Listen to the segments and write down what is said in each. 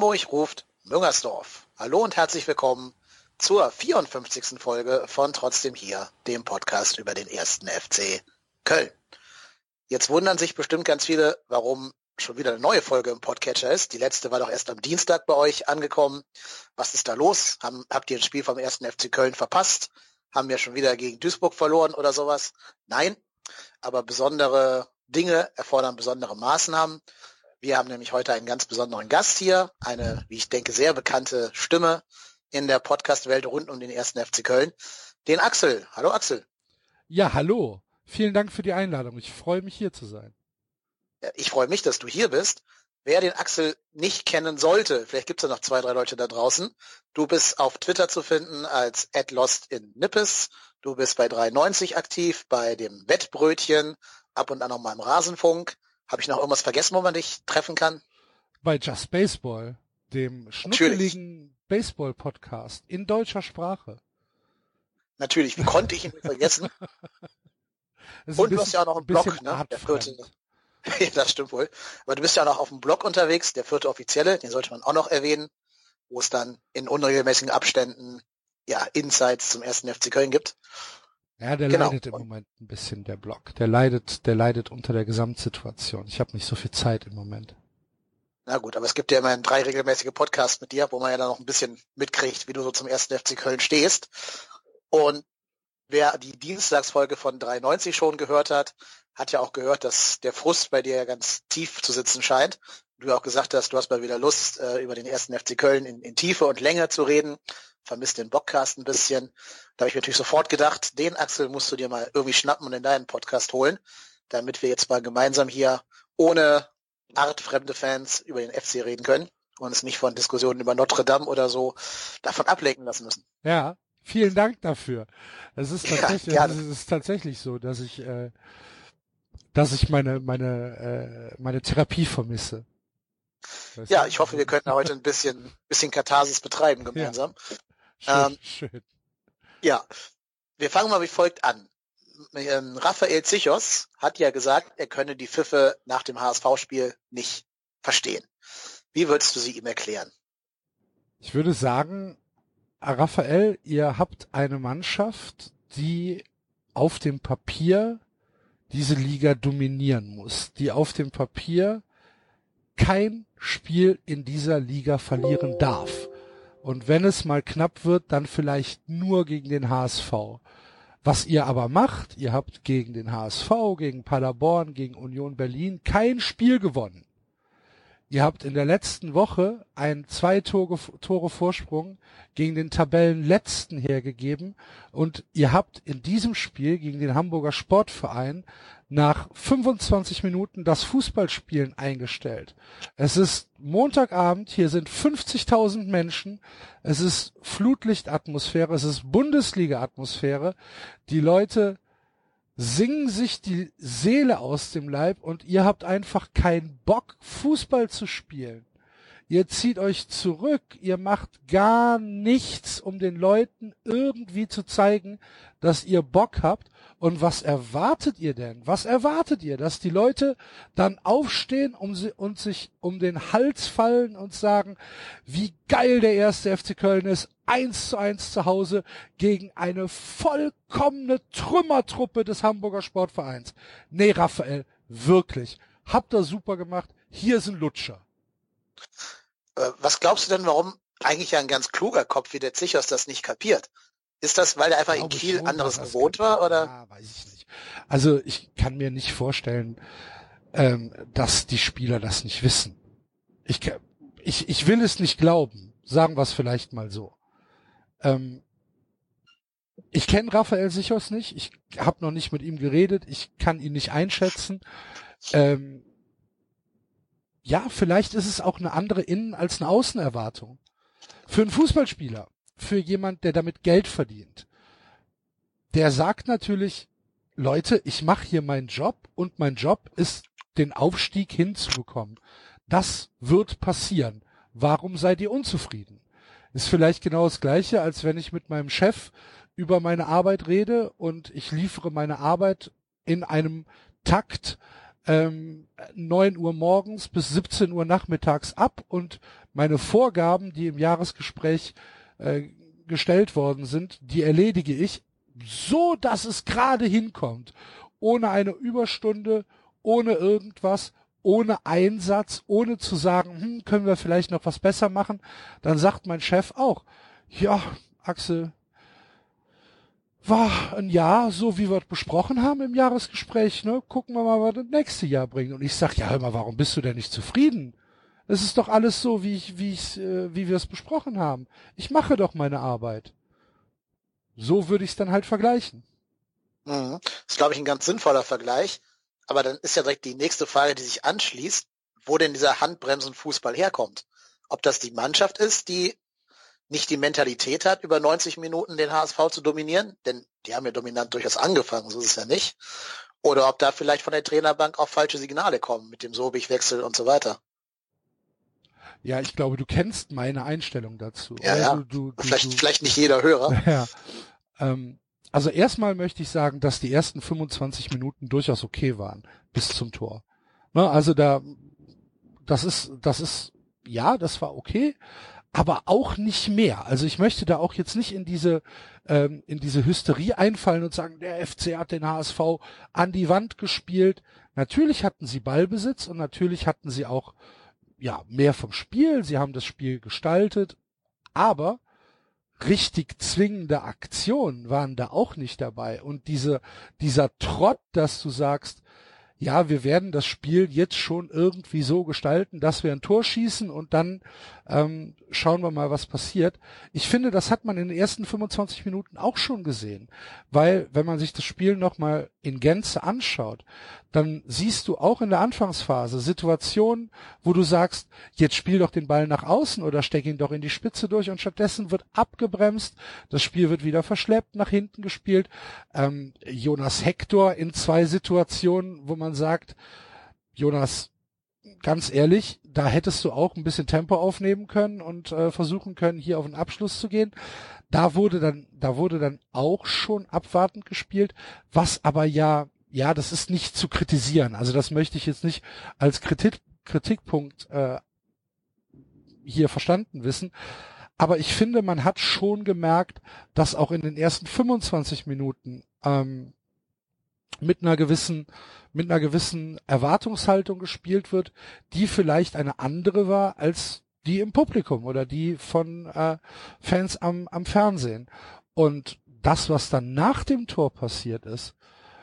Hamburg ruft Müngersdorf. Hallo und herzlich willkommen zur 54. Folge von Trotzdem hier, dem Podcast über den ersten FC Köln. Jetzt wundern sich bestimmt ganz viele, warum schon wieder eine neue Folge im Podcatcher ist. Die letzte war doch erst am Dienstag bei euch angekommen. Was ist da los? Habt ihr ein Spiel vom ersten FC Köln verpasst? Haben wir schon wieder gegen Duisburg verloren oder sowas? Nein. Aber besondere Dinge erfordern besondere Maßnahmen. Wir haben nämlich heute einen ganz besonderen Gast hier, eine, wie ich denke, sehr bekannte Stimme in der Podcast-Welt rund um den ersten FC Köln, den Axel. Hallo Axel. Ja, hallo. Vielen Dank für die Einladung. Ich freue mich hier zu sein. Ich freue mich, dass du hier bist. Wer den Axel nicht kennen sollte, vielleicht gibt es ja noch zwei, drei Leute da draußen. Du bist auf Twitter zu finden als Lost in Nippes. Du bist bei 390 aktiv, bei dem Wettbrötchen, ab und an noch mal im Rasenfunk. Habe ich noch irgendwas vergessen, wo man dich treffen kann? Bei Just Baseball, dem schnuckeligen Baseball-Podcast in deutscher Sprache. Natürlich, wie konnte ich ihn vergessen? und du hast ja auch noch einen Blog, ne? Der vierte, ja, das stimmt wohl. Aber du bist ja noch auf dem Blog unterwegs, der vierte offizielle, den sollte man auch noch erwähnen, wo es dann in unregelmäßigen Abständen ja Insights zum ersten FC Köln gibt. Ja, der genau. leidet im Moment ein bisschen, der Blog. Der leidet, der leidet unter der Gesamtsituation. Ich habe nicht so viel Zeit im Moment. Na gut, aber es gibt ja immer drei regelmäßige Podcasts mit dir, wo man ja dann noch ein bisschen mitkriegt, wie du so zum ersten FC Köln stehst. Und wer die Dienstagsfolge von 93 schon gehört hat, hat ja auch gehört, dass der Frust bei dir ja ganz tief zu sitzen scheint. Du auch gesagt hast, du hast mal wieder Lust, äh, über den ersten FC Köln in, in Tiefe und Länge zu reden. Vermisst den Bockcast ein bisschen. Da habe ich mir natürlich sofort gedacht, den Axel musst du dir mal irgendwie schnappen und in deinen Podcast holen, damit wir jetzt mal gemeinsam hier ohne artfremde Fans über den FC reden können und uns nicht von Diskussionen über Notre Dame oder so davon ablenken lassen müssen. Ja, vielen Dank dafür. Es ist tatsächlich, ja, es ist tatsächlich so, dass ich, äh, dass ich meine meine äh, meine Therapie vermisse. Ja, ich hoffe, wir können heute ein bisschen bisschen Katharsis betreiben gemeinsam. Ja. Schön, ähm, schön. Ja, wir fangen mal wie folgt an. Ähm, Raphael Zichos hat ja gesagt, er könne die Pfiffe nach dem HSV-Spiel nicht verstehen. Wie würdest du sie ihm erklären? Ich würde sagen, Raphael, ihr habt eine Mannschaft, die auf dem Papier diese Liga dominieren muss, die auf dem Papier kein Spiel in dieser Liga verlieren darf. Und wenn es mal knapp wird, dann vielleicht nur gegen den HSV. Was ihr aber macht, ihr habt gegen den HSV, gegen Paderborn, gegen Union Berlin kein Spiel gewonnen. Ihr habt in der letzten Woche ein zwei Tore, Tore Vorsprung gegen den Tabellenletzten hergegeben und ihr habt in diesem Spiel gegen den Hamburger Sportverein nach 25 Minuten das Fußballspielen eingestellt. Es ist Montagabend, hier sind 50.000 Menschen, es ist Flutlichtatmosphäre, es ist Bundesliga-Atmosphäre. Die Leute singen sich die Seele aus dem Leib und ihr habt einfach keinen Bock, Fußball zu spielen. Ihr zieht euch zurück, ihr macht gar nichts, um den Leuten irgendwie zu zeigen, dass ihr Bock habt. Und was erwartet ihr denn? Was erwartet ihr? Dass die Leute dann aufstehen um sie, und sich um den Hals fallen und sagen, wie geil der erste FC Köln ist, eins zu eins zu Hause gegen eine vollkommene Trümmertruppe des Hamburger Sportvereins. Nee, Raphael, wirklich. Habt ihr super gemacht. Hier ist ein Lutscher. Äh, was glaubst du denn, warum eigentlich ja ein ganz kluger Kopf wie der Zichos das nicht kapiert? Ist das, weil er einfach in Kiel schon, anderes gewohnt war, oder? Ja, weiß ich nicht. Also ich kann mir nicht vorstellen, ähm, dass die Spieler das nicht wissen. Ich, ich, ich will es nicht glauben. Sagen wir es vielleicht mal so. Ähm, ich kenne Raphael Sichos nicht. Ich habe noch nicht mit ihm geredet. Ich kann ihn nicht einschätzen. Ähm, ja, vielleicht ist es auch eine andere Innen- als eine Außenerwartung. Für einen Fußballspieler für jemand, der damit Geld verdient. Der sagt natürlich, Leute, ich mache hier meinen Job und mein Job ist, den Aufstieg hinzubekommen. Das wird passieren. Warum seid ihr unzufrieden? Ist vielleicht genau das gleiche, als wenn ich mit meinem Chef über meine Arbeit rede und ich liefere meine Arbeit in einem Takt, ähm, 9 Uhr morgens bis 17 Uhr nachmittags ab und meine Vorgaben, die im Jahresgespräch äh, gestellt worden sind, die erledige ich so, dass es gerade hinkommt. Ohne eine Überstunde, ohne irgendwas, ohne Einsatz, ohne zu sagen, hm, können wir vielleicht noch was besser machen. Dann sagt mein Chef auch, ja, Axel, war ein Jahr, so wie wir es besprochen haben im Jahresgespräch, ne? Gucken wir mal, was das nächste Jahr bringt. Und ich sag, ja, hör mal, warum bist du denn nicht zufrieden? Es ist doch alles so, wie ich, wie ich, äh, wie wir es besprochen haben. Ich mache doch meine Arbeit. So würde ich es dann halt vergleichen. Mhm. Das ist, glaube ich, ein ganz sinnvoller Vergleich. Aber dann ist ja direkt die nächste Frage, die sich anschließt, wo denn dieser Handbremsen-Fußball herkommt. Ob das die Mannschaft ist, die nicht die Mentalität hat, über 90 Minuten den HSV zu dominieren, denn die haben ja dominant durchaus angefangen, so ist es ja nicht. Oder ob da vielleicht von der Trainerbank auch falsche Signale kommen mit dem Sobich-Wechsel und so weiter. Ja, ich glaube, du kennst meine Einstellung dazu. Ja, ja. Du, du, du, vielleicht, vielleicht nicht jeder Hörer. Ja. Ähm, also erstmal möchte ich sagen, dass die ersten 25 Minuten durchaus okay waren bis zum Tor. Ne, also da, das ist, das ist, ja, das war okay, aber auch nicht mehr. Also ich möchte da auch jetzt nicht in diese ähm, in diese Hysterie einfallen und sagen, der FC hat den HSV an die Wand gespielt. Natürlich hatten sie Ballbesitz und natürlich hatten sie auch ja mehr vom Spiel. Sie haben das Spiel gestaltet, aber richtig zwingende Aktionen waren da auch nicht dabei. Und diese dieser Trott, dass du sagst, ja, wir werden das Spiel jetzt schon irgendwie so gestalten, dass wir ein Tor schießen und dann ähm, schauen wir mal, was passiert. Ich finde, das hat man in den ersten 25 Minuten auch schon gesehen, weil wenn man sich das Spiel nochmal in Gänze anschaut, dann siehst du auch in der Anfangsphase Situationen, wo du sagst, jetzt spiel doch den Ball nach außen oder steck ihn doch in die Spitze durch und stattdessen wird abgebremst, das Spiel wird wieder verschleppt, nach hinten gespielt. Ähm, Jonas Hector in zwei Situationen, wo man sagt, Jonas, ganz ehrlich, da hättest du auch ein bisschen Tempo aufnehmen können und äh, versuchen können, hier auf den Abschluss zu gehen. Da wurde dann, da wurde dann auch schon abwartend gespielt, was aber ja, ja, das ist nicht zu kritisieren. Also das möchte ich jetzt nicht als Kritik, Kritikpunkt äh, hier verstanden wissen. Aber ich finde, man hat schon gemerkt, dass auch in den ersten 25 Minuten ähm, mit einer gewissen mit einer gewissen Erwartungshaltung gespielt wird, die vielleicht eine andere war als die im Publikum oder die von äh, Fans am, am Fernsehen. Und das, was dann nach dem Tor passiert ist,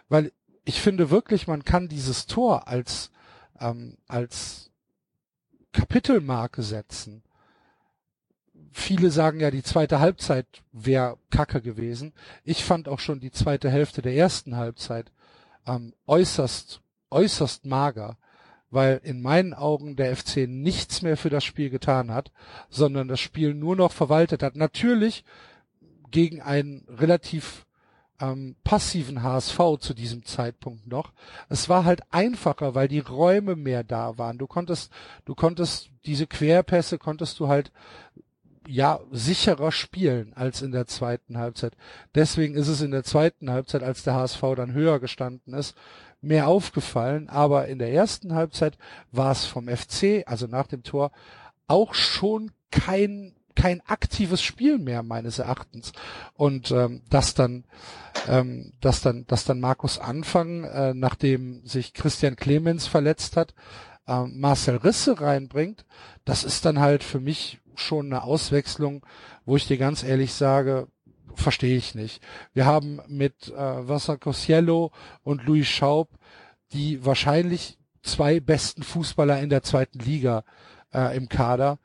weil ich finde wirklich, man kann dieses Tor als ähm, als Kapitelmarke setzen. Viele sagen ja, die zweite Halbzeit wäre kacke gewesen. Ich fand auch schon die zweite Hälfte der ersten Halbzeit ähm, äußerst, äußerst mager, weil in meinen Augen der FC nichts mehr für das Spiel getan hat, sondern das Spiel nur noch verwaltet hat. Natürlich gegen einen relativ ähm, passiven HSV zu diesem Zeitpunkt noch. Es war halt einfacher, weil die Räume mehr da waren. Du konntest, du konntest diese Querpässe konntest du halt ja sicherer spielen als in der zweiten Halbzeit. Deswegen ist es in der zweiten Halbzeit, als der HSV dann höher gestanden ist, mehr aufgefallen. Aber in der ersten Halbzeit war es vom FC, also nach dem Tor, auch schon kein kein aktives Spiel mehr meines Erachtens und ähm, dass dann ähm, dass dann dass dann Markus Anfang äh, nachdem sich Christian Clemens verletzt hat äh, Marcel Risse reinbringt das ist dann halt für mich schon eine Auswechslung, wo ich dir ganz ehrlich sage, verstehe ich nicht. Wir haben mit äh, Wasser Cosiello und Louis Schaub die wahrscheinlich zwei besten Fußballer in der zweiten Liga äh, im Kader,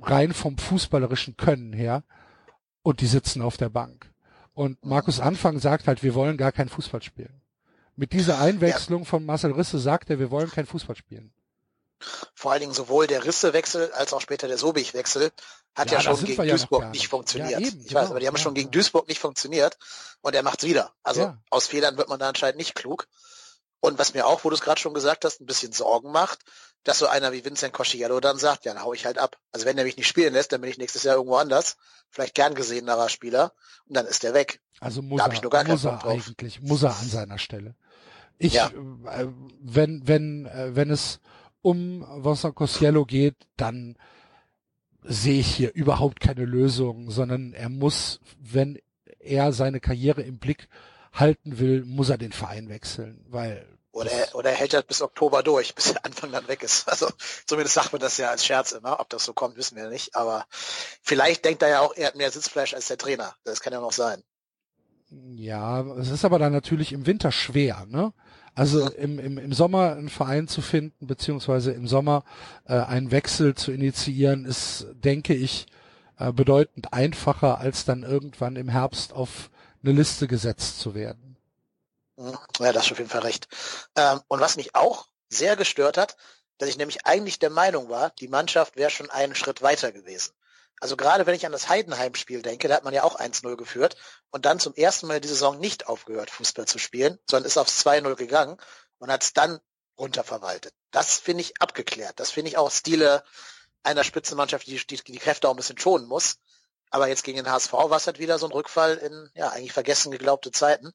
rein vom fußballerischen Können her, und die sitzen auf der Bank. Und Markus Anfang sagt halt, wir wollen gar kein Fußball spielen. Mit dieser Einwechslung ja. von Marcel Risse sagt er, wir wollen kein Fußball spielen. Vor allen Dingen sowohl der Rissewechsel als auch später der Sobich-Wechsel hat ja, ja schon gegen Duisburg ja nicht funktioniert. Ja, eben, ich genau, weiß, aber die haben schon gegen Duisburg nicht funktioniert und er macht's wieder. Also aus Fehlern wird man da anscheinend nicht klug. Und was mir auch, wo du es gerade schon gesagt hast, ein bisschen Sorgen macht, dass so einer wie Vincent Cosciello dann sagt, ja, dann hau ich halt ab. Also wenn er mich nicht spielen lässt, dann bin ich nächstes Jahr irgendwo anders, vielleicht gern gesehenerer Spieler und dann ist er weg. Also muss er, muss er eigentlich, muss er an seiner Stelle. Ich, ja. äh, wenn, wenn, äh, wenn es um Vincent Cossiello geht, dann sehe ich hier überhaupt keine Lösung, sondern er muss, wenn er seine Karriere im Blick halten will, muss er den Verein wechseln, weil oder er, oder er hält das bis Oktober durch, bis der Anfang dann weg ist. Also zumindest sagt man das ja als Scherz immer. Ob das so kommt, wissen wir nicht. Aber vielleicht denkt er ja auch, er hat mehr Sitzfleisch als der Trainer. Das kann ja noch sein. Ja, es ist aber dann natürlich im Winter schwer, ne? Also im, im, im Sommer einen Verein zu finden, beziehungsweise im Sommer äh, einen Wechsel zu initiieren, ist, denke ich, äh, bedeutend einfacher, als dann irgendwann im Herbst auf eine Liste gesetzt zu werden. Mhm. Ja, das ist auf jeden Fall recht. Ähm, und was mich auch sehr gestört hat, dass ich nämlich eigentlich der Meinung war, die Mannschaft wäre schon einen Schritt weiter gewesen. Also gerade wenn ich an das Heidenheim-Spiel denke, da hat man ja auch 1-0 geführt und dann zum ersten Mal dieser Saison nicht aufgehört, Fußball zu spielen, sondern ist aufs 2-0 gegangen und hat es dann runterverwaltet. Das finde ich abgeklärt. Das finde ich auch Stile einer Spitzenmannschaft, die, die die Kräfte auch ein bisschen schonen muss. Aber jetzt gegen den HSV war es halt wieder so ein Rückfall in, ja, eigentlich vergessen geglaubte Zeiten.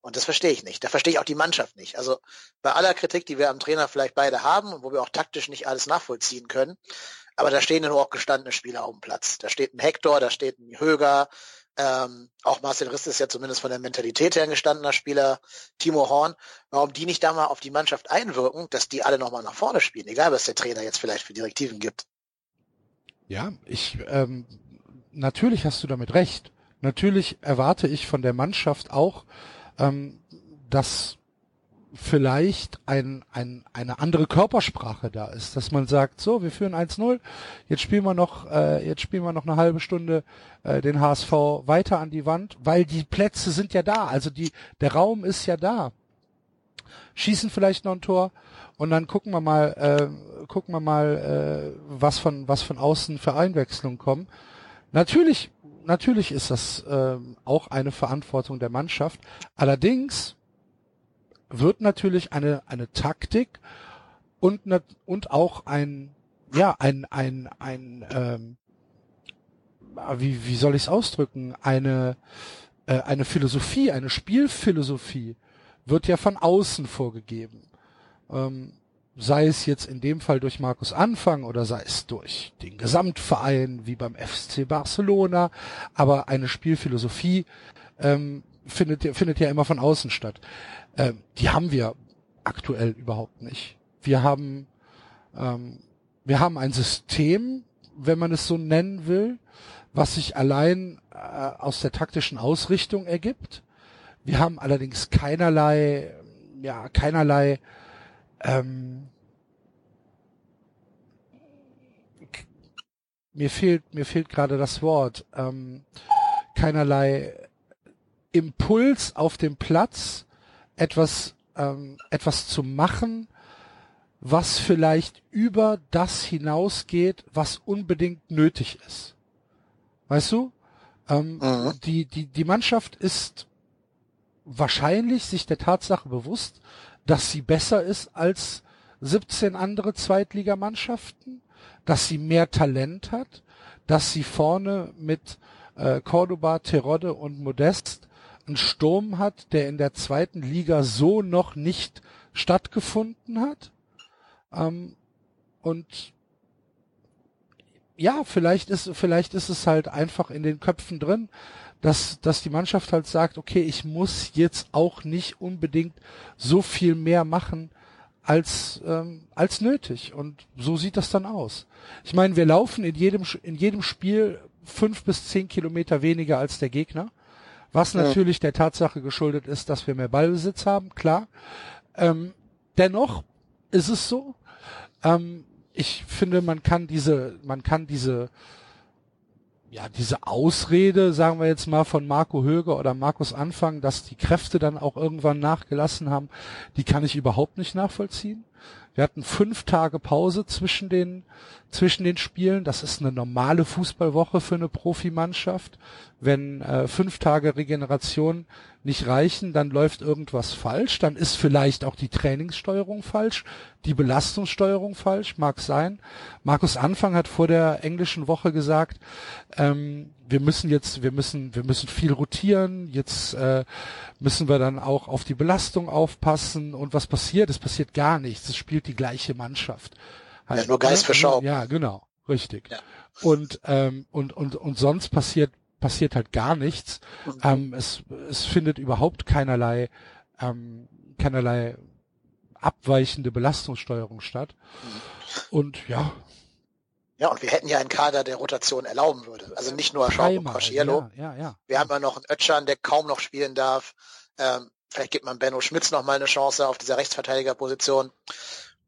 Und das verstehe ich nicht. Da verstehe ich auch die Mannschaft nicht. Also bei aller Kritik, die wir am Trainer vielleicht beide haben und wo wir auch taktisch nicht alles nachvollziehen können, aber da stehen nur auch gestandene Spieler auf dem Platz. Da steht ein Hector, da steht ein Höger, ähm, auch Marcel Rist ist ja zumindest von der Mentalität her ein gestandener Spieler, Timo Horn. Warum die nicht da mal auf die Mannschaft einwirken, dass die alle nochmal nach vorne spielen, egal was der Trainer jetzt vielleicht für Direktiven gibt. Ja, ich, ähm, natürlich hast du damit recht. Natürlich erwarte ich von der Mannschaft auch, ähm, dass vielleicht ein, ein, eine andere Körpersprache da ist, dass man sagt, so, wir führen 1-0, jetzt spielen wir noch, äh, jetzt spielen wir noch eine halbe Stunde äh, den HSV weiter an die Wand, weil die Plätze sind ja da, also die, der Raum ist ja da. Schießen vielleicht noch ein Tor und dann gucken wir mal, äh, gucken wir mal, äh, was von, was von außen für Einwechslungen kommen. Natürlich, natürlich ist das äh, auch eine Verantwortung der Mannschaft. Allerdings wird natürlich eine, eine Taktik und, und auch ein, ja, ein, ein, ein, ähm, wie, wie soll ich es ausdrücken, eine, äh, eine Philosophie, eine Spielphilosophie wird ja von außen vorgegeben. Ähm, sei es jetzt in dem Fall durch Markus Anfang oder sei es durch den Gesamtverein wie beim FC Barcelona, aber eine Spielphilosophie ähm, findet, findet ja immer von außen statt. Ähm, die haben wir aktuell überhaupt nicht. Wir haben, ähm, wir haben ein System, wenn man es so nennen will, was sich allein äh, aus der taktischen Ausrichtung ergibt. Wir haben allerdings keinerlei, ja, keinerlei ähm, mir fehlt mir fehlt gerade das Wort ähm, keinerlei Impuls auf dem Platz etwas, ähm, etwas zu machen, was vielleicht über das hinausgeht, was unbedingt nötig ist. Weißt du? Ähm, mhm. die, die, die Mannschaft ist wahrscheinlich sich der Tatsache bewusst, dass sie besser ist als 17 andere Zweitligamannschaften, dass sie mehr Talent hat, dass sie vorne mit äh, Cordoba, Terodde und Modest einen Sturm hat, der in der zweiten Liga so noch nicht stattgefunden hat. Ähm, und ja, vielleicht ist, vielleicht ist es halt einfach in den Köpfen drin, dass, dass die Mannschaft halt sagt, okay, ich muss jetzt auch nicht unbedingt so viel mehr machen als, ähm, als nötig. Und so sieht das dann aus. Ich meine, wir laufen in jedem, in jedem Spiel fünf bis zehn Kilometer weniger als der Gegner. Was natürlich der Tatsache geschuldet ist, dass wir mehr Ballbesitz haben, klar. Ähm, dennoch ist es so. Ähm, ich finde, man kann diese, man kann diese, ja, diese Ausrede, sagen wir jetzt mal von Marco Höger oder Markus Anfang, dass die Kräfte dann auch irgendwann nachgelassen haben, die kann ich überhaupt nicht nachvollziehen. Wir hatten fünf Tage Pause zwischen den, zwischen den Spielen. Das ist eine normale Fußballwoche für eine Profimannschaft. Wenn äh, fünf Tage Regeneration nicht reichen, dann läuft irgendwas falsch, dann ist vielleicht auch die Trainingssteuerung falsch, die Belastungssteuerung falsch, mag sein. Markus Anfang hat vor der englischen Woche gesagt, ähm, wir müssen jetzt, wir müssen, wir müssen viel rotieren, jetzt äh, müssen wir dann auch auf die Belastung aufpassen und was passiert? Es passiert gar nichts, es spielt die gleiche Mannschaft. Halt, ja, nur Geist für Schau. Ja, genau, richtig. Ja. Und, ähm, und, und, und sonst passiert passiert halt gar nichts. Ähm, es, es findet überhaupt keinerlei, ähm, keinerlei abweichende Belastungssteuerung statt. Mhm. Und ja. Ja, und wir hätten ja einen Kader, der Rotation erlauben würde. Also nicht nur Schaub und Cosciello. Ja, ja, ja. Wir haben ja noch einen Ötschan, der kaum noch spielen darf. Ähm, vielleicht gibt man Benno Schmitz noch mal eine Chance auf dieser Rechtsverteidigerposition.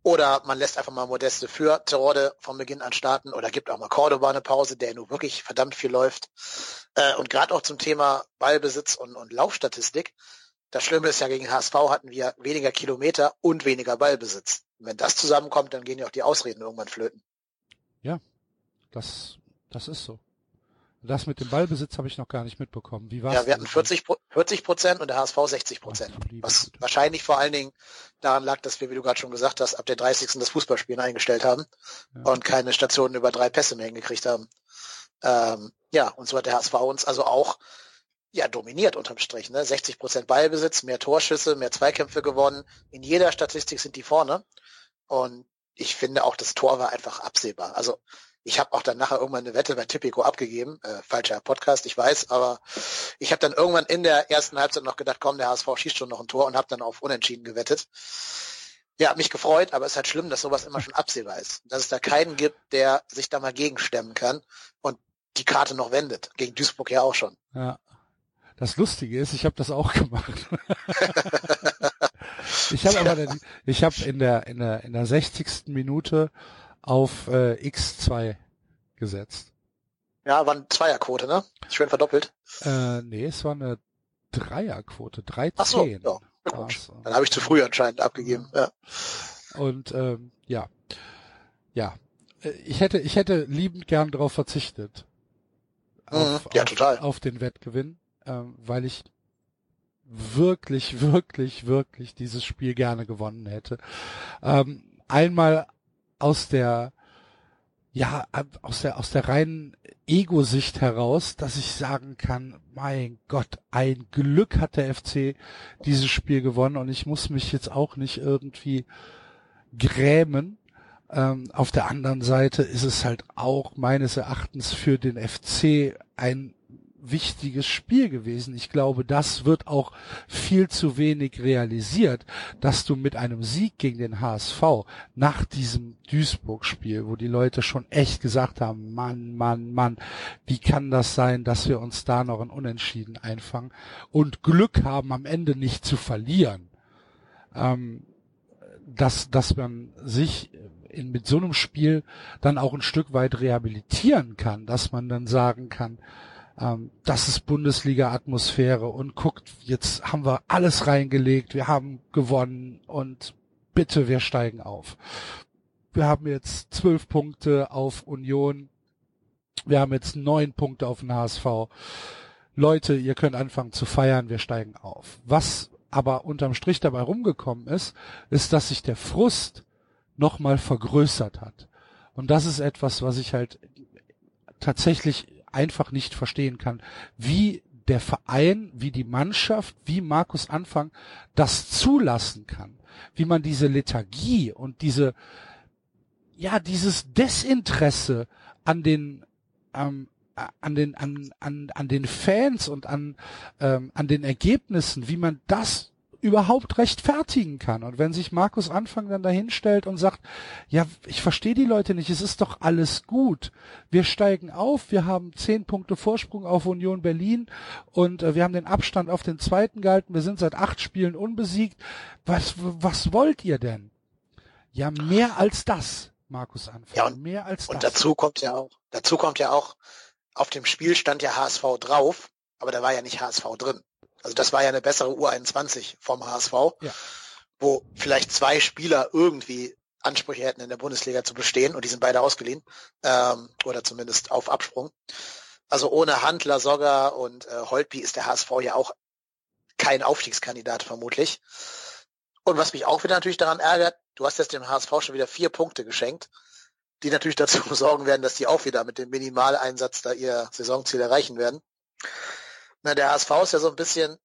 Oder man lässt einfach mal Modeste für Terode von Beginn an starten oder gibt auch mal Cordoba eine Pause, der nur wirklich verdammt viel läuft. Äh, und gerade auch zum Thema Ballbesitz und, und Laufstatistik. Das Schlimme ist ja, gegen HSV hatten wir weniger Kilometer und weniger Ballbesitz. Und wenn das zusammenkommt, dann gehen ja auch die Ausreden irgendwann flöten. Ja, das, das ist so. Das mit dem Ballbesitz habe ich noch gar nicht mitbekommen. Wie war's? Ja, wir hatten 40 40 Prozent und der HSV 60 Prozent. Was Gute. wahrscheinlich vor allen Dingen daran lag, dass wir, wie du gerade schon gesagt hast, ab der 30. das Fußballspielen eingestellt haben ja. und keine Stationen über drei Pässe mehr hingekriegt haben. Ähm, ja, und so hat der HSV uns also auch ja dominiert unterm Strich. Ne? 60 Prozent Ballbesitz, mehr Torschüsse, mehr Zweikämpfe gewonnen. In jeder Statistik sind die vorne. Und ich finde auch, das Tor war einfach absehbar. Also ich habe auch dann nachher irgendwann eine Wette bei Tipico abgegeben. Äh, falscher Podcast, ich weiß, aber ich habe dann irgendwann in der ersten Halbzeit noch gedacht, komm, der HSV schießt schon noch ein Tor und habe dann auf Unentschieden gewettet. Ja, hat mich gefreut, aber es ist halt schlimm, dass sowas immer schon absehbar ist. Dass es da keinen gibt, der sich da mal gegenstemmen kann und die Karte noch wendet. Gegen Duisburg ja auch schon. Ja. Das Lustige ist, ich habe das auch gemacht. ich habe aber, ich habe in der in der in der 60. Minute auf äh, X2 gesetzt. Ja, war eine Zweierquote, ne? Schön verdoppelt. Äh, nee, es war eine Dreierquote, 13. Ach so, ja. Also. Dann habe ich zu früh anscheinend abgegeben, ja. Und ähm, ja, ja, äh, ich hätte, ich hätte liebend gern darauf verzichtet. Mhm. Auf, ja, auf, total. Auf den Wettgewinn, ähm, weil ich wirklich, wirklich, wirklich dieses Spiel gerne gewonnen hätte. Ähm, einmal aus der ja, aus der, aus der reinen Ego-Sicht heraus, dass ich sagen kann, mein Gott, ein Glück hat der FC dieses Spiel gewonnen und ich muss mich jetzt auch nicht irgendwie grämen. Ähm, auf der anderen Seite ist es halt auch meines Erachtens für den FC ein wichtiges Spiel gewesen. Ich glaube, das wird auch viel zu wenig realisiert, dass du mit einem Sieg gegen den HSV nach diesem Duisburg-Spiel, wo die Leute schon echt gesagt haben, Mann, Mann, Mann, wie kann das sein, dass wir uns da noch ein Unentschieden einfangen und Glück haben, am Ende nicht zu verlieren. Ähm, dass, dass man sich in, mit so einem Spiel dann auch ein Stück weit rehabilitieren kann, dass man dann sagen kann, ähm, das ist Bundesliga-Atmosphäre und guckt, jetzt haben wir alles reingelegt, wir haben gewonnen und bitte, wir steigen auf. Wir haben jetzt zwölf Punkte auf Union, wir haben jetzt neun Punkte auf den HSV. Leute, ihr könnt anfangen zu feiern, wir steigen auf. Was aber unterm Strich dabei rumgekommen ist, ist, dass sich der Frust nochmal vergrößert hat. Und das ist etwas, was ich halt tatsächlich einfach nicht verstehen kann, wie der Verein, wie die Mannschaft, wie Markus Anfang das zulassen kann, wie man diese Lethargie und diese, ja, dieses Desinteresse an den, ähm, an den, an, an, an den Fans und an, ähm, an den Ergebnissen, wie man das überhaupt rechtfertigen kann. Und wenn sich Markus Anfang dann dahinstellt und sagt, ja, ich verstehe die Leute nicht, es ist doch alles gut. Wir steigen auf, wir haben zehn Punkte Vorsprung auf Union Berlin und äh, wir haben den Abstand auf den zweiten gehalten, wir sind seit acht Spielen unbesiegt. Was, was wollt ihr denn? Ja, mehr als das, Markus Anfang. Ja, und, mehr als und das. Und dazu kommt ja auch, dazu kommt ja auch, auf dem Spiel stand ja HSV drauf, aber da war ja nicht HSV drin. Also das war ja eine bessere U21 vom HSV, ja. wo vielleicht zwei Spieler irgendwie Ansprüche hätten in der Bundesliga zu bestehen und die sind beide ausgeliehen ähm, oder zumindest auf Absprung. Also ohne Handler, Sogger und äh, Holtby ist der HSV ja auch kein Aufstiegskandidat vermutlich. Und was mich auch wieder natürlich daran ärgert, du hast jetzt dem HSV schon wieder vier Punkte geschenkt, die natürlich dazu sorgen werden, dass die auch wieder mit dem Minimaleinsatz da ihr Saisonziel erreichen werden. Na, der HSV ist ja so ein bisschen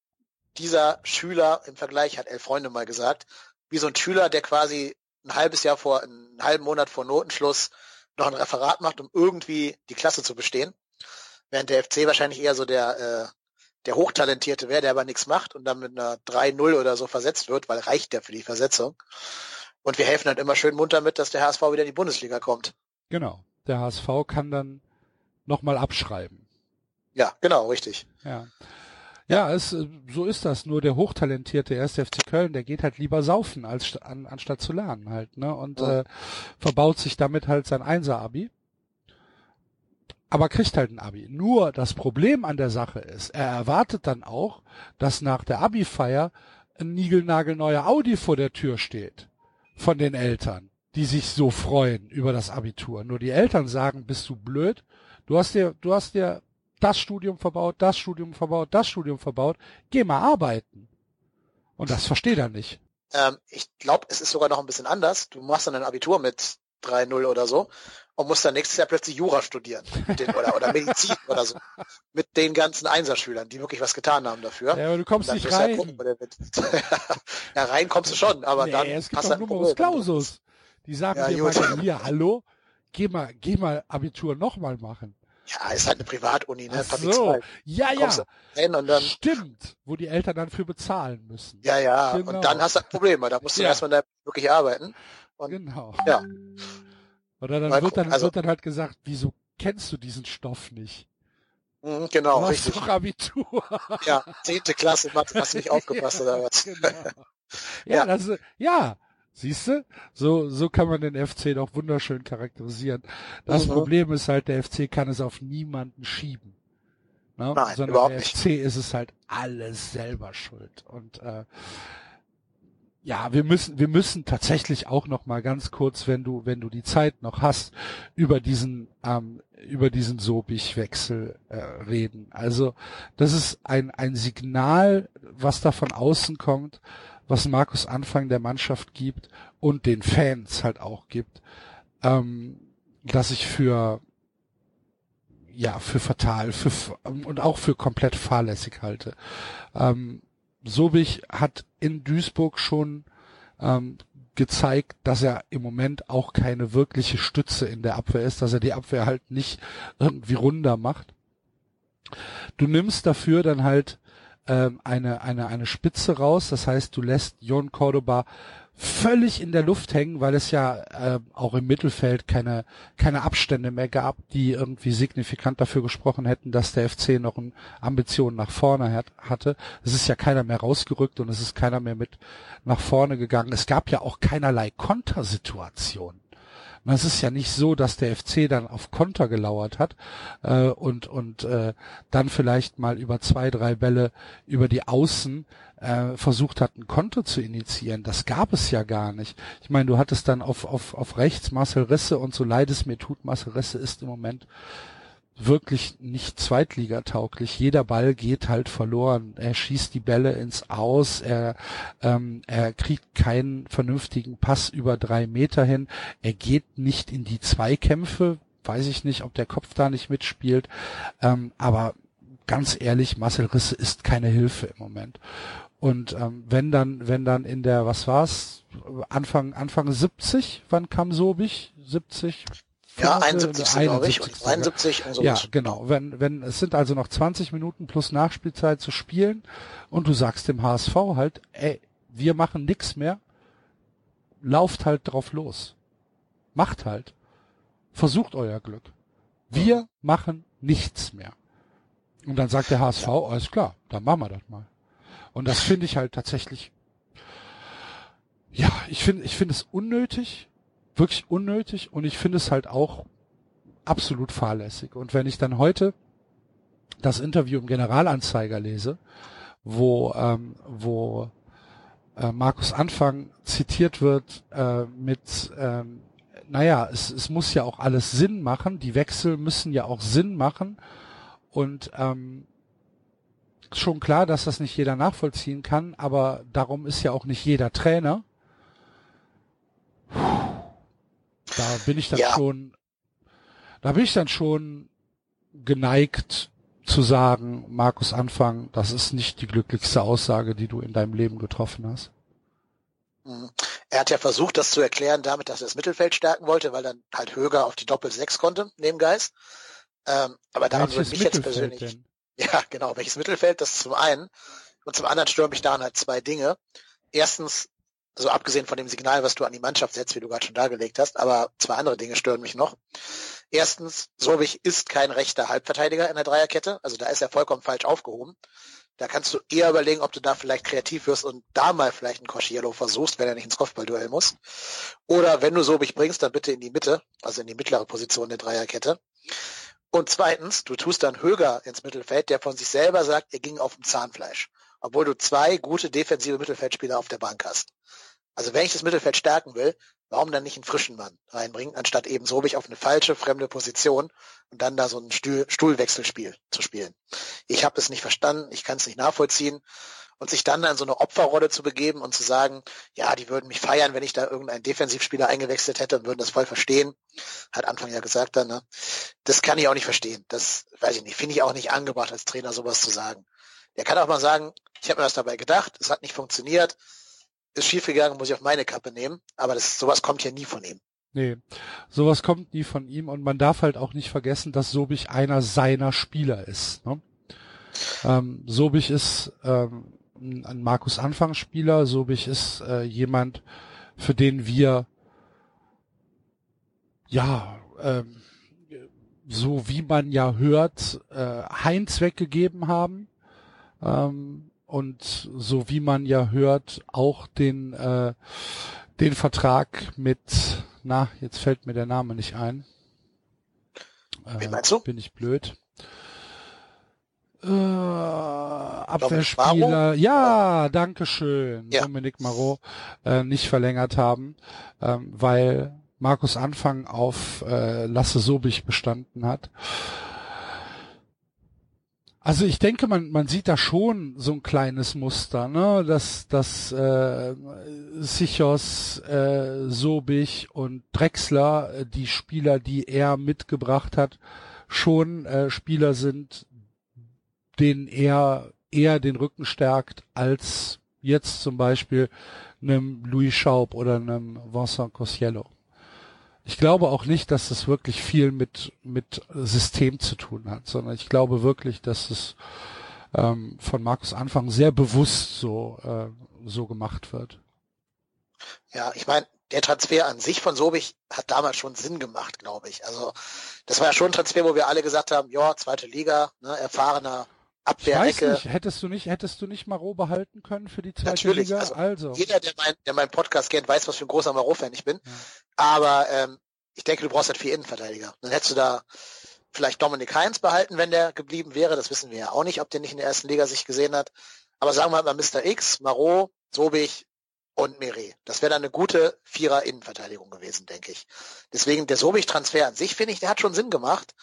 dieser Schüler im Vergleich, hat Elf Freunde mal gesagt, wie so ein Schüler, der quasi ein halbes Jahr vor, einen halben Monat vor Notenschluss noch ein Referat macht, um irgendwie die Klasse zu bestehen. Während der FC wahrscheinlich eher so der, äh, der Hochtalentierte wäre, der aber nichts macht und dann mit einer 3-0 oder so versetzt wird, weil reicht ja für die Versetzung. Und wir helfen halt immer schön munter mit, dass der HSV wieder in die Bundesliga kommt. Genau. Der HSV kann dann nochmal abschreiben. Ja, genau, richtig. Ja. Ja, es, so ist das. Nur der hochtalentierte 1. FC Köln, der geht halt lieber saufen, als an, anstatt zu lernen halt, ne? Und ja. äh, verbaut sich damit halt sein Einser-Abi. Aber kriegt halt ein Abi. Nur das Problem an der Sache ist, er erwartet dann auch, dass nach der Abi-Feier ein niegelnagelneuer Audi vor der Tür steht. Von den Eltern, die sich so freuen über das Abitur. Nur die Eltern sagen, bist du blöd? Du hast dir, du hast dir das Studium verbaut, das Studium verbaut, das Studium verbaut, geh mal arbeiten. Und das versteht er nicht. Ähm, ich glaube, es ist sogar noch ein bisschen anders. Du machst dann ein Abitur mit 3-0 oder so und musst dann nächstes Jahr plötzlich Jura studieren den, oder, oder Medizin oder so. Mit den ganzen Einserschülern, die wirklich was getan haben dafür. Ja, aber du kommst nicht rein. Ja, gucken, ja, rein kommst du schon, aber nee, dann es gibt hast du Numerus Clausus. Die sagen ja, dir mal hier, hallo, geh mal, geh mal Abitur nochmal machen. Ja, ist halt eine Privatuni, ne? Ach so. Ja, ja. Und dann, Stimmt, wo die Eltern dann für bezahlen müssen. Ja, ja. Genau. Und dann hast du Probleme. Da musst du ja. erstmal da wirklich arbeiten. Und, genau. Ja. Oder dann wird dann, also, wird dann halt gesagt, wieso kennst du diesen Stoff nicht? Mhm, genau, du hast richtig. Doch Abitur. Ja, zehnte Klasse, hast du nicht aufgepasst oder was? Genau. Ja, ja. Das, ja, Siehst du? So, so kann man den FC doch wunderschön charakterisieren. Das mhm. Problem ist halt, der FC kann es auf niemanden schieben. Ne? Nein, Sondern überhaupt der nicht. FC ist es halt alles selber schuld. Und äh, ja, wir müssen, wir müssen tatsächlich auch noch mal ganz kurz, wenn du, wenn du die Zeit noch hast, über diesen, ähm, über diesen Sobich-Wechsel äh, reden. Also das ist ein ein Signal, was da von außen kommt, was Markus Anfang der Mannschaft gibt und den Fans halt auch gibt, ähm, dass ich für ja für fatal für und auch für komplett fahrlässig halte. Ähm, Sobich hat in Duisburg schon ähm, gezeigt, dass er im Moment auch keine wirkliche Stütze in der Abwehr ist, dass er die Abwehr halt nicht irgendwie runder macht. Du nimmst dafür dann halt ähm, eine, eine, eine Spitze raus. Das heißt, du lässt Jon Cordoba völlig in der Luft hängen, weil es ja äh, auch im Mittelfeld keine, keine Abstände mehr gab, die irgendwie signifikant dafür gesprochen hätten, dass der FC noch eine Ambition nach vorne hat, hatte. Es ist ja keiner mehr rausgerückt und es ist keiner mehr mit nach vorne gegangen. Es gab ja auch keinerlei Kontersituation. Und es ist ja nicht so, dass der FC dann auf Konter gelauert hat äh, und und äh, dann vielleicht mal über zwei drei Bälle über die Außen äh, versucht hat, ein Konto zu initiieren. Das gab es ja gar nicht. Ich meine, du hattest dann auf auf auf rechts Marcel Risse und so leid es mir tut, Marcel Risse ist im Moment wirklich nicht zweitligatauglich. Jeder Ball geht halt verloren. Er schießt die Bälle ins Aus. Er, ähm, er kriegt keinen vernünftigen Pass über drei Meter hin. Er geht nicht in die Zweikämpfe. Weiß ich nicht, ob der Kopf da nicht mitspielt. Ähm, aber ganz ehrlich, Marcel Risse ist keine Hilfe im Moment. Und ähm, wenn dann, wenn dann in der, was war's, Anfang, Anfang 70, wann kam Sobich? 70? Ja, 71, glaube ich, und 72 und so. Ja, genau. Wenn, wenn, es sind also noch 20 Minuten plus Nachspielzeit zu spielen und du sagst dem HSV halt, ey, wir machen nix mehr, lauft halt drauf los. Macht halt. Versucht euer Glück. Wir ja. machen nichts mehr. Und dann sagt der HSV, ja. alles klar, dann machen wir das mal. Und das finde ich halt tatsächlich, ja, ich finde, ich finde es unnötig, wirklich unnötig und ich finde es halt auch absolut fahrlässig. Und wenn ich dann heute das Interview im Generalanzeiger lese, wo, ähm, wo äh, Markus Anfang zitiert wird äh, mit, ähm, naja, es, es muss ja auch alles Sinn machen, die Wechsel müssen ja auch Sinn machen und ähm, schon klar, dass das nicht jeder nachvollziehen kann, aber darum ist ja auch nicht jeder Trainer. Da bin ich dann ja. schon, da bin ich dann schon geneigt zu sagen, Markus Anfang, das ist nicht die glücklichste Aussage, die du in deinem Leben getroffen hast. Mhm. Er hat ja versucht, das zu erklären damit, dass er das Mittelfeld stärken wollte, weil dann halt Höger auf die Doppel-6 konnte, neben Geist. Ähm, aber daran würde mich jetzt persönlich, denn? ja genau, welches Mittelfeld, das zum einen. Und zum anderen stören mich daran halt zwei Dinge. Erstens, also abgesehen von dem Signal, was du an die Mannschaft setzt, wie du gerade schon dargelegt hast, aber zwei andere Dinge stören mich noch. Erstens, Sobich ist kein rechter Halbverteidiger in der Dreierkette, also da ist er vollkommen falsch aufgehoben. Da kannst du eher überlegen, ob du da vielleicht kreativ wirst und da mal vielleicht einen Cosciello versuchst, wenn er nicht ins Kopfballduell muss. Oder wenn du Sobich bringst, dann bitte in die Mitte, also in die mittlere Position der Dreierkette. Und zweitens, du tust dann Höger ins Mittelfeld, der von sich selber sagt, er ging auf dem Zahnfleisch. Obwohl du zwei gute defensive Mittelfeldspieler auf der Bank hast. Also wenn ich das Mittelfeld stärken will, warum dann nicht einen frischen Mann reinbringen, anstatt eben so auf eine falsche, fremde Position und dann da so ein Stuhl, Stuhlwechselspiel zu spielen. Ich habe das nicht verstanden, ich kann es nicht nachvollziehen. Und sich dann in so eine Opferrolle zu begeben und zu sagen, ja, die würden mich feiern, wenn ich da irgendeinen Defensivspieler eingewechselt hätte und würden das voll verstehen, hat Anfang ja gesagt dann, ne? Das kann ich auch nicht verstehen. Das weiß ich nicht, finde ich auch nicht angebracht als Trainer sowas zu sagen. Der kann auch mal sagen, ich habe mir was dabei gedacht, es hat nicht funktioniert, ist schiefgegangen, muss ich auf meine Kappe nehmen. Aber das, sowas kommt ja nie von ihm. Nee, sowas kommt nie von ihm und man darf halt auch nicht vergessen, dass Sobich einer seiner Spieler ist. Ne? Ähm, Sobich ist ähm, ein Markus Anfangsspieler, Sobich ist äh, jemand, für den wir ja ähm, so wie man ja hört, äh, Heinz weggegeben haben. Ähm, und so wie man ja hört, auch den, äh, den Vertrag mit, na, jetzt fällt mir der Name nicht ein. Äh, Wie meinst du? Bin ich blöd. Äh, Abwehrspieler, ja, danke schön, ja. Dominik Marot, äh, nicht verlängert haben, ähm, weil Markus Anfang auf äh, Lasse Sobich bestanden hat. Also ich denke, man, man sieht da schon so ein kleines Muster, ne? Dass, dass äh, Sichos, äh, Sobich und Drexler, äh, die Spieler, die er mitgebracht hat, schon äh, Spieler sind, denen er eher den Rücken stärkt, als jetzt zum Beispiel einem Louis Schaub oder einem Vincent Cosiello. Ich glaube auch nicht, dass es wirklich viel mit, mit System zu tun hat, sondern ich glaube wirklich, dass es ähm, von Markus Anfang sehr bewusst so, äh, so gemacht wird. Ja, ich meine, der Transfer an sich von Sobich hat damals schon Sinn gemacht, glaube ich. Also das war ja schon ein Transfer, wo wir alle gesagt haben, ja, zweite Liga, ne, erfahrener Nicht, hättest du nicht, hättest du nicht Marot behalten können für die zweite Natürlich, Liga? Also, also. Jeder, der, mein, der meinen Podcast kennt, weiß, was für ein großer Marot-Fan ich bin. Ja. Aber ähm, ich denke, du brauchst halt vier Innenverteidiger. Dann hättest du da vielleicht Dominik Heinz behalten, wenn der geblieben wäre. Das wissen wir ja auch nicht, ob der nicht in der ersten Liga sich gesehen hat. Aber sagen wir mal Mr. X, Marot, Sobich und Meret. Das wäre dann eine gute Vierer-Innenverteidigung gewesen, denke ich. Deswegen der Sobich-Transfer an sich, finde ich, der hat schon Sinn gemacht.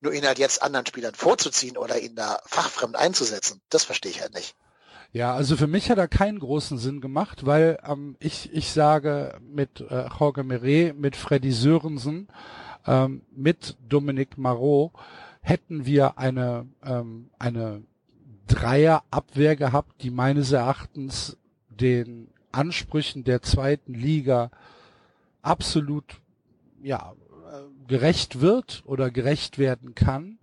Nur ihn halt jetzt anderen Spielern vorzuziehen oder ihn da fachfremd einzusetzen, das verstehe ich halt nicht. Ja, also für mich hat er keinen großen Sinn gemacht, weil ähm, ich, ich sage mit äh, Jorge Meret, mit Freddy Sörensen, ähm, mit Dominic Marot hätten wir eine, ähm, eine Dreierabwehr gehabt, die meines Erachtens den Ansprüchen der zweiten Liga absolut ja gerecht wird oder gerecht werden kann.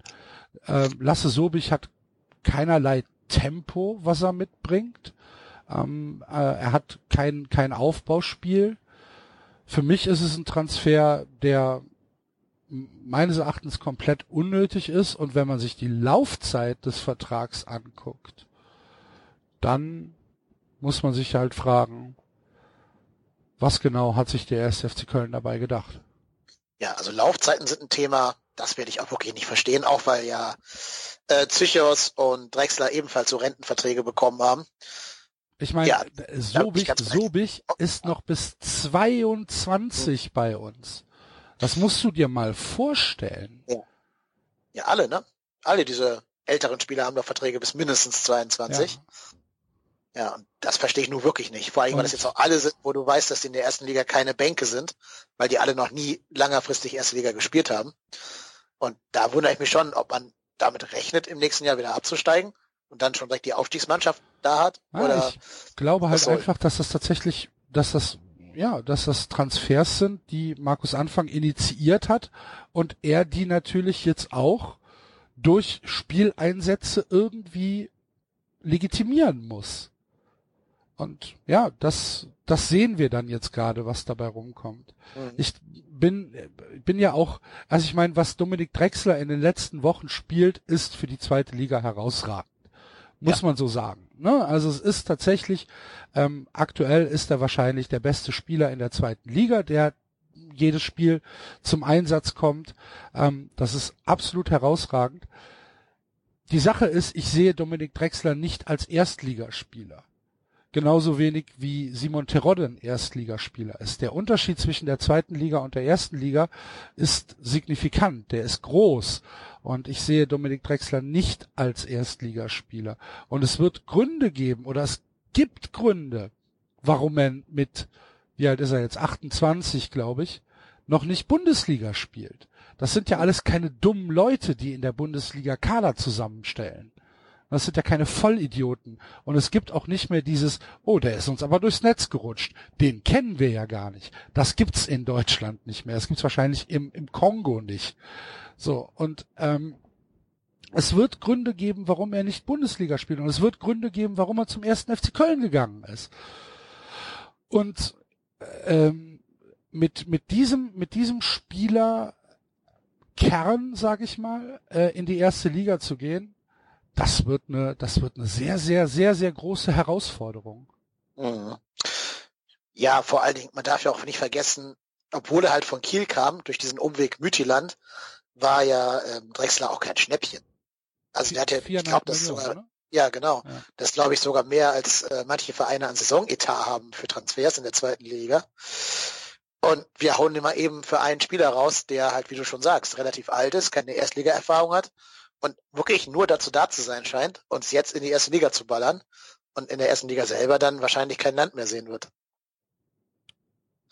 Ähm, Lasse Sobich hat keinerlei Tempo, was er mitbringt. Ähm, äh, er hat kein, kein Aufbauspiel. Für mich ist es ein Transfer, der meines Erachtens komplett unnötig ist und wenn man sich die Laufzeit des Vertrags anguckt, dann muss man sich halt fragen, was genau hat sich der 1. FC Köln dabei gedacht? Ja, also Laufzeiten sind ein Thema, das werde ich auch wirklich nicht verstehen, auch weil ja äh, Zychos und Drexler ebenfalls so Rentenverträge bekommen haben. Ich meine, ja, Sobich, Sobich ist noch bis 22 hm. bei uns. Das musst du dir mal vorstellen. Ja. ja, alle, ne? Alle diese älteren Spieler haben noch Verträge bis mindestens 22. Ja, ja und das verstehe ich nur wirklich nicht. Vor allem, weil das jetzt auch alle sind, wo du weißt, dass die in der ersten Liga keine Bänke sind, weil die alle noch nie langfristig erste Liga gespielt haben. Und da wundere ich mich schon, ob man damit rechnet, im nächsten Jahr wieder abzusteigen und dann schon direkt die Aufstiegsmannschaft da hat. Ah, oder ich glaube halt einfach, dass das tatsächlich, dass das ja, dass das Transfers sind, die Markus Anfang initiiert hat und er die natürlich jetzt auch durch Spieleinsätze irgendwie legitimieren muss. Und ja, das, das sehen wir dann jetzt gerade, was dabei rumkommt. Mhm. Ich bin, bin ja auch, also ich meine, was Dominik Drexler in den letzten Wochen spielt, ist für die zweite Liga herausragend. Muss ja. man so sagen. Ne? Also es ist tatsächlich, ähm, aktuell ist er wahrscheinlich der beste Spieler in der zweiten Liga, der jedes Spiel zum Einsatz kommt. Ähm, das ist absolut herausragend. Die Sache ist, ich sehe Dominik Drexler nicht als Erstligaspieler. Genauso wenig wie Simon Terodde ein Erstligaspieler ist. Der Unterschied zwischen der zweiten Liga und der ersten Liga ist signifikant. Der ist groß. Und ich sehe Dominik Drexler nicht als Erstligaspieler. Und es wird Gründe geben oder es gibt Gründe, warum er mit, wie alt ist er jetzt, 28, glaube ich, noch nicht Bundesliga spielt. Das sind ja alles keine dummen Leute, die in der Bundesliga Kader zusammenstellen. Das sind ja keine Vollidioten. Und es gibt auch nicht mehr dieses, oh, der ist uns aber durchs Netz gerutscht. Den kennen wir ja gar nicht. Das gibt's in Deutschland nicht mehr. Das gibt's wahrscheinlich im, im Kongo nicht. So, und ähm, es wird Gründe geben, warum er nicht Bundesliga spielt. Und es wird Gründe geben, warum er zum ersten FC Köln gegangen ist. Und ähm, mit, mit, diesem, mit diesem Spieler Kern, sag ich mal, äh, in die erste Liga zu gehen, das wird eine, das wird eine sehr, sehr, sehr, sehr große Herausforderung. Mhm. Ja, vor allen Dingen, man darf ja auch nicht vergessen, obwohl er halt von Kiel kam, durch diesen Umweg Mütiland, war ja ähm, Drexler auch kein Schnäppchen. Also der hat ja, ich glaube, das sogar, ne? ja genau, ja. das glaube ich sogar mehr als äh, manche Vereine an Saisonetat haben für Transfers in der zweiten Liga. Und wir hauen immer eben für einen Spieler raus, der halt, wie du schon sagst, relativ alt ist, keine Erstliga-Erfahrung hat und wirklich nur dazu da zu sein scheint, uns jetzt in die erste Liga zu ballern und in der ersten Liga selber dann wahrscheinlich kein Land mehr sehen wird.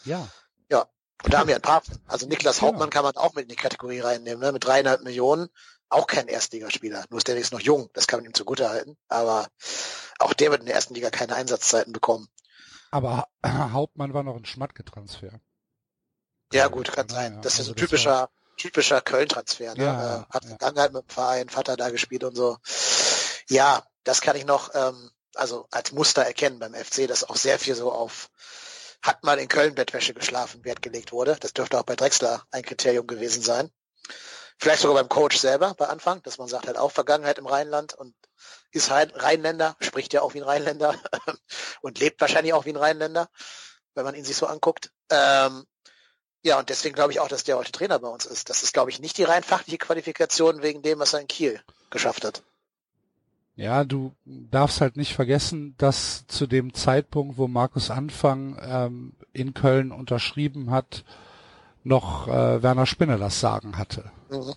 Ja. Ja, und da haben wir ein paar. Also Niklas ja. Hauptmann kann man auch mit in die Kategorie reinnehmen, ne? mit dreieinhalb Millionen. Auch kein Erstligaspieler. Nur ist der ist noch jung, das kann man ihm zugute halten. Aber auch der wird in der ersten Liga keine Einsatzzeiten bekommen. Aber Hauptmann war noch ein Schmatke-Transfer. Ja gut, kann sein. Das ist also ein typischer. Typischer Köln-Transfer. Ne? Ja, äh, hat ja. Vergangenheit mit dem Verein, Vater da gespielt und so. Ja, das kann ich noch ähm, also als Muster erkennen beim FC, dass auch sehr viel so auf hat mal in Köln Bettwäsche geschlafen, Wert gelegt wurde. Das dürfte auch bei Drexler ein Kriterium gewesen sein. Vielleicht sogar beim Coach selber bei Anfang, dass man sagt halt auch Vergangenheit im Rheinland und ist halt Rheinländer, spricht ja auch wie ein Rheinländer und lebt wahrscheinlich auch wie ein Rheinländer, wenn man ihn sich so anguckt. Ähm, ja, und deswegen glaube ich auch, dass der heute Trainer bei uns ist. Das ist, glaube ich, nicht die rein fachliche Qualifikation wegen dem, was er in Kiel geschafft hat. Ja, du darfst halt nicht vergessen, dass zu dem Zeitpunkt, wo Markus Anfang ähm, in Köln unterschrieben hat, noch äh, Werner Spinner das Sagen hatte mhm.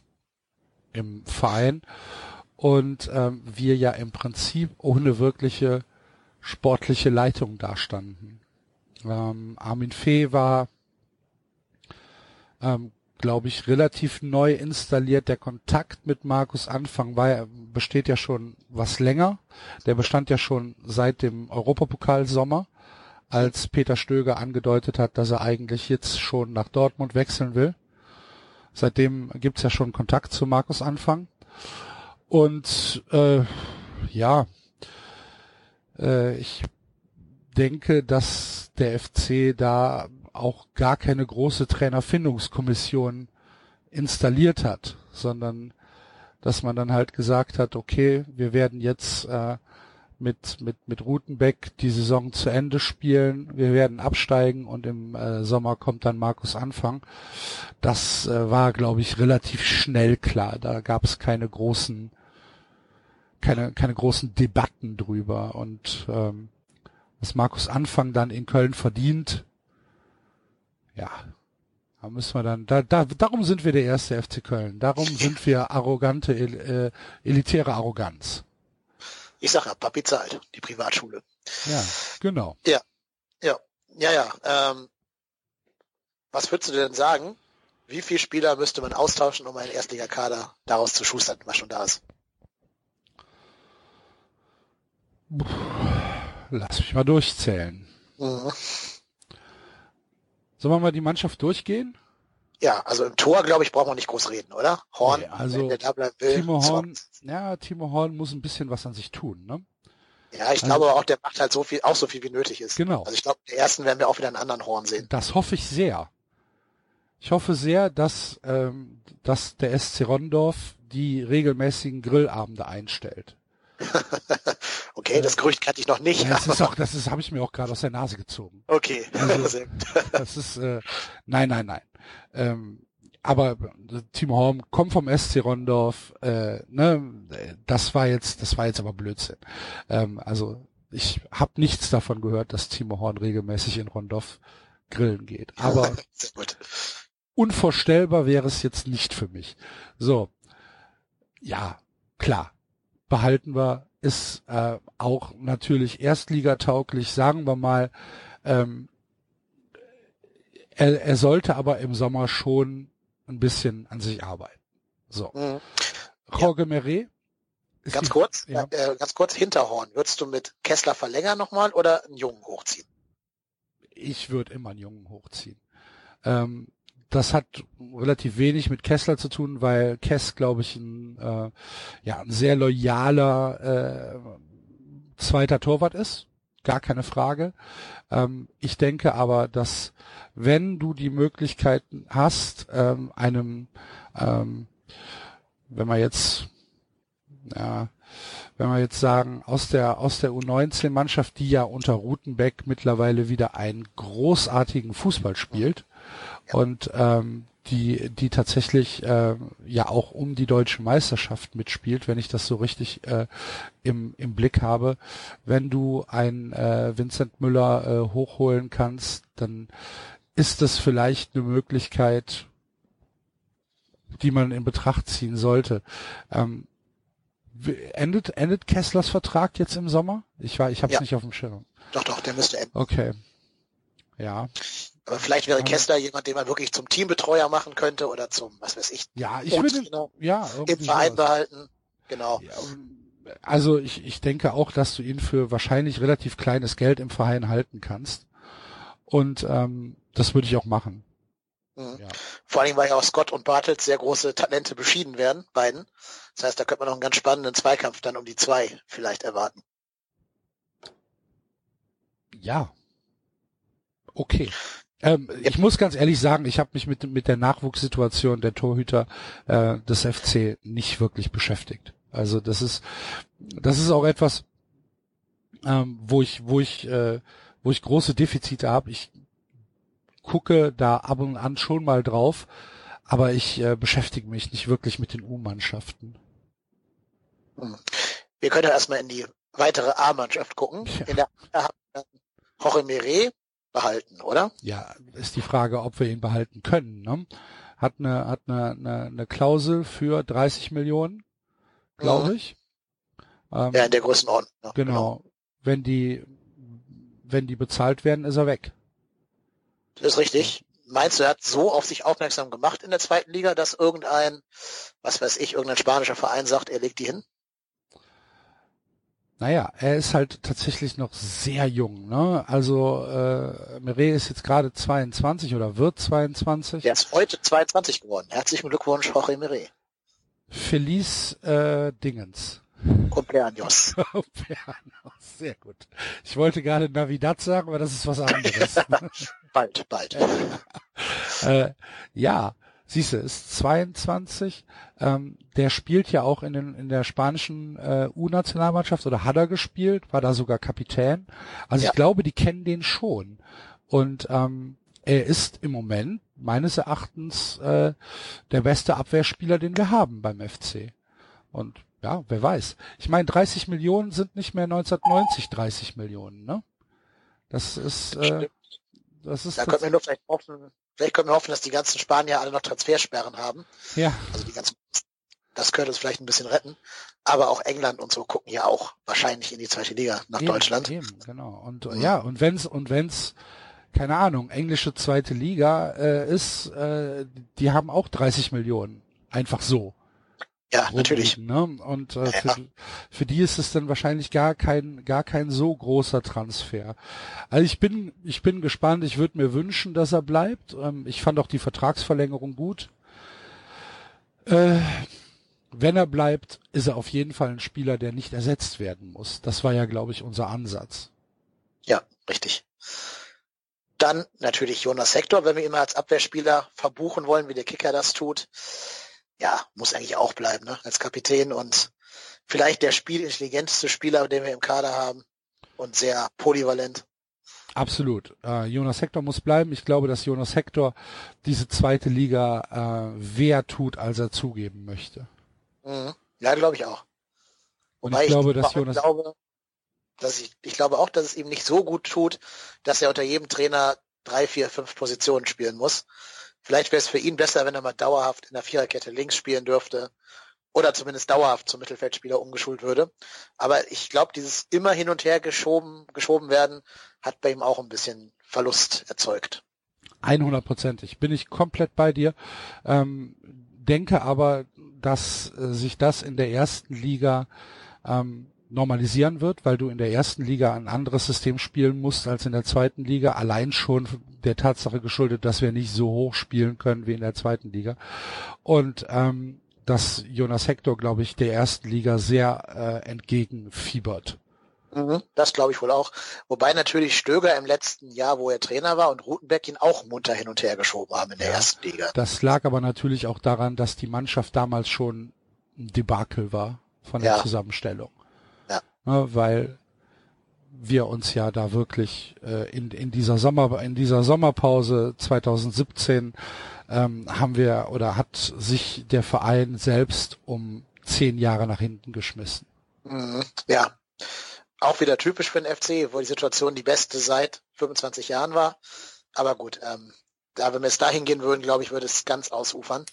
im Verein und ähm, wir ja im Prinzip ohne wirkliche sportliche Leitung dastanden. Ähm, Armin Fee war, ähm, glaube ich, relativ neu installiert. Der Kontakt mit Markus Anfang war, besteht ja schon was länger. Der bestand ja schon seit dem Europapokalsommer, als Peter Stöger angedeutet hat, dass er eigentlich jetzt schon nach Dortmund wechseln will. Seitdem gibt's ja schon Kontakt zu Markus Anfang. Und äh, ja, äh, ich denke, dass der FC da auch gar keine große Trainerfindungskommission installiert hat, sondern dass man dann halt gesagt hat, okay, wir werden jetzt äh, mit, mit, mit Rutenbeck die Saison zu Ende spielen, wir werden absteigen und im äh, Sommer kommt dann Markus Anfang. Das äh, war, glaube ich, relativ schnell klar. Da gab es keine großen, keine, keine großen Debatten drüber. Und ähm, was Markus Anfang dann in Köln verdient, ja, Da müssen wir dann, da, da, darum sind wir der erste FC Köln. Darum sind wir arrogante, äh, elitäre Arroganz. Ich sag ja, Papi zahlt, die Privatschule. Ja, genau. Ja, ja, ja, ja. Ähm, was würdest du denn sagen? Wie viele Spieler müsste man austauschen, um einen Erstligakader daraus zu schustern, was schon da ist? Lass mich mal durchzählen. Mhm. Sollen wir mal die Mannschaft durchgehen? Ja, also im Tor, glaube ich, braucht man nicht groß reden, oder? Horn, nee, also wenn der da will. Timo Horn, ja, Timo Horn muss ein bisschen was an sich tun, ne? Ja, ich also, glaube auch, der macht halt so viel, auch so viel wie nötig ist. Genau. Also ich glaube, der ersten werden wir auch wieder einen anderen Horn sehen. Das hoffe ich sehr. Ich hoffe sehr, dass, ähm, dass der SC Rondorf die regelmäßigen Grillabende einstellt. okay, das Gerücht kannte ich noch nicht. Ja, das ist auch, das ist, habe ich mir auch gerade aus der Nase gezogen. Okay, also, das ist, äh, nein, nein, nein. Ähm, aber äh, Timo Horn kommt vom SC Rondorf, äh, ne, das war jetzt, das war jetzt aber Blödsinn. Ähm, also ich habe nichts davon gehört, dass Timo Horn regelmäßig in Rondorf grillen geht. Aber unvorstellbar wäre es jetzt nicht für mich. So, ja, klar, behalten wir, ist äh, auch natürlich erstligatauglich, sagen wir mal. Ähm, er, er sollte aber im Sommer schon ein bisschen an sich arbeiten. So. Mhm. Jorge ja. Meret. Ganz die, kurz, ja. äh, ganz kurz, Hinterhorn. Würdest du mit Kessler verlängern nochmal oder einen Jungen hochziehen? Ich würde immer einen Jungen hochziehen. Ähm, das hat relativ wenig mit Kessler zu tun, weil Kess, glaube ich, ein, äh, ja, ein sehr loyaler äh, zweiter Torwart ist. Gar keine Frage. Ähm, ich denke aber, dass wenn du die Möglichkeiten hast, ähm, einem, ähm, wenn wir jetzt, ja, wenn wir jetzt sagen, aus der, aus der U19-Mannschaft, die ja unter Rutenbeck mittlerweile wieder einen großartigen Fußball spielt, und ähm, die die tatsächlich äh, ja auch um die deutsche Meisterschaft mitspielt, wenn ich das so richtig äh, im im Blick habe. Wenn du ein äh, Vincent Müller äh, hochholen kannst, dann ist das vielleicht eine Möglichkeit, die man in Betracht ziehen sollte. Ähm, endet endet Kesslers Vertrag jetzt im Sommer? Ich war ich habe es ja. nicht auf dem Schirm. Doch doch, der müsste enden. Okay. Ja. Aber vielleicht wäre Kessler jemand, den man wirklich zum Teambetreuer machen könnte oder zum, was weiß ich, ja, ich würde, ja, im Verein behalten. Genau. Ja, also ich, ich denke auch, dass du ihn für wahrscheinlich relativ kleines Geld im Verein halten kannst. Und ähm, das würde ich auch machen. Mhm. Ja. Vor allen Dingen, weil ja auch Scott und Bartels sehr große Talente beschieden werden, beiden. Das heißt, da könnte man noch einen ganz spannenden Zweikampf dann um die zwei vielleicht erwarten. Ja. Okay. Ähm, ich muss ganz ehrlich sagen, ich habe mich mit, mit der Nachwuchssituation der Torhüter äh, des FC nicht wirklich beschäftigt. Also das ist das ist auch etwas, ähm, wo ich wo ich äh, wo ich große Defizite habe. Ich gucke da ab und an schon mal drauf, aber ich äh, beschäftige mich nicht wirklich mit den U-Mannschaften. Hm. Wir können ja erstmal in die weitere A-Mannschaft gucken. Ja. In der Jorge Mire, behalten, oder? Ja, ist die Frage, ob wir ihn behalten können. Ne? Hat eine hat eine, eine, eine Klausel für 30 Millionen, glaube mhm. ich. Ähm, ja, in der Größenordnung. Ja, genau. genau. Wenn die wenn die bezahlt werden, ist er weg. Das ist richtig. Meinst du, er hat so auf sich aufmerksam gemacht in der zweiten Liga, dass irgendein, was weiß ich, irgendein spanischer Verein sagt, er legt die hin? Naja, er ist halt tatsächlich noch sehr jung. Ne? Also äh, Meret ist jetzt gerade 22 oder wird 22. Er ist heute 22 geworden. Herzlichen Glückwunsch, Jorge Meret. Feliz äh, Dingens. Cumpleaños. Cumpleaños, sehr gut. Ich wollte gerade Navidad sagen, aber das ist was anderes. bald, bald. äh, ja, Siehst du, ist 22. Ähm, der spielt ja auch in, den, in der spanischen äh, U-Nationalmannschaft oder hat er gespielt, war da sogar Kapitän. Also ja. ich glaube, die kennen den schon. Und ähm, er ist im Moment meines Erachtens äh, der beste Abwehrspieler, den wir haben beim FC. Und ja, wer weiß. Ich meine, 30 Millionen sind nicht mehr 1990 30 Millionen, ne? Das ist, äh, das ist. Da könnte man nur vielleicht hoffen, Vielleicht können wir hoffen, dass die ganzen Spanier alle noch Transfersperren haben. Ja. Also die ganzen, das könnte uns vielleicht ein bisschen retten. Aber auch England und so gucken ja auch wahrscheinlich in die zweite Liga nach eben, Deutschland. Eben, genau. Und Ja. ja, und wenn's und wenn's keine Ahnung, englische zweite Liga äh, ist, äh, die haben auch 30 Millionen. Einfach so. Ja, natürlich. rumliegen, Ne? Und äh, Ja. für, für die ist es dann wahrscheinlich gar kein, gar kein so großer Transfer. Also ich bin, ich bin gespannt. Ich würde mir wünschen, dass er bleibt. Ähm, ich fand auch die Vertragsverlängerung gut. Äh, wenn er bleibt, ist er auf jeden Fall ein Spieler, der nicht ersetzt werden muss. Das war ja, glaube ich, unser Ansatz. Ja, richtig. Dann natürlich Jonas Hector, wenn wir ihn mal als Abwehrspieler verbuchen wollen, wie der Kicker das tut. Ja, muss eigentlich auch bleiben, ne? Als Kapitän und vielleicht der spielintelligenteste Spieler, den wir im Kader haben und sehr polyvalent. Absolut. Äh, Jonas Hector muss bleiben. Ich glaube, dass Jonas Hector diese zweite Liga äh, wer tut, als er zugeben möchte. Mhm. Ja, glaube ich auch. Und ich glaube, dass Jonas glaube, dass ich, ich glaube auch, dass es ihm nicht so gut tut, dass er unter jedem Trainer drei, vier, fünf Positionen spielen muss. Vielleicht wäre es für ihn besser, wenn er mal dauerhaft in der Viererkette links spielen dürfte oder zumindest dauerhaft zum Mittelfeldspieler umgeschult würde. Aber ich glaube, dieses immer hin und her geschoben, geschoben werden, hat bei ihm auch ein bisschen Verlust erzeugt. 100%ig bin ich komplett bei dir. Ähm, denke aber, dass äh, sich das in der ersten Liga ähm, normalisieren wird, weil du in der ersten Liga ein anderes System spielen musst als in der zweiten Liga, allein schon der Tatsache geschuldet, dass wir nicht so hoch spielen können wie in der zweiten Liga. Und ähm, dass Jonas Hector, glaube ich, der ersten Liga sehr äh, entgegenfiebert. Mhm, das glaube ich wohl auch. Wobei natürlich Stöger im letzten Jahr, wo er Trainer war, und Rutenbeck ihn auch munter hin und her geschoben haben in der Ja. ersten Liga. Das lag aber natürlich auch daran, dass die Mannschaft damals schon ein Debakel war von der Ja. Zusammenstellung. Ja. Ne, weil wir uns ja da wirklich äh, in, in dieser Sommer in dieser Sommerpause 2017 ähm, haben wir oder hat sich der Verein selbst um zehn Jahre nach hinten geschmissen. Mhm, ja. Auch wieder typisch für den FC, wo die Situation die beste seit 25 Jahren war. Aber gut, ähm, da wenn wir es dahin gehen würden, glaube ich, würde es ganz ausufern.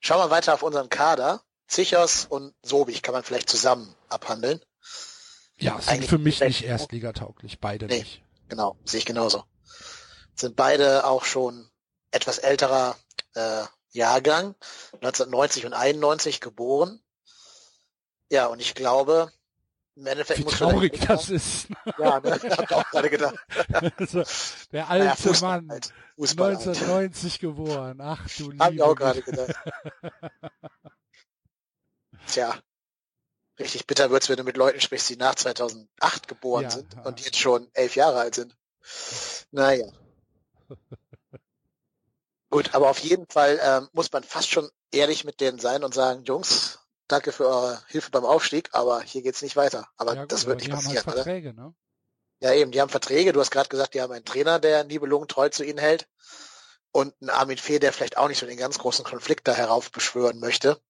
Schauen wir weiter auf unseren Kader. Zichos und Sobich kann man vielleicht zusammen abhandeln. Ja, sind Eigentlich für mich nicht erstligatauglich, beide Nee. nicht. Genau, sehe ich genauso. Sind beide auch schon etwas älterer äh, Jahrgang, 1990 und 91 geboren. Ja, und ich glaube, im Endeffekt Wie muss man traurig das ist. Ja, ne? hab auch gerade gedacht. also, der Naja, alte Fußball Mann, halt. Fußball halt. 1990 geboren. Ach du Hab ich auch gerade gedacht. Tja, richtig bitter wird's, wenn du mit Leuten sprichst, die nach 2008 geboren Ja, sind und jetzt schon elf Jahre alt sind. Naja. Gut, aber auf jeden Fall ähm, muss man fast schon ehrlich mit denen sein und sagen, Jungs, danke für eure Hilfe beim Aufstieg, aber hier geht's nicht weiter. Aber Ja, gut, das wird nicht die haben passieren, halt oder? Verträge, ne? Ja, eben, die haben Verträge. Du hast gerade gesagt, die haben einen Trainer, der nibelungentreu zu ihnen hält. Und einen Armin Fee, der vielleicht auch nicht so den ganz großen Konflikt da heraufbeschwören möchte.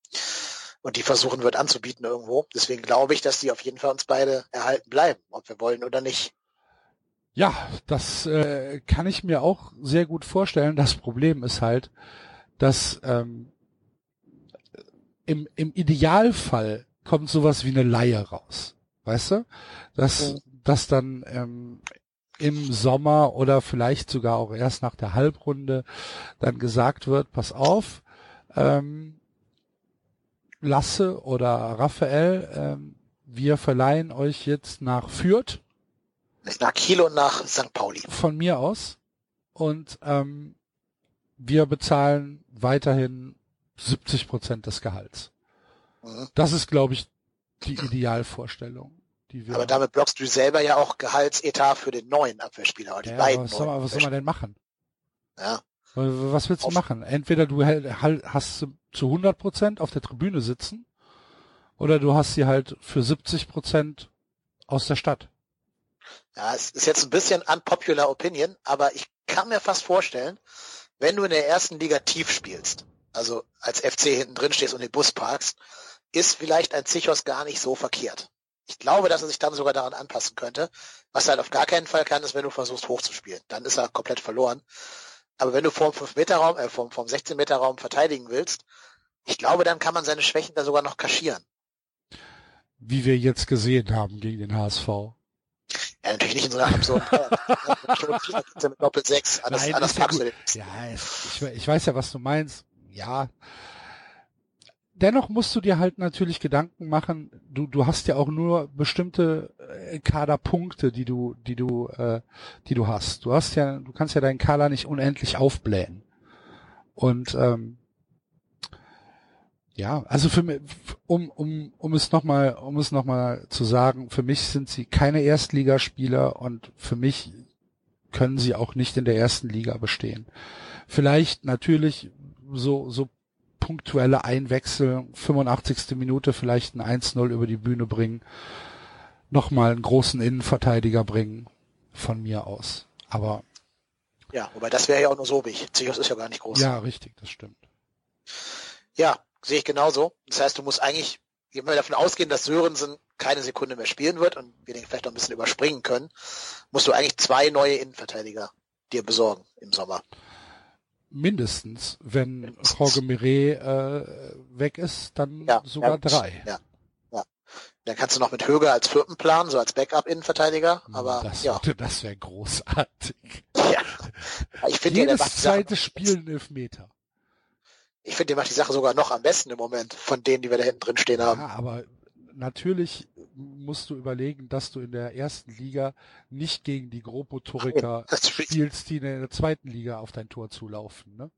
Und die versuchen wird anzubieten irgendwo. Deswegen glaube ich, dass die auf jeden Fall uns beide erhalten bleiben, ob wir wollen oder nicht. Ja, das äh, kann ich mir auch sehr gut vorstellen. Das Problem ist halt, dass ähm, im, im Idealfall kommt sowas wie eine Laie raus. Weißt du? Dass, Mhm. dass dann ähm, im Sommer oder vielleicht sogar auch erst nach der Halbrunde dann gesagt wird, pass auf, ähm, Lasse oder Raphael, ähm, wir verleihen euch jetzt nach Fürth Nach Kiel und nach St. Pauli. von mir aus und ähm, wir bezahlen weiterhin 70 Prozent des Gehalts. Mhm. Das ist, glaube ich, die Idealvorstellung, die wir. Aber damit blockst du selber ja auch Gehaltsetat für den neuen Abwehrspieler, oder die ja, beiden was, soll man, was soll man denn machen? Ja, Was willst du machen? Entweder du hast sie zu 100 Prozent auf der Tribüne sitzen oder du hast sie halt für 70 Prozent aus der Stadt. Ja, es ist jetzt ein bisschen unpopular opinion, aber ich kann mir fast vorstellen, wenn du in der ersten Liga tief spielst, also als FC hinten drin stehst und den Bus parkst, ist vielleicht ein Zichos gar nicht so verkehrt. Ich glaube, dass er sich dann sogar daran anpassen könnte. Was er halt auf gar keinen Fall kann, ist, wenn du versuchst hochzuspielen. Dann ist er komplett verloren. Aber wenn du vorm 5-Meter-Raum, äh, vorm, vorm 16-Meter-Raum verteidigen willst, ich glaube, dann kann man seine Schwächen da sogar noch kaschieren. Wie wir jetzt gesehen haben gegen den HSV. Ja, natürlich nicht in so einer absurden mit Doppel 6. Anders, Nein, anders ist ja, gut. ja ich, ich weiß ja, was du meinst. Ja. Dennoch musst du dir halt natürlich Gedanken machen. Du, du hast ja auch nur bestimmte äh, Kaderpunkte, die du, die du, äh, die du hast. Du hast ja, du kannst ja deinen Kader nicht unendlich aufblähen. Und ähm, ja, also für mich, um, um, um es nochmal, um es nochmal zu sagen, für mich sind sie keine Erstligaspieler und für mich können sie auch nicht in der ersten Liga bestehen. Vielleicht natürlich so, so punktuelle Einwechsel, 85. Minute vielleicht ein 1-0 über die Bühne bringen, nochmal einen großen Innenverteidiger bringen, von mir aus. Aber Ja, wobei das wäre ja auch nur so big. Zichos ist ja gar nicht groß. ja, richtig, das stimmt. Ja, sehe ich genauso. Das heißt, du musst eigentlich, wenn wir davon ausgehen, dass Sörensen keine Sekunde mehr spielen wird und wir den vielleicht noch ein bisschen überspringen können, musst du eigentlich zwei neue Innenverteidiger dir besorgen im Sommer. Mindestens, wenn. Jorge Miret äh, weg ist, dann Ja, sogar ja, drei. Ja, ja. Dann kannst du noch mit Höger als vierten planen, so als Backup-Innenverteidiger, aber das, ja. das wäre großartig. ja. Ich finde, Jedes macht die Sache, zweite Spiel ein Elfmeter. ich finde, der macht die Sache sogar noch am besten im Moment von denen, die wir da hinten drin stehen haben. Ja, aber natürlich musst du überlegen, dass du in der ersten Liga nicht gegen die Das spielt- spielst, die in der zweiten Liga auf dein Tor zulaufen. Ne?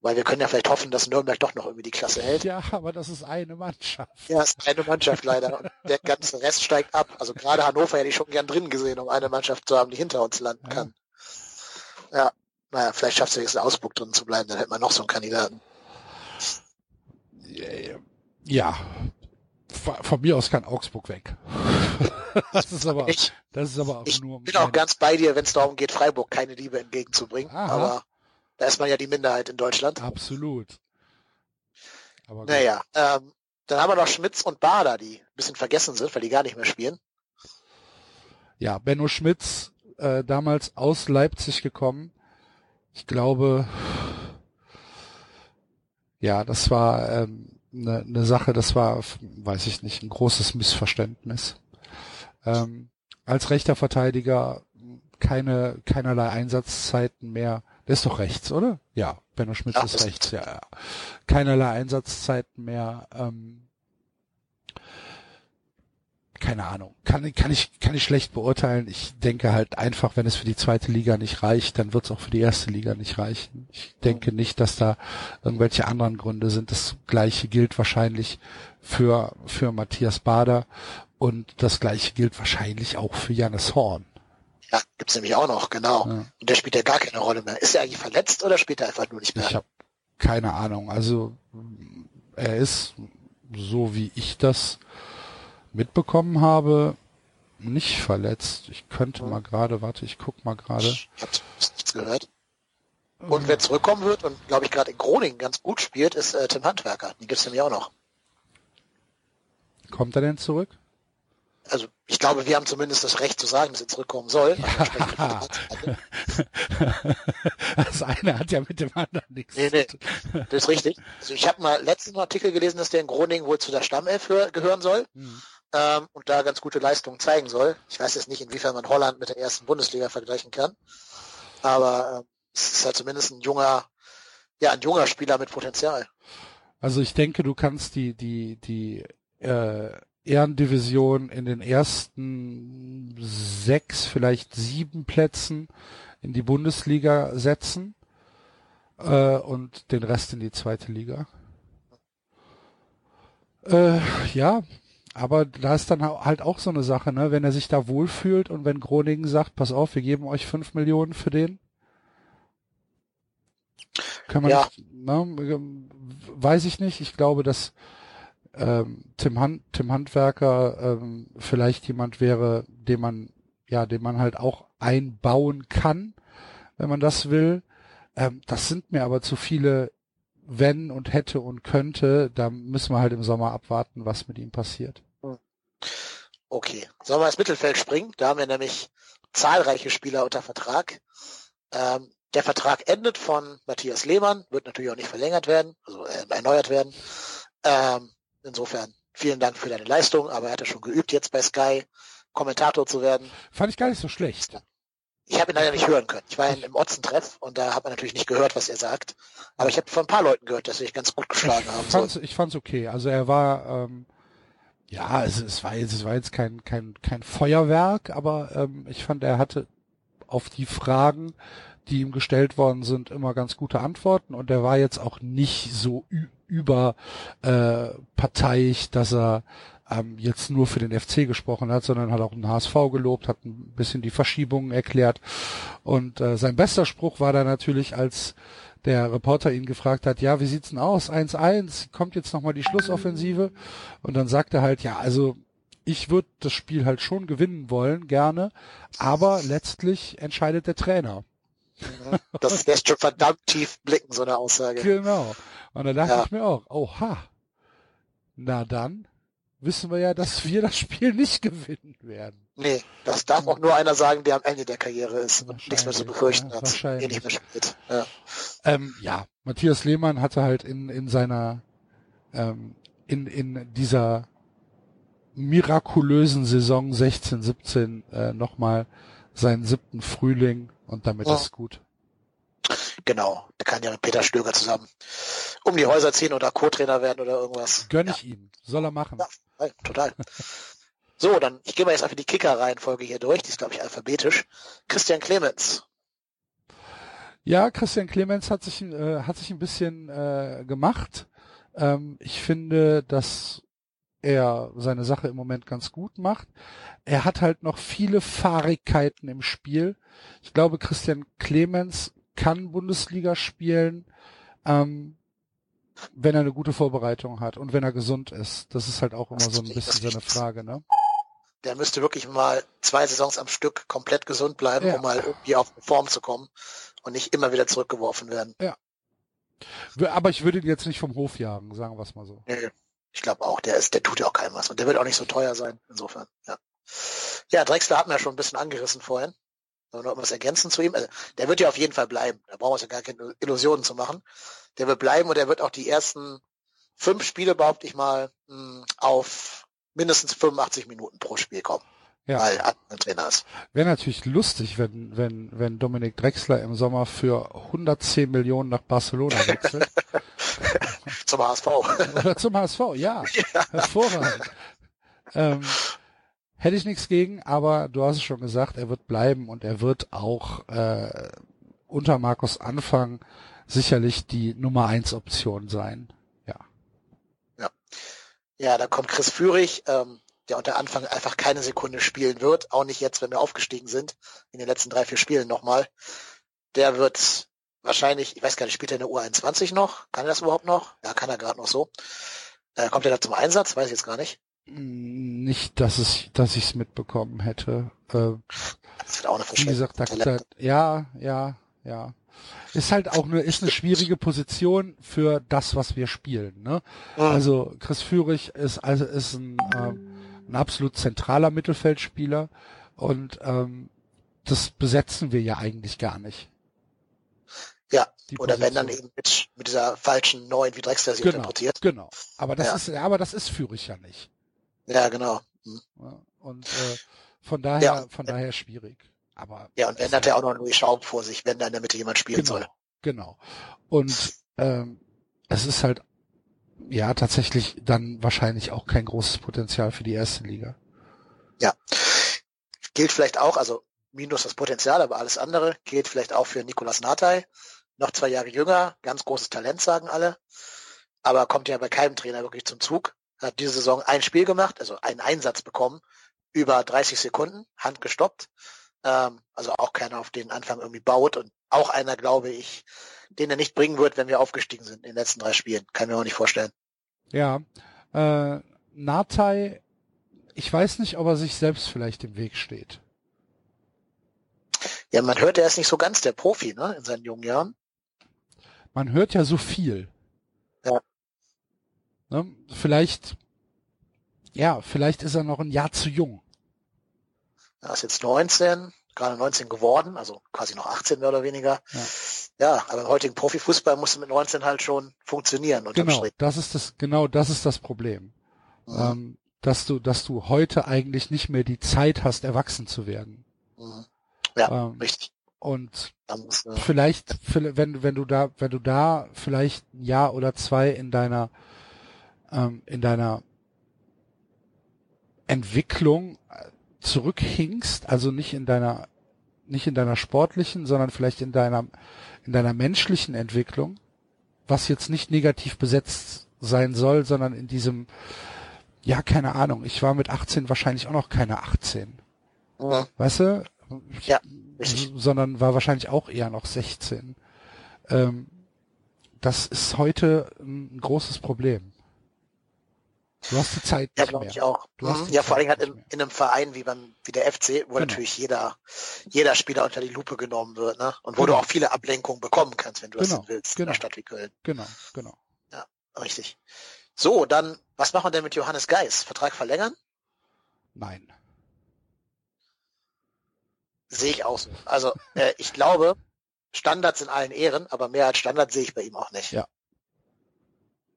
Weil wir können ja vielleicht hoffen, dass Nürnberg doch noch irgendwie die Klasse hält. Ja, aber das ist eine Mannschaft. Ja, ist eine Mannschaft leider. Und der ganze Rest steigt ab. Also gerade Hannover hätte ich schon gern drin gesehen, um eine Mannschaft zu haben, die hinter uns landen Ja. kann. Ja, naja, vielleicht schafft es jetzt in Ausburg drin zu bleiben, dann hätte man noch so einen Kandidaten. Ja, von mir aus kann Augsburg weg. Das ist aber, Ich, das ist aber auch ich nur bin auch ganz bei dir, wenn es darum geht, Freiburg keine Liebe entgegenzubringen. Aha. Aber da ist man ja die Minderheit in Deutschland. absolut. Aber. Naja, ähm, dann haben wir noch Schmitz und Bader, die ein bisschen vergessen sind, weil die gar nicht mehr spielen. Ja, Benno Schmitz, äh, damals aus Leipzig gekommen. Ich glaube, ja, das war ähm, eine ne Sache, das war, weiß ich nicht, ein großes Missverständnis. Ähm, als rechter Verteidiger keine keinerlei Einsatzzeiten mehr. Der ist doch rechts, oder? Ja, Benno Schmitz Ja, ist ist- rechts, ja, ja. Keinerlei Einsatzzeiten mehr. Ähm, keine Ahnung. Kann, kann ich, kann ich schlecht beurteilen. Ich denke halt einfach, wenn es für die zweite Liga nicht reicht, dann wird es auch für die erste Liga nicht reichen. Ich denke nicht, dass da irgendwelche anderen Gründe sind. Das gleiche gilt wahrscheinlich für, für Matthias Bader und das gleiche gilt wahrscheinlich auch für Janis Horn. Ja, gibt's nämlich auch noch, genau. Ja. Und der spielt ja gar keine Rolle mehr. Ist er eigentlich verletzt oder spielt er einfach nur nicht mehr? Ich habe keine Ahnung. Also er ist, so wie ich das mitbekommen habe, nicht verletzt. Ich könnte mal gerade, warte, ich guck mal gerade. Ich habe nichts gehört. Und wer zurückkommen wird und glaube ich gerade in Groningen ganz gut spielt, ist äh, Tim Handwerker. Den gibt's nämlich auch noch. Kommt er denn zurück? Also ich glaube, wir haben zumindest das Recht zu sagen, dass er zurückkommen soll. Ja. Das eine hat ja mit dem anderen nichts Nee, zu nee. tun. Das ist richtig. Also ich habe mal letzten Artikel gelesen, dass der in Groningen wohl zu der Stammelf hör- gehören soll Hm. Ähm, und da ganz gute Leistungen zeigen soll. Ich weiß jetzt nicht, inwiefern man Holland mit der ersten Bundesliga vergleichen kann, aber ähm, es ist halt zumindest ein junger, ja, ein junger Spieler mit Potenzial. Also ich denke, du kannst die, die, die äh, Ehrendivision in den ersten sechs, vielleicht sieben Plätzen in die Bundesliga setzen äh, und den Rest in die zweite Liga. Äh, ja, aber da ist dann halt auch so eine Sache, ne? Wenn er sich da wohlfühlt und wenn Groningen sagt, pass auf, wir geben euch fünf Millionen für den, kann man Ja. nicht, ne, weiß ich nicht. Ich glaube, dass ähm, Tim, Hand, Tim Handwerker ähm, vielleicht jemand wäre, den man, ja, den man halt auch einbauen kann, wenn man das will. Ähm, das sind mir aber zu viele wenn und hätte und könnte. Da müssen wir halt im Sommer abwarten, was mit ihm passiert. Okay, sollen wir ins Mittelfeld springen? Da haben wir nämlich zahlreiche Spieler unter Vertrag. Ähm, der Vertrag endet von Matthias Lehmann, wird natürlich auch nicht verlängert werden, also äh, erneuert werden. Ähm, insofern vielen Dank für deine Leistung, aber er hatte schon geübt, jetzt bei Sky Kommentator zu werden. Fand ich gar nicht so schlecht. Ich habe ihn leider nicht hören können. Ich war im Otzentreff und da hat man natürlich nicht gehört, was er sagt. Aber ich habe von ein paar Leuten gehört, dass sie sich ganz gut geschlagen ich haben. Fand's, ich fand's okay. Also er war, ähm, ja, es, es war jetzt, es war jetzt kein, kein, kein Feuerwerk, aber ähm, ich fand, er hatte auf die Fragen, die ihm gestellt worden sind, immer ganz gute Antworten und er war jetzt auch nicht so über äh, parteiisch, dass er ähm, jetzt nur für den FC gesprochen hat, sondern hat auch den HSV gelobt, hat ein bisschen die Verschiebungen erklärt. Und äh, sein bester Spruch war da natürlich, als der Reporter ihn gefragt hat, ja, wie sieht's denn aus? 1-1, kommt jetzt nochmal die Schlussoffensive? Und dann sagt er halt, ja, also ich würde das Spiel halt schon gewinnen wollen, gerne, aber letztlich entscheidet der Trainer. Das lässt schon verdammt tief blicken, so eine Aussage. Genau. Und da dachte ja. ich mir auch, oha, na dann wissen wir ja, dass wir das Spiel nicht gewinnen werden. Nee, das darf auch nur einer sagen, der am Ende der Karriere ist und nichts mehr zu befürchten ja, hat. Wahrscheinlich. nicht mehr spielt. Ja. Ähm, ja, Matthias Lehmann hatte halt in, in seiner, ähm, in, in dieser mirakulösen Saison 16, 17 äh, nochmal seinen siebten Frühling und damit ja. ist gut. Genau, der kann ja mit Peter Stöger zusammen um die Häuser ziehen oder Co-Trainer werden oder irgendwas. Gönn ich ja. ihm, soll er machen. Ja, total. So, dann, ich gehe mal jetzt einfach die Kicker-Reihenfolge hier durch, die ist glaube ich alphabetisch. Christian Clemens. Ja, Christian Clemens hat sich, äh, hat sich ein bisschen äh, gemacht. Ähm, ich finde, dass er seine Sache im Moment ganz gut macht. Er hat halt noch viele Fahrigkeiten im Spiel. Ich glaube, Christian Clemens kann Bundesliga spielen, ähm, wenn er eine gute Vorbereitung hat und wenn er gesund ist. Das ist halt auch immer so ein bisschen so eine Frage, ne? Der müsste wirklich mal zwei Saisons am Stück komplett gesund bleiben, ja. um mal irgendwie auf Form zu kommen und nicht immer wieder zurückgeworfen werden. Ja. Aber ich würde ihn jetzt nicht vom Hof jagen, sagen wir es mal so. Nee, ich glaube auch, der ist, der tut ja auch keinem was und der wird auch nicht so teuer sein, insofern, ja. Ja, Drexler hat mir ja schon ein bisschen angerissen vorhin. Sollen wir noch was ergänzen zu ihm? Also, der wird ja auf jeden Fall bleiben. Da brauchen wir uns ja gar keine Illusionen zu machen. Der wird bleiben und er wird auch die ersten fünf Spiele, behaupte ich mal, hm, auf mindestens 85 Minuten pro Spiel kommen. Ja. Weil Trainer ist. Wäre natürlich lustig, wenn, wenn, wenn Dominik Drexler im Sommer für 110 Millionen nach Barcelona wechselt. zum HSV. Oder zum HSV, ja. ja. Hervorragend. Ähm, hätte ich nichts gegen, aber du hast es schon gesagt, er wird bleiben und er wird auch äh, unter Markus Anfang sicherlich die Nummer eins Option sein. Ja. Da kommt Chris Führig, ähm, der unter Anfang einfach keine Sekunde spielen wird, auch nicht jetzt, wenn wir aufgestiegen sind, in den letzten drei, vier Spielen nochmal. Der wird wahrscheinlich, ich weiß gar nicht, spielt er in der U21 noch? Kann er das überhaupt noch? Ja, kann er gerade noch so. Äh, kommt er da zum Einsatz? Weiß ich jetzt gar nicht. Nicht, dass es, dass ich es mitbekommen hätte. Äh, das wird auch eine Wie gesagt, da, da, ja, ja, ja. Ist halt auch eine, ist eine schwierige Position für das, was wir spielen. Ne? Mhm. Also Chris Führig ist also ist ein, äh, ein absolut zentraler Mittelfeldspieler und ähm, das besetzen wir ja eigentlich gar nicht. Ja, oder wenn dann eben mit, mit dieser falschen neuen, wie Drexler sie genau, interpretiert. Genau, aber das ja. ist, aber das ist Führig ja nicht. Ja, genau. Hm. Und äh, von daher, ja, von daher schwierig. Aber ja, und wenn hat er auch noch einen Louis Schaub vor sich, wenn da in der Mitte jemand spielen genau, soll. Genau. Und ähm, es ist halt ja tatsächlich dann wahrscheinlich auch kein großes Potenzial für die erste Liga. Ja. Gilt vielleicht auch, also minus das Potenzial, aber alles andere gilt vielleicht auch für Nikolas Natai. Noch zwei Jahre jünger, ganz großes Talent, sagen alle. Aber kommt ja bei keinem Trainer wirklich zum Zug. Hat diese Saison ein Spiel gemacht, also einen Einsatz bekommen, über 30 Sekunden, Hand gestoppt. Ähm, also auch keiner auf den Anfang irgendwie baut und auch einer, glaube ich, den er nicht bringen wird, wenn wir aufgestiegen sind in den letzten drei Spielen. Kann mir auch nicht vorstellen. Ja, äh, Natai, ich weiß nicht, ob er sich selbst vielleicht im Weg steht. Ja, man hört, er ist nicht so ganz der Profi, ne, in seinen jungen Jahren. Man hört ja so viel. Ja. Ne? Vielleicht, ja, vielleicht ist er noch ein Jahr zu jung. Er ist jetzt 19, gerade 19 geworden, also quasi noch 18 mehr oder weniger. Ja. Ja, aber im heutigen Profifußball musst du mit 19 halt schon funktionieren. Genau, Strich. das ist das, genau das ist das Problem. Mhm. Ähm, dass du, dass du heute eigentlich nicht mehr die Zeit hast, erwachsen zu werden. Mhm. Ja, Ähm, richtig. Und du, vielleicht, vielleicht, wenn, wenn du da, wenn du da vielleicht ein Jahr oder zwei in deiner, ähm, in deiner Entwicklung äh, zurückhinkst, also nicht in deiner, nicht in deiner sportlichen, sondern vielleicht in deiner, in deiner menschlichen Entwicklung, was jetzt nicht negativ besetzt sein soll, sondern in diesem, ja, keine Ahnung, ich war mit 18 wahrscheinlich auch noch keine 18. Mhm. Weißt du? Ja, sondern war wahrscheinlich auch eher noch 16. Ähm, das ist heute ein großes Problem. Du hast die Zeit Ja, glaube ich auch. Du hast Mhm. Ja, vor Zeit allem halt in, in einem Verein wie beim wie der FC, wo Genau. natürlich jeder jeder Spieler unter die Lupe genommen wird, ne? Und wo Genau. du auch viele Ablenkungen bekommen kannst, wenn du Genau, das willst, in genau. einer Stadt wie Köln. Genau, genau. Richtig. So, dann, was machen wir denn mit Johannes Geis? Vertrag verlängern? Nein. Sehe ich auch so. Also, äh, ich glaube, Standards in allen Ehren, aber mehr als Standard sehe ich bei ihm auch nicht. Ja.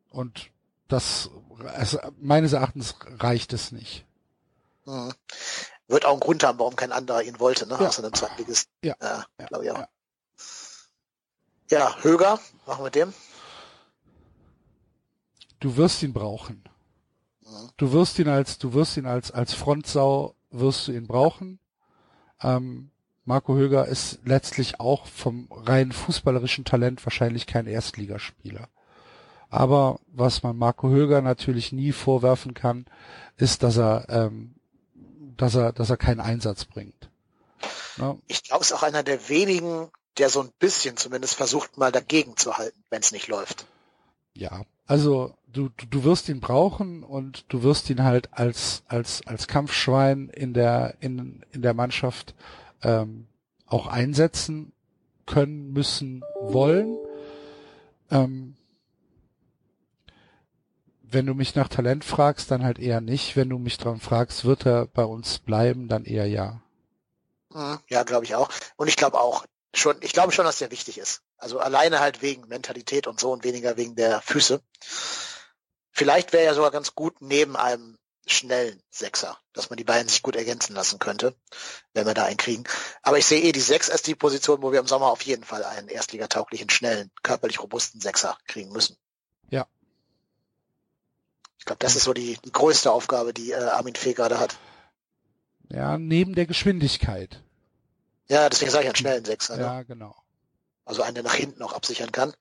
Und das, also meines Erachtens reicht es nicht. Mhm. Wird auch einen Grund haben, warum kein anderer ihn wollte, ne? Ja. Außer einem Zweitligisten. Ja. ja Ja. glaube ich auch. Ja. Ja, Höger, machen wir dem. Du wirst ihn brauchen. Mhm. Du wirst ihn als, du wirst ihn als, als Frontsau wirst du ihn brauchen. Ähm, Marco Höger ist letztlich auch vom rein fußballerischen Talent wahrscheinlich kein Erstligaspieler. Aber was man Marco Höger natürlich nie vorwerfen kann, ist, dass er, ähm, dass er, dass er keinen Einsatz bringt. Ne? Ich glaube, es ist auch einer der wenigen, der so ein bisschen zumindest versucht, mal dagegen zu halten, wenn es nicht läuft. Ja, also du, du, du wirst ihn brauchen und du wirst ihn halt als als als Kampfschwein in der in in der Mannschaft ähm, auch einsetzen können müssen wollen. Ähm, wenn du mich nach Talent fragst, dann halt eher nicht. Wenn du mich dran fragst, wird er bei uns bleiben, dann eher ja. Mhm. Ja, glaube ich auch. Und ich glaube auch schon, ich glaube schon, dass der wichtig ist. Also alleine halt wegen Mentalität und so und weniger wegen der Füße. Vielleicht wäre er sogar ganz gut neben einem schnellen Sechser, dass man die beiden sich gut ergänzen lassen könnte, wenn wir da einen kriegen. Aber ich sehe eh die Sechs als die Position, wo wir im Sommer auf jeden Fall einen erstligatauglichen, schnellen, körperlich robusten Sechser kriegen müssen. Glaube, das ist so die, die größte Aufgabe, die äh, Armin Fee gerade hat. Ja, neben der Geschwindigkeit. Ja, deswegen sage ich einen schnellen Sechser. Ne? Ja, genau. Also einen, der nach hinten auch absichern kann.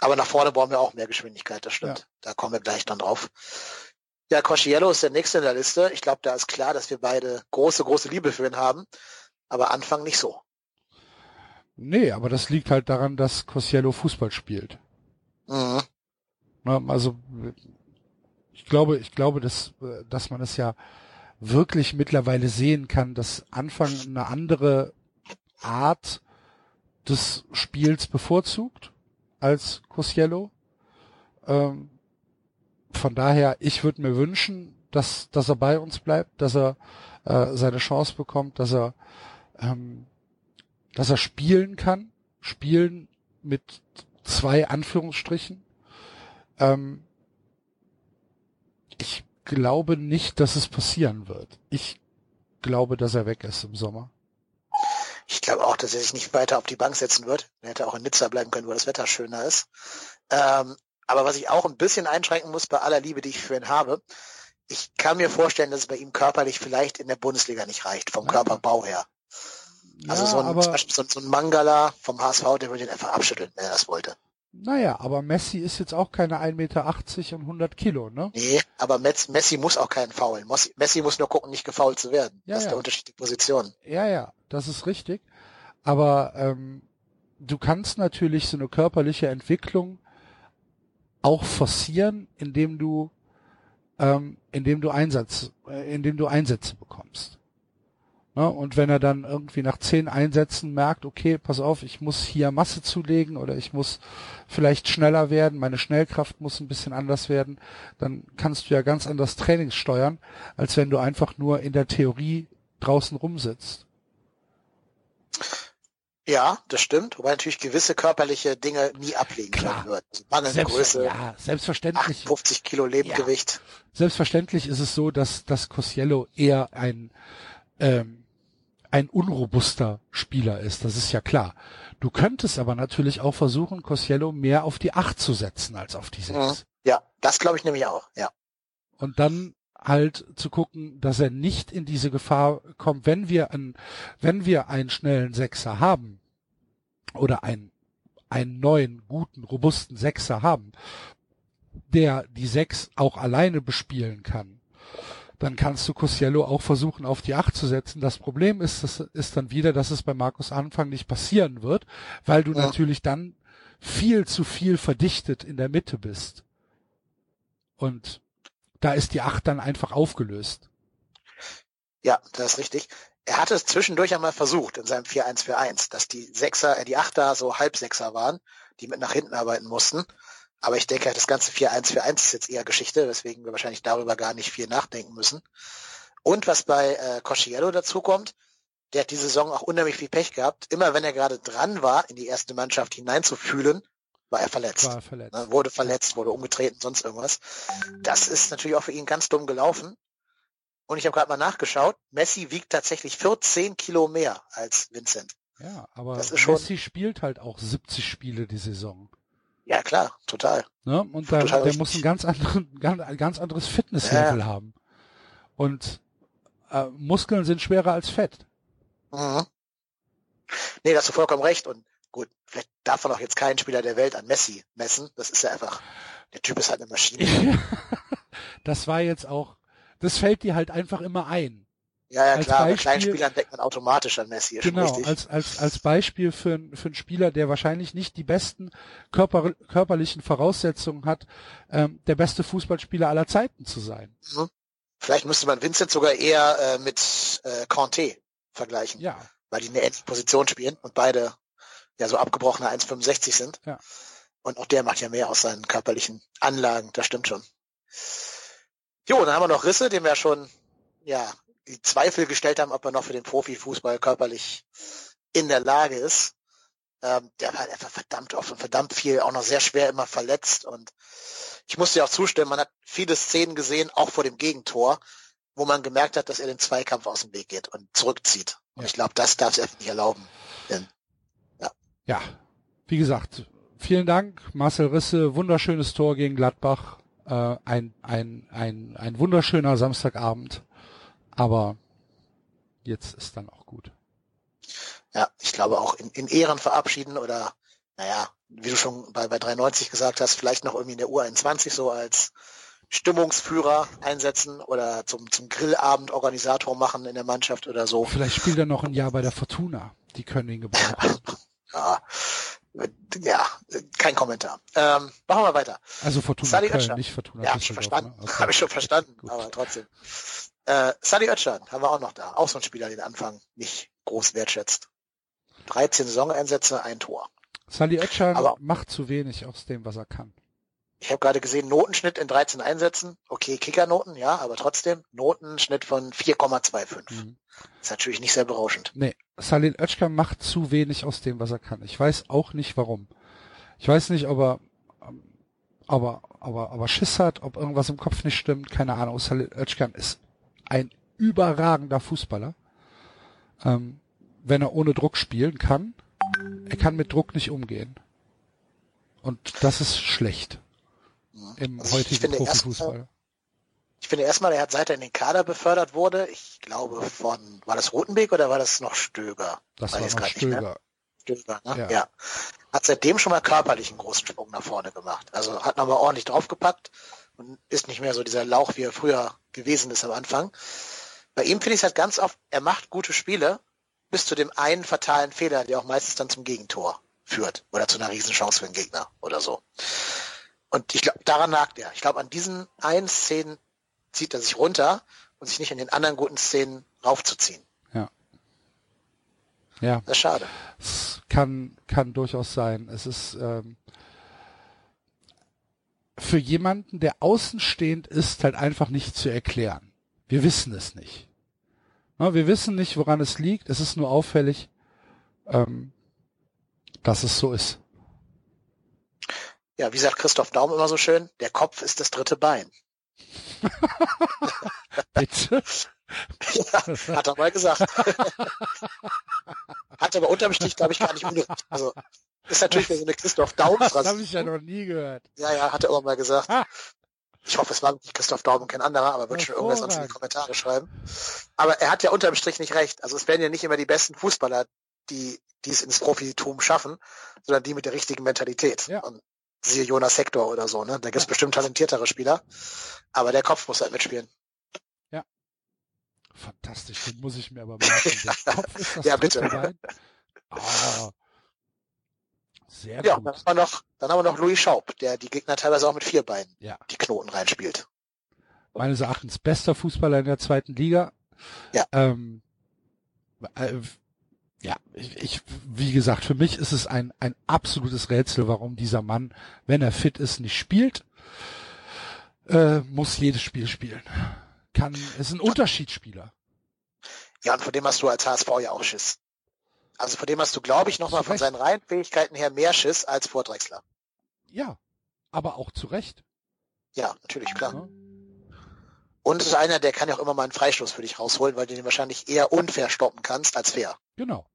Aber nach vorne brauchen wir auch mehr Geschwindigkeit, das stimmt. Ja. Da kommen wir gleich dann drauf. Ja, Cosciello ist der nächste in der Liste. Ich glaube, da ist klar, dass wir beide große, große Liebe für ihn haben. Aber Anfang nicht so. Nee, aber das liegt halt daran, dass Cosiello Fußball spielt. Mhm. Ne, Also ich glaube, ich glaube, dass, äh, dass man es ja wirklich mittlerweile sehen kann, dass Anfang eine andere Art des Spiels bevorzugt als Cosiello. Ähm, von daher, ich würde mir wünschen, dass, dass er bei uns bleibt, dass er äh, seine Chance bekommt, dass er, ähm, dass er spielen kann, spielen mit zwei Anführungsstrichen. Ähm, ich glaube nicht, dass es passieren wird. Ich glaube, dass er weg ist im Sommer. Ich glaube auch, dass er sich nicht weiter auf die Bank setzen wird. Er hätte auch in Nizza bleiben können, wo das Wetter schöner ist. Ähm, aber was ich auch ein bisschen einschränken muss bei aller Liebe, die ich für ihn habe, ich kann mir vorstellen, dass es bei ihm körperlich vielleicht in der Bundesliga nicht reicht, vom. Körperbau her. Also ja, so, ein, aber, so ein Mangala vom HSV, der würde ihn einfach abschütteln, wenn er das wollte. Naja, aber Messi ist jetzt auch keine 1,80 Meter und 100 Kilo, ne? Nee, aber Messi, muss auch keinen faulen. Messi, muss nur gucken, nicht gefault zu werden. Ja, das ist ja. der Unterschied der Position. Ja, ja, das ist richtig. Aber ähm, du kannst natürlich so eine körperliche Entwicklung auch forcieren, indem du, ähm, indem du Einsatz, äh, indem du Einsätze bekommst. Ne? Und wenn er dann irgendwie nach zehn Einsätzen merkt, okay, pass auf, ich muss hier Masse zulegen oder ich muss vielleicht schneller werden, meine Schnellkraft muss ein bisschen anders werden, dann kannst du ja ganz anders Trainings steuern, als wenn du einfach nur in der Theorie draußen rumsitzt. Ja, das stimmt, wobei natürlich gewisse körperliche Dinge nie ablegen Klar. können wird. Also mangelnde Selbst, Größe, ja, selbstverständlich. 58 Kilo Lebendgewicht. Selbstverständlich ist es so, dass, dass Cosiello eher ein, ähm, ein unrobuster Spieler ist. Das ist ja klar. Du könntest aber natürlich auch versuchen, Cosiello mehr auf die Acht zu setzen als auf die Sechs. Mhm. Ja, das glaube ich nämlich auch, ja. Und dann halt zu gucken, dass er nicht in diese Gefahr kommt, wenn wir einen, wenn wir einen schnellen Sechser haben oder einen, einen neuen, guten, robusten Sechser haben, der die Sechs auch alleine bespielen kann, dann kannst du Cosiello auch versuchen, auf die Acht zu setzen. Das Problem ist, das ist dann wieder, dass es bei Markus Anfang nicht passieren wird, weil du Ja. natürlich dann viel zu viel verdichtet in der Mitte bist. Und da ist die Acht dann einfach aufgelöst. Ja, das ist richtig. Er hatte es zwischendurch einmal versucht in seinem 4-1-4-1, dass die Sechser, äh, die Achter so Halbsechser waren, die mit nach hinten arbeiten mussten. Aber ich denke, das ganze 4-1-4-1 ist jetzt eher Geschichte, weswegen wir wahrscheinlich darüber gar nicht viel nachdenken müssen. Und was bei äh, Cosciello dazu kommt, der hat die Saison auch unheimlich viel Pech gehabt. Immer wenn er gerade dran war, in die erste Mannschaft hineinzufühlen, war er verletzt. War verletzt. Ne, wurde verletzt, wurde umgetreten, sonst irgendwas. Das ist natürlich auch für ihn ganz dumm gelaufen. Und ich habe gerade mal nachgeschaut, Messi wiegt tatsächlich 14 Kilo mehr als Vincent. Ja, aber Messi spielt halt auch 70 Spiele die Saison. Ja, klar, total. Ne? Und da, Total der richtig. muss ein ganz, anderen, ganz, ein ganz anderes Fitnesslevel haben. Und äh, Muskeln sind schwerer als Fett. Mhm. Nee, da hast du vollkommen recht. Und gut, vielleicht darf man auch jetzt keinen Spieler der Welt an Messi messen. Das ist ja einfach, der Typ ist halt eine Maschine. das war jetzt auch, das fällt dir halt einfach immer ein. Ja, ja, Als klar, bei Beispiel- kleinen Spielern denkt man automatisch an Messi. Genau, richtig. als, als, als Beispiel für, für einen Spieler, der wahrscheinlich nicht die besten körper, körperlichen Voraussetzungen hat, ähm, der beste Fußballspieler aller Zeiten zu sein. Vielleicht müsste man Vincent sogar eher äh, mit äh, Conte vergleichen, Ja, weil die eine ähnliche Position spielen und beide ja so abgebrochene 1,65 sind. Ja. Und auch der macht ja mehr aus seinen körperlichen Anlagen, das stimmt schon. Jo, dann haben wir noch Risse, dem wir schon ja Zweifel gestellt haben, ob er noch für den Profifußball körperlich in der Lage ist. Ähm, der war einfach verdammt oft und verdammt viel, auch noch sehr schwer immer verletzt. Und ich muss dir auch zustimmen, man hat viele Szenen gesehen, auch vor dem Gegentor, wo man gemerkt hat, dass er den Zweikampf aus dem Weg geht und zurückzieht. Und Ja. ich glaube, das darf es einfach nicht erlauben. Denn, ja. Wie gesagt, vielen Dank, Marcel Risse, wunderschönes Tor gegen Gladbach, äh, ein, ein, ein, ein wunderschöner Samstagabend, aber jetzt ist dann auch gut. ja, ich glaube auch in, in Ehren verabschieden oder, naja, wie du schon bei, bei 93 gesagt hast, vielleicht noch irgendwie in der U21 so als Stimmungsführer einsetzen oder zum, zum Grillabend Organisator machen in der Mannschaft oder so. Vielleicht spielt er noch ein Jahr bei der Fortuna, die können ihn gebrauchen. Ja, ja kein Kommentar. Ähm, machen wir weiter. Also Fortuna Köln, nicht Fortuna Ja, hab ich schon verstanden. ne? Okay. Habe ich schon verstanden, aber trotzdem. Äh, Sadi Özcan haben wir auch noch da. Auch so ein Spieler, den Anfang nicht groß wertschätzt. 13 Saisoneinsätze, ein Tor. Sally Oetschan Aber- macht zu wenig aus dem, was er kann. Ich habe gerade gesehen, Notenschnitt in 13 Einsätzen. Okay, Kickernoten, ja, aber trotzdem Notenschnitt von 4,25. Mhm. Ist natürlich nicht sehr berauschend. Nee, Salil Özcan macht zu wenig aus dem, was er kann. Ich weiß auch nicht warum. Ich weiß nicht, ob er, ähm, aber, aber, aber Schiss hat, ob irgendwas im Kopf nicht stimmt, keine Ahnung. Salil Özcan ist ein überragender Fußballer. Ähm, wenn er ohne Druck spielen kann, er kann mit Druck nicht umgehen. Und das ist schlecht im Also heutigen Profifußball. Ich finde erstmal, er hat seit er in den Kader befördert wurde, ich glaube von, war das Rotenbeek oder war das noch Stöger? Das war ich noch nicht mehr. Stöger. Stöger, ne? Ja. Ja. Hat seitdem schon mal körperlich einen großen Sprung nach vorne gemacht. Also hat nochmal ordentlich draufgepackt und ist nicht mehr so dieser Lauch, wie er früher gewesen ist am Anfang. Bei ihm finde ich es halt ganz oft, er macht gute Spiele bis zu dem einen fatalen Fehler, der auch meistens dann zum Gegentor führt oder zu einer Riesenchance für den Gegner oder so. Und ich glaube, daran nagt er. Ich glaube, an diesen einen Szenen zieht er sich runter und sich nicht in den anderen guten Szenen raufzuziehen. Ja. Das ist schade. Es kann, kann durchaus sein. Es ist ähm, für jemanden, der außenstehend ist, halt einfach nicht zu erklären. Wir wissen es nicht. Na, wir wissen nicht, woran es liegt. Es ist nur auffällig. Ähm, dass es so ist. Ja, wie sagt Christoph Daum immer so schön, der Kopf ist das dritte Bein. Bitte? Ja, hat er mal gesagt. hat aber unterm Strich, glaube ich, gar nicht unrecht. Also ist natürlich so eine Christoph Daum. Das habe ich ja noch nie gehört. Ja, ja, hat er immer mal gesagt. Ich hoffe, es war nicht Christoph Daum und kein anderer, aber wird schon irgendwas sonst in die Kommentare schreiben. Aber er hat ja unterm Strich nicht recht. Also es werden ja nicht immer die besten Fußballer, die, die es ins Profitum schaffen, sondern die mit der richtigen Mentalität. Ja. Und siehe Jonas Hector oder so, ne? Da gibt's ja. bestimmt talentiertere Spieler. Aber der Kopf muss halt mitspielen. Fantastisch, den muss ich mir aber merken. Der Kopf ist das ja, bitte. Ah, sehr ja, gut. Dann haben, wir noch, dann haben wir noch Louis Schaub, der die Gegner teilweise auch mit vier Beinen ja. die Knoten reinspielt. Meines Erachtens bester Fußballer in der zweiten Liga. Ja. Ähm, äh, ja, ich, ich, wie gesagt, für mich ist es ein, ein absolutes Rätsel, warum dieser Mann, wenn er fit ist, nicht spielt. Äh, muss jedes Spiel spielen. Kann, ist ein Unterschiedsspieler. Ja, und vor dem hast du als HSV ja auch Schiss. Also vor dem hast du, glaube ich, nochmal von seinen Reihenfähigkeiten her mehr Schiss als vor Drexler. Ja, aber auch zu Recht. Ja, natürlich, klar. Ja. Und es ist einer, der kann ja auch immer mal einen Freistoß für dich rausholen, weil du den wahrscheinlich eher unfair stoppen kannst als fair. Genau.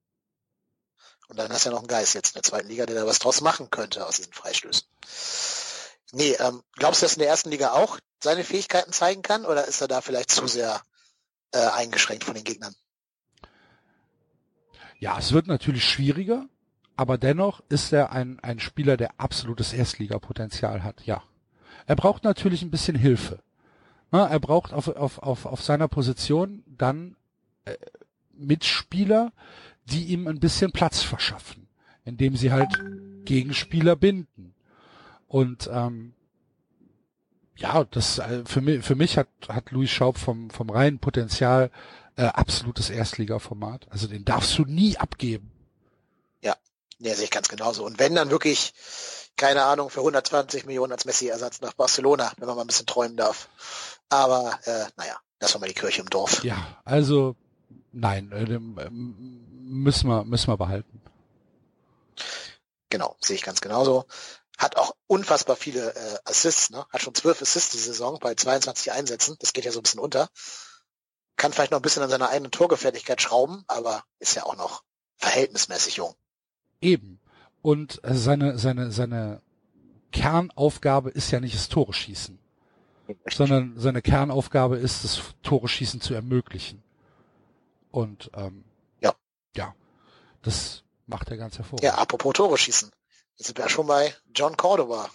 Und dann hast du ja noch einen Geist jetzt in der zweiten Liga, der da was draus machen könnte aus diesen Freistößen. Nee, ähm, glaubst du, dass in der ersten Liga auch seine Fähigkeiten zeigen kann oder ist er da vielleicht zu sehr äh, eingeschränkt von den Gegnern? Ja, es wird natürlich schwieriger, aber dennoch ist er ein, ein Spieler, der absolutes Erstligapotenzial hat, ja. Er braucht natürlich ein bisschen Hilfe. Na, er braucht auf, auf, auf, auf seiner Position dann äh, Mitspieler, die ihm ein bisschen Platz verschaffen, indem sie halt Gegenspieler binden. Und ähm, ja, das äh, für mich für mich hat hat Louis Schaub vom vom reinen Potenzial äh, absolutes Erstligaformat. Also den darfst du nie abgeben. Ja, ja, sehe ich ganz genauso. Und wenn dann wirklich keine Ahnung für 120 Millionen als Messi-Ersatz nach Barcelona, wenn man mal ein bisschen träumen darf. Aber äh, naja, das war mal die Kirche im Dorf. Ja, also nein, äh, müssen wir müssen wir behalten. Genau, sehe ich ganz genauso hat auch unfassbar viele äh, Assists, ne? hat schon zwölf Assists die Saison bei 22 Einsätzen, das geht ja so ein bisschen unter. Kann vielleicht noch ein bisschen an seiner eigenen Torgefährlichkeit schrauben, aber ist ja auch noch verhältnismäßig jung. Eben. Und seine, seine, seine Kernaufgabe ist ja nicht das Tore schießen, sondern seine Kernaufgabe ist, das Tore schießen zu ermöglichen. Und ähm, ja. ja, das macht er ganz hervorragend. Ja, apropos Tore schießen. Jetzt sind wir schon bei John Cordova.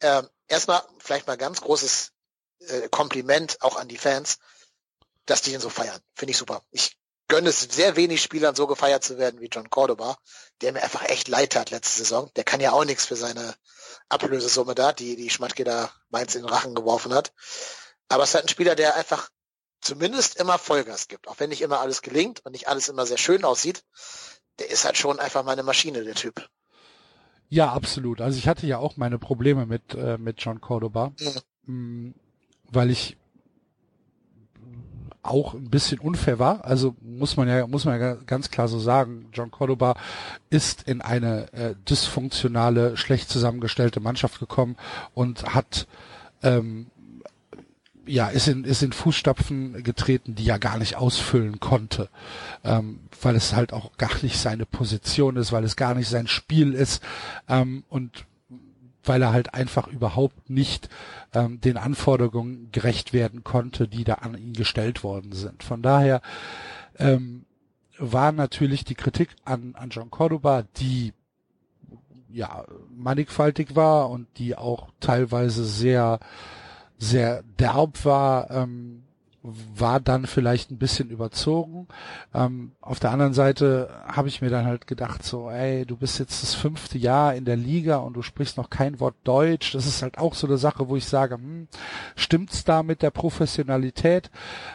Ähm, erstmal vielleicht mal ganz großes äh, Kompliment auch an die Fans, dass die ihn so feiern. Finde ich super. Ich gönne es sehr wenig Spielern so gefeiert zu werden wie John Cordoba, der mir einfach echt leid hat letzte Saison. Der kann ja auch nichts für seine Ablösesumme da, die die Schmatke da Mainz in den Rachen geworfen hat. Aber es ist halt ein Spieler, der einfach zumindest immer Vollgas gibt, auch wenn nicht immer alles gelingt und nicht alles immer sehr schön aussieht. Der ist halt schon einfach meine Maschine, der Typ. Ja, absolut. Also ich hatte ja auch meine Probleme mit, äh, mit John Cordoba, mhm. weil ich auch ein bisschen unfair war. Also muss man ja, muss man ja ganz klar so sagen, John Cordoba ist in eine äh, dysfunktionale, schlecht zusammengestellte Mannschaft gekommen und hat ähm, ja, ist in, ist in Fußstapfen getreten, die er gar nicht ausfüllen konnte, ähm, weil es halt auch gar nicht seine Position ist, weil es gar nicht sein Spiel ist ähm, und weil er halt einfach überhaupt nicht ähm, den Anforderungen gerecht werden konnte, die da an ihn gestellt worden sind. Von daher ähm, war natürlich die Kritik an, an John Cordoba, die ja mannigfaltig war und die auch teilweise sehr sehr derb war, ähm, war dann vielleicht ein bisschen überzogen. Ähm, auf der anderen Seite habe ich mir dann halt gedacht, so, ey, du bist jetzt das fünfte Jahr in der Liga und du sprichst noch kein Wort Deutsch. Das ist halt auch so eine Sache, wo ich sage, hm, stimmt's da mit der Professionalität?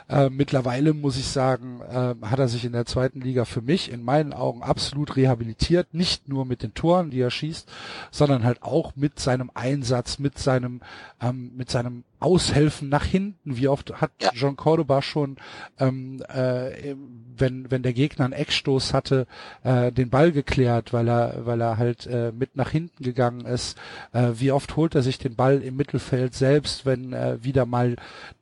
Äh, mittlerweile muss ich sagen, äh, hat er sich in der zweiten Liga für mich in meinen Augen absolut rehabilitiert. Nicht nur mit den Toren, die er schießt, sondern halt auch mit seinem Einsatz, mit seinem, ähm, mit seinem Aushelfen nach hinten. Wie oft hat ja. John Cordoba schon, ähm, äh, wenn wenn der Gegner einen Eckstoß hatte, äh, den Ball geklärt, weil er weil er halt äh, mit nach hinten gegangen ist. Äh, wie oft holt er sich den Ball im Mittelfeld selbst, wenn äh, wieder mal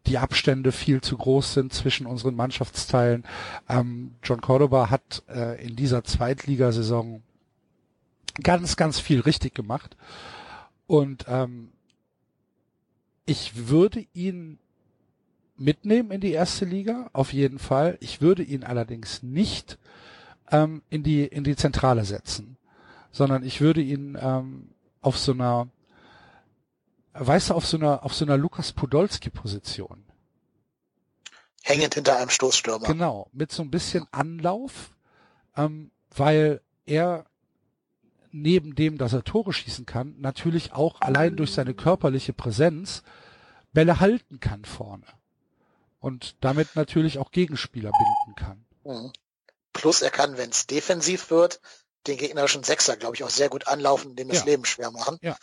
die Abstände viel zu groß sind zwischen unseren Mannschaftsteilen. Ähm, John Cordoba hat äh, in dieser Zweitligasaison ganz ganz viel richtig gemacht und ähm, ich würde ihn mitnehmen in die erste Liga, auf jeden Fall. Ich würde ihn allerdings nicht ähm, in die in die Zentrale setzen, sondern ich würde ihn ähm, auf so einer, weißt du, auf so einer auf so einer Lukas Podolski Position. Hängend hinter einem Stoßstürmer. Genau, mit so ein bisschen Anlauf, ähm, weil er neben dem, dass er Tore schießen kann, natürlich auch allein durch seine körperliche Präsenz Bälle halten kann vorne. Und damit natürlich auch Gegenspieler binden kann. Mhm. Plus er kann, wenn es defensiv wird, den gegnerischen Sechser, glaube ich, auch sehr gut anlaufen, dem das ja. Leben schwer machen. Ja.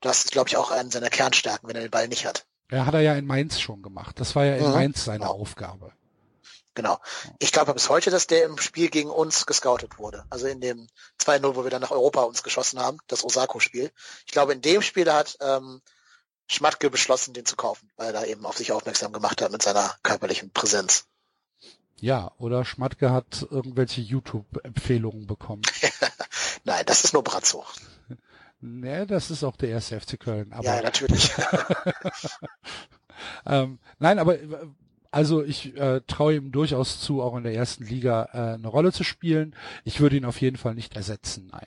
Das ist, glaube ich, auch eine seiner Kernstärken, wenn er den Ball nicht hat. Er hat er ja in Mainz schon gemacht. Das war ja in mhm. Mainz seine genau. Aufgabe. Genau. Ich glaube bis heute, dass der im Spiel gegen uns gescoutet wurde. Also in dem 2-0, wo wir dann nach Europa uns geschossen haben, das Osako-Spiel. Ich glaube, in dem Spiel hat ähm, Schmatke beschlossen, den zu kaufen, weil er da eben auf sich aufmerksam gemacht hat mit seiner körperlichen Präsenz. Ja, oder Schmatke hat irgendwelche YouTube-Empfehlungen bekommen. Nein, das ist nur Brazzo. Nee, das ist auch der erste FC Köln. Aber ja, natürlich. ähm, nein, aber also ich äh, traue ihm durchaus zu, auch in der ersten Liga äh, eine Rolle zu spielen. Ich würde ihn auf jeden Fall nicht ersetzen, nein.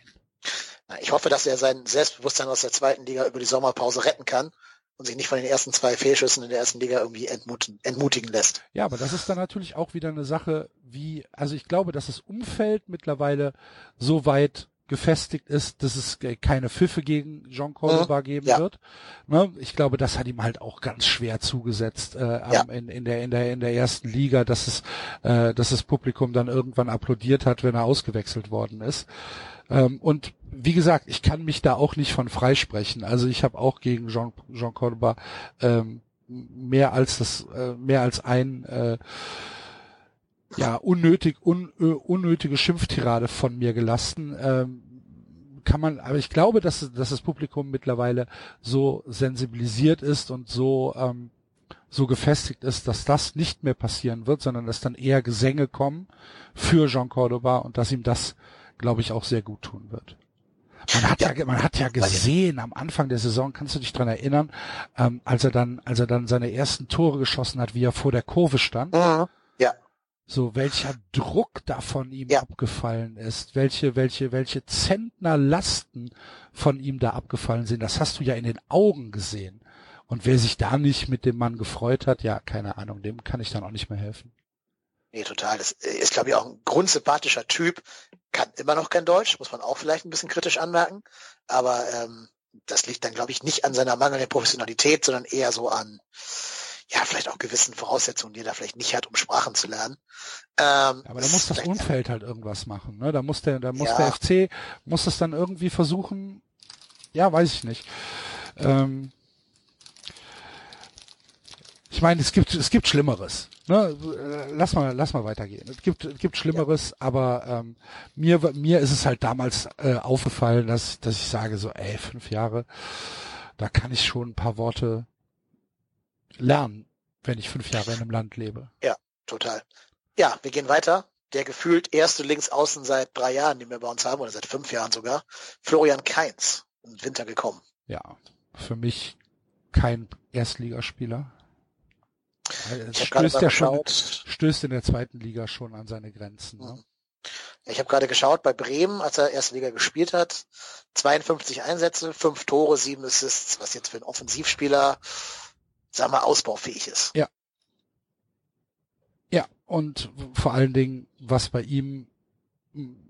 Ich hoffe, dass er sein Selbstbewusstsein aus der zweiten Liga über die Sommerpause retten kann und sich nicht von den ersten zwei Fehlschüssen in der ersten Liga irgendwie entmutigen, entmutigen lässt. Ja, aber das ist dann natürlich auch wieder eine Sache, wie, also ich glaube, dass das Umfeld mittlerweile so weit gefestigt ist, dass es keine Pfiffe gegen Jean Cordoba mhm. geben ja. wird. Ne? Ich glaube, das hat ihm halt auch ganz schwer zugesetzt äh, ja. in, in, der in der in der ersten Liga, dass es äh, dass das Publikum dann irgendwann applaudiert hat, wenn er ausgewechselt worden ist. Ähm, und wie gesagt, ich kann mich da auch nicht von freisprechen. Also ich habe auch gegen Jean, Jean Cordoba ähm, mehr als das äh, mehr als ein äh, ja, unnötig, un, unnötige Schimpftirade von mir gelassen. Ähm, kann man, aber ich glaube, dass, dass das Publikum mittlerweile so sensibilisiert ist und so, ähm, so gefestigt ist, dass das nicht mehr passieren wird, sondern dass dann eher Gesänge kommen für Jean Cordoba und dass ihm das, glaube ich, auch sehr gut tun wird. Man hat ja, ja man hat ja gesehen am Anfang der Saison, kannst du dich dran erinnern, ähm, als er dann, als er dann seine ersten Tore geschossen hat, wie er vor der Kurve stand. Mhm. Ja. So, welcher Druck da von ihm ja. abgefallen ist, welche, welche, welche Zentnerlasten von ihm da abgefallen sind, das hast du ja in den Augen gesehen. Und wer sich da nicht mit dem Mann gefreut hat, ja, keine Ahnung, dem kann ich dann auch nicht mehr helfen. Nee, total. Das ist, glaube ich, auch ein grundsympathischer Typ. Kann immer noch kein Deutsch, muss man auch vielleicht ein bisschen kritisch anmerken. Aber ähm, das liegt dann, glaube ich, nicht an seiner mangelnden Professionalität, sondern eher so an, ja, vielleicht auch gewissen Voraussetzungen, die er da vielleicht nicht hat, um Sprachen zu lernen. Ähm, aber da muss das Umfeld halt irgendwas machen, ne? Da muss der, da muss ja. der FC, muss das dann irgendwie versuchen, ja, weiß ich nicht. Ähm, ich meine, es gibt, es gibt Schlimmeres. Ne? Lass mal, lass mal weitergehen. Es gibt, es gibt Schlimmeres, ja. aber ähm, mir, mir ist es halt damals äh, aufgefallen, dass, dass ich sage so, ey, fünf Jahre, da kann ich schon ein paar Worte lernen, wenn ich fünf Jahre in einem Land lebe. Ja, total. Ja, wir gehen weiter. Der gefühlt erste Linksaußen seit drei Jahren, den wir bei uns haben, oder seit fünf Jahren sogar, Florian Keins, im Winter gekommen. Ja, für mich kein Erstligaspieler. Es stößt ja schon, stößt in der zweiten Liga schon an seine Grenzen. Ne? Ich habe gerade geschaut, bei Bremen, als er erste Liga gespielt hat, 52 Einsätze, fünf Tore, sieben Assists, was jetzt für einen Offensivspieler sag mal, ausbaufähig ist. Ja. Ja, und vor allen Dingen, was bei ihm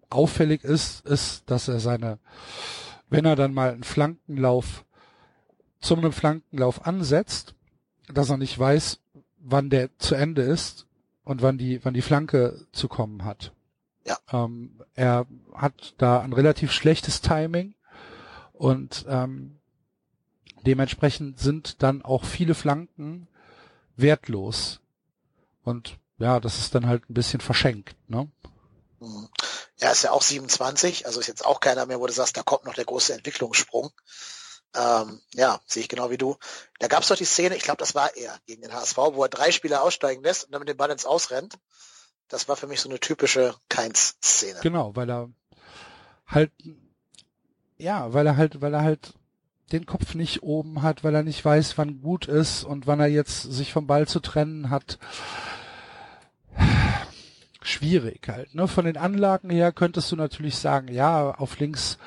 auffällig ist, ist, dass er seine, wenn er dann mal einen Flankenlauf zum einem Flankenlauf ansetzt, dass er nicht weiß, wann der zu Ende ist und wann die, wann die Flanke zu kommen hat. Ja. Ähm, er hat da ein relativ schlechtes Timing und ähm, dementsprechend sind dann auch viele Flanken wertlos. Und ja, das ist dann halt ein bisschen verschenkt, ne? Mhm. Er ist ja auch 27, also ist jetzt auch keiner mehr, wo du sagst, da kommt noch der große Entwicklungssprung. Ähm, ja, sehe ich genau wie du. Da gab es doch die Szene, ich glaube, das war er gegen den HSV, wo er drei Spieler aussteigen lässt und dann mit dem Ball ins Ausrennt. Das war für mich so eine typische Keins-Szene. Genau, weil er halt, ja, weil er halt, weil er halt den Kopf nicht oben hat, weil er nicht weiß, wann gut ist und wann er jetzt sich vom Ball zu trennen hat. Schwierig halt. Ne? Von den Anlagen her könntest du natürlich sagen, ja, auf links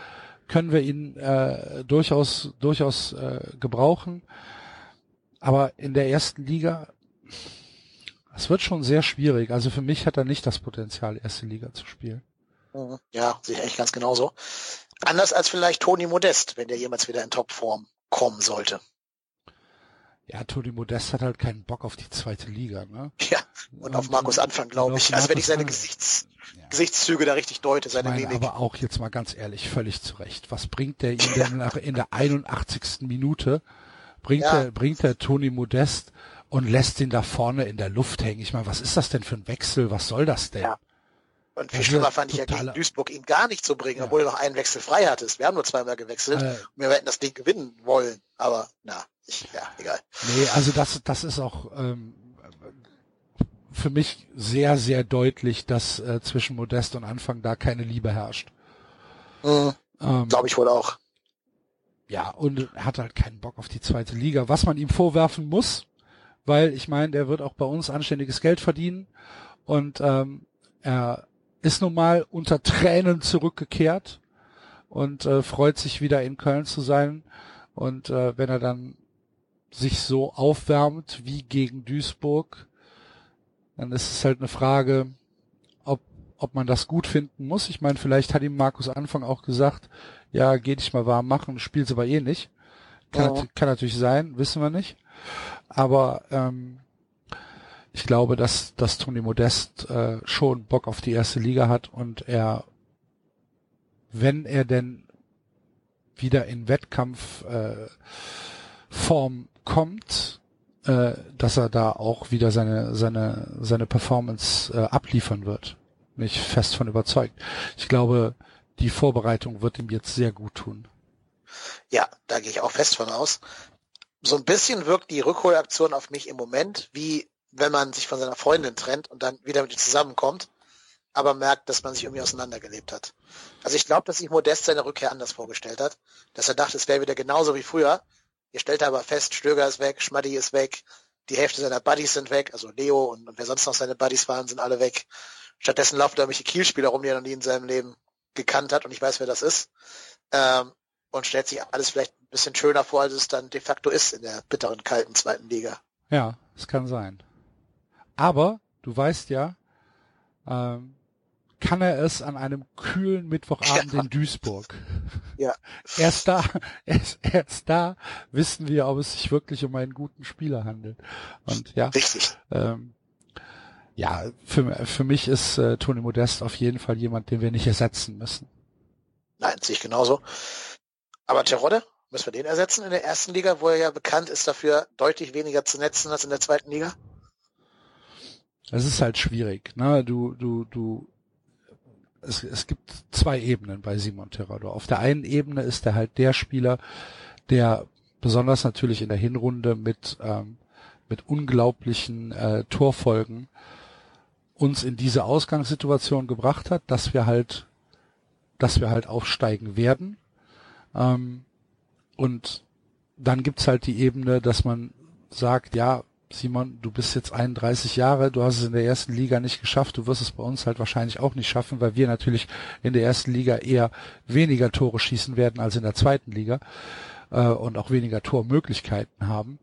können wir ihn äh, durchaus durchaus äh, gebrauchen, aber in der ersten Liga es wird schon sehr schwierig. Also für mich hat er nicht das Potenzial, erste Liga zu spielen. Mhm. Ja, sehe ich ganz genauso. Anders als vielleicht Toni Modest, wenn der jemals wieder in Topform kommen sollte. Ja, Toni Modest hat halt keinen Bock auf die zweite Liga, ne? Ja, und auf Markus Anfang, glaube ich. Also wenn ich seine Gesichts, ja. Gesichtszüge da richtig deute, seine ich meine, Aber auch jetzt mal ganz ehrlich, völlig zurecht. Was bringt der ihm denn nach, in der 81. Minute? Bringt ja. der, bringt der Toni Modest und lässt ihn da vorne in der Luft hängen. Ich meine, was ist das denn für ein Wechsel? Was soll das denn? Ja. Und viel schlimmer fand ich ja gegen Duisburg, ihn gar nicht zu bringen, ja. obwohl du noch einen Wechsel frei hattest. Wir haben nur zweimal gewechselt äh, und wir hätten das Ding gewinnen wollen. Aber na, ich, ja, egal. Nee, also das, das ist auch ähm, für mich sehr, sehr deutlich, dass äh, zwischen Modest und Anfang da keine Liebe herrscht. Mhm. Ähm, Glaube ich wohl auch. Ja, und er hat halt keinen Bock auf die zweite Liga. Was man ihm vorwerfen muss, weil ich meine, der wird auch bei uns anständiges Geld verdienen und ähm, er ist nun mal unter Tränen zurückgekehrt und äh, freut sich wieder in Köln zu sein. Und äh, wenn er dann sich so aufwärmt wie gegen Duisburg, dann ist es halt eine Frage, ob, ob man das gut finden muss. Ich meine, vielleicht hat ihm Markus Anfang auch gesagt, ja, geh dich mal warm machen, spielst aber eh nicht. Kann, ja. kann natürlich sein, wissen wir nicht. Aber ähm, ich glaube, dass, dass Toni Modest äh, schon Bock auf die erste Liga hat und er, wenn er denn wieder in Wettkampfform äh, kommt, äh, dass er da auch wieder seine seine seine Performance äh, abliefern wird. Bin ich fest von überzeugt. Ich glaube, die Vorbereitung wird ihm jetzt sehr gut tun. Ja, da gehe ich auch fest von aus. So ein bisschen wirkt die Rückholaktion auf mich im Moment wie wenn man sich von seiner Freundin trennt und dann wieder mit ihr zusammenkommt, aber merkt, dass man sich irgendwie auseinandergelebt hat. Also ich glaube, dass sich Modest seine Rückkehr anders vorgestellt hat, dass er dachte, es wäre wieder genauso wie früher. Ihr stellt aber fest, Stöger ist weg, Schmaddi ist weg, die Hälfte seiner Buddies sind weg, also Leo und, und wer sonst noch seine Buddies waren, sind alle weg. Stattdessen laufen da irgendwelche Kielspieler rum, die er noch nie in seinem Leben gekannt hat und ich weiß, wer das ist. Ähm, und stellt sich alles vielleicht ein bisschen schöner vor, als es dann de facto ist in der bitteren, kalten zweiten Liga. Ja, es kann sein. Aber du weißt ja, ähm, kann er es an einem kühlen Mittwochabend ja. in Duisburg. Ja. Erst da, erst, erst da wissen wir, ob es sich wirklich um einen guten Spieler handelt. Und ja, Richtig. Ähm, ja, für, für mich ist äh, Toni Modest auf jeden Fall jemand, den wir nicht ersetzen müssen. Nein, sehe ich genauso. Aber Terodde, müssen wir den ersetzen in der ersten Liga, wo er ja bekannt ist dafür, deutlich weniger zu netzen als in der zweiten Liga? Es ist halt schwierig. Ne? Du, du, du, es, es gibt zwei Ebenen bei Simon Terrado. Auf der einen Ebene ist er halt der Spieler, der besonders natürlich in der Hinrunde mit, ähm, mit unglaublichen äh, Torfolgen uns in diese Ausgangssituation gebracht hat, dass wir halt, dass wir halt aufsteigen werden. Ähm, und dann gibt's halt die Ebene, dass man sagt, ja, Simon, du bist jetzt 31 Jahre, du hast es in der ersten Liga nicht geschafft, du wirst es bei uns halt wahrscheinlich auch nicht schaffen, weil wir natürlich in der ersten Liga eher weniger Tore schießen werden als in der zweiten Liga äh, und auch weniger Tormöglichkeiten haben.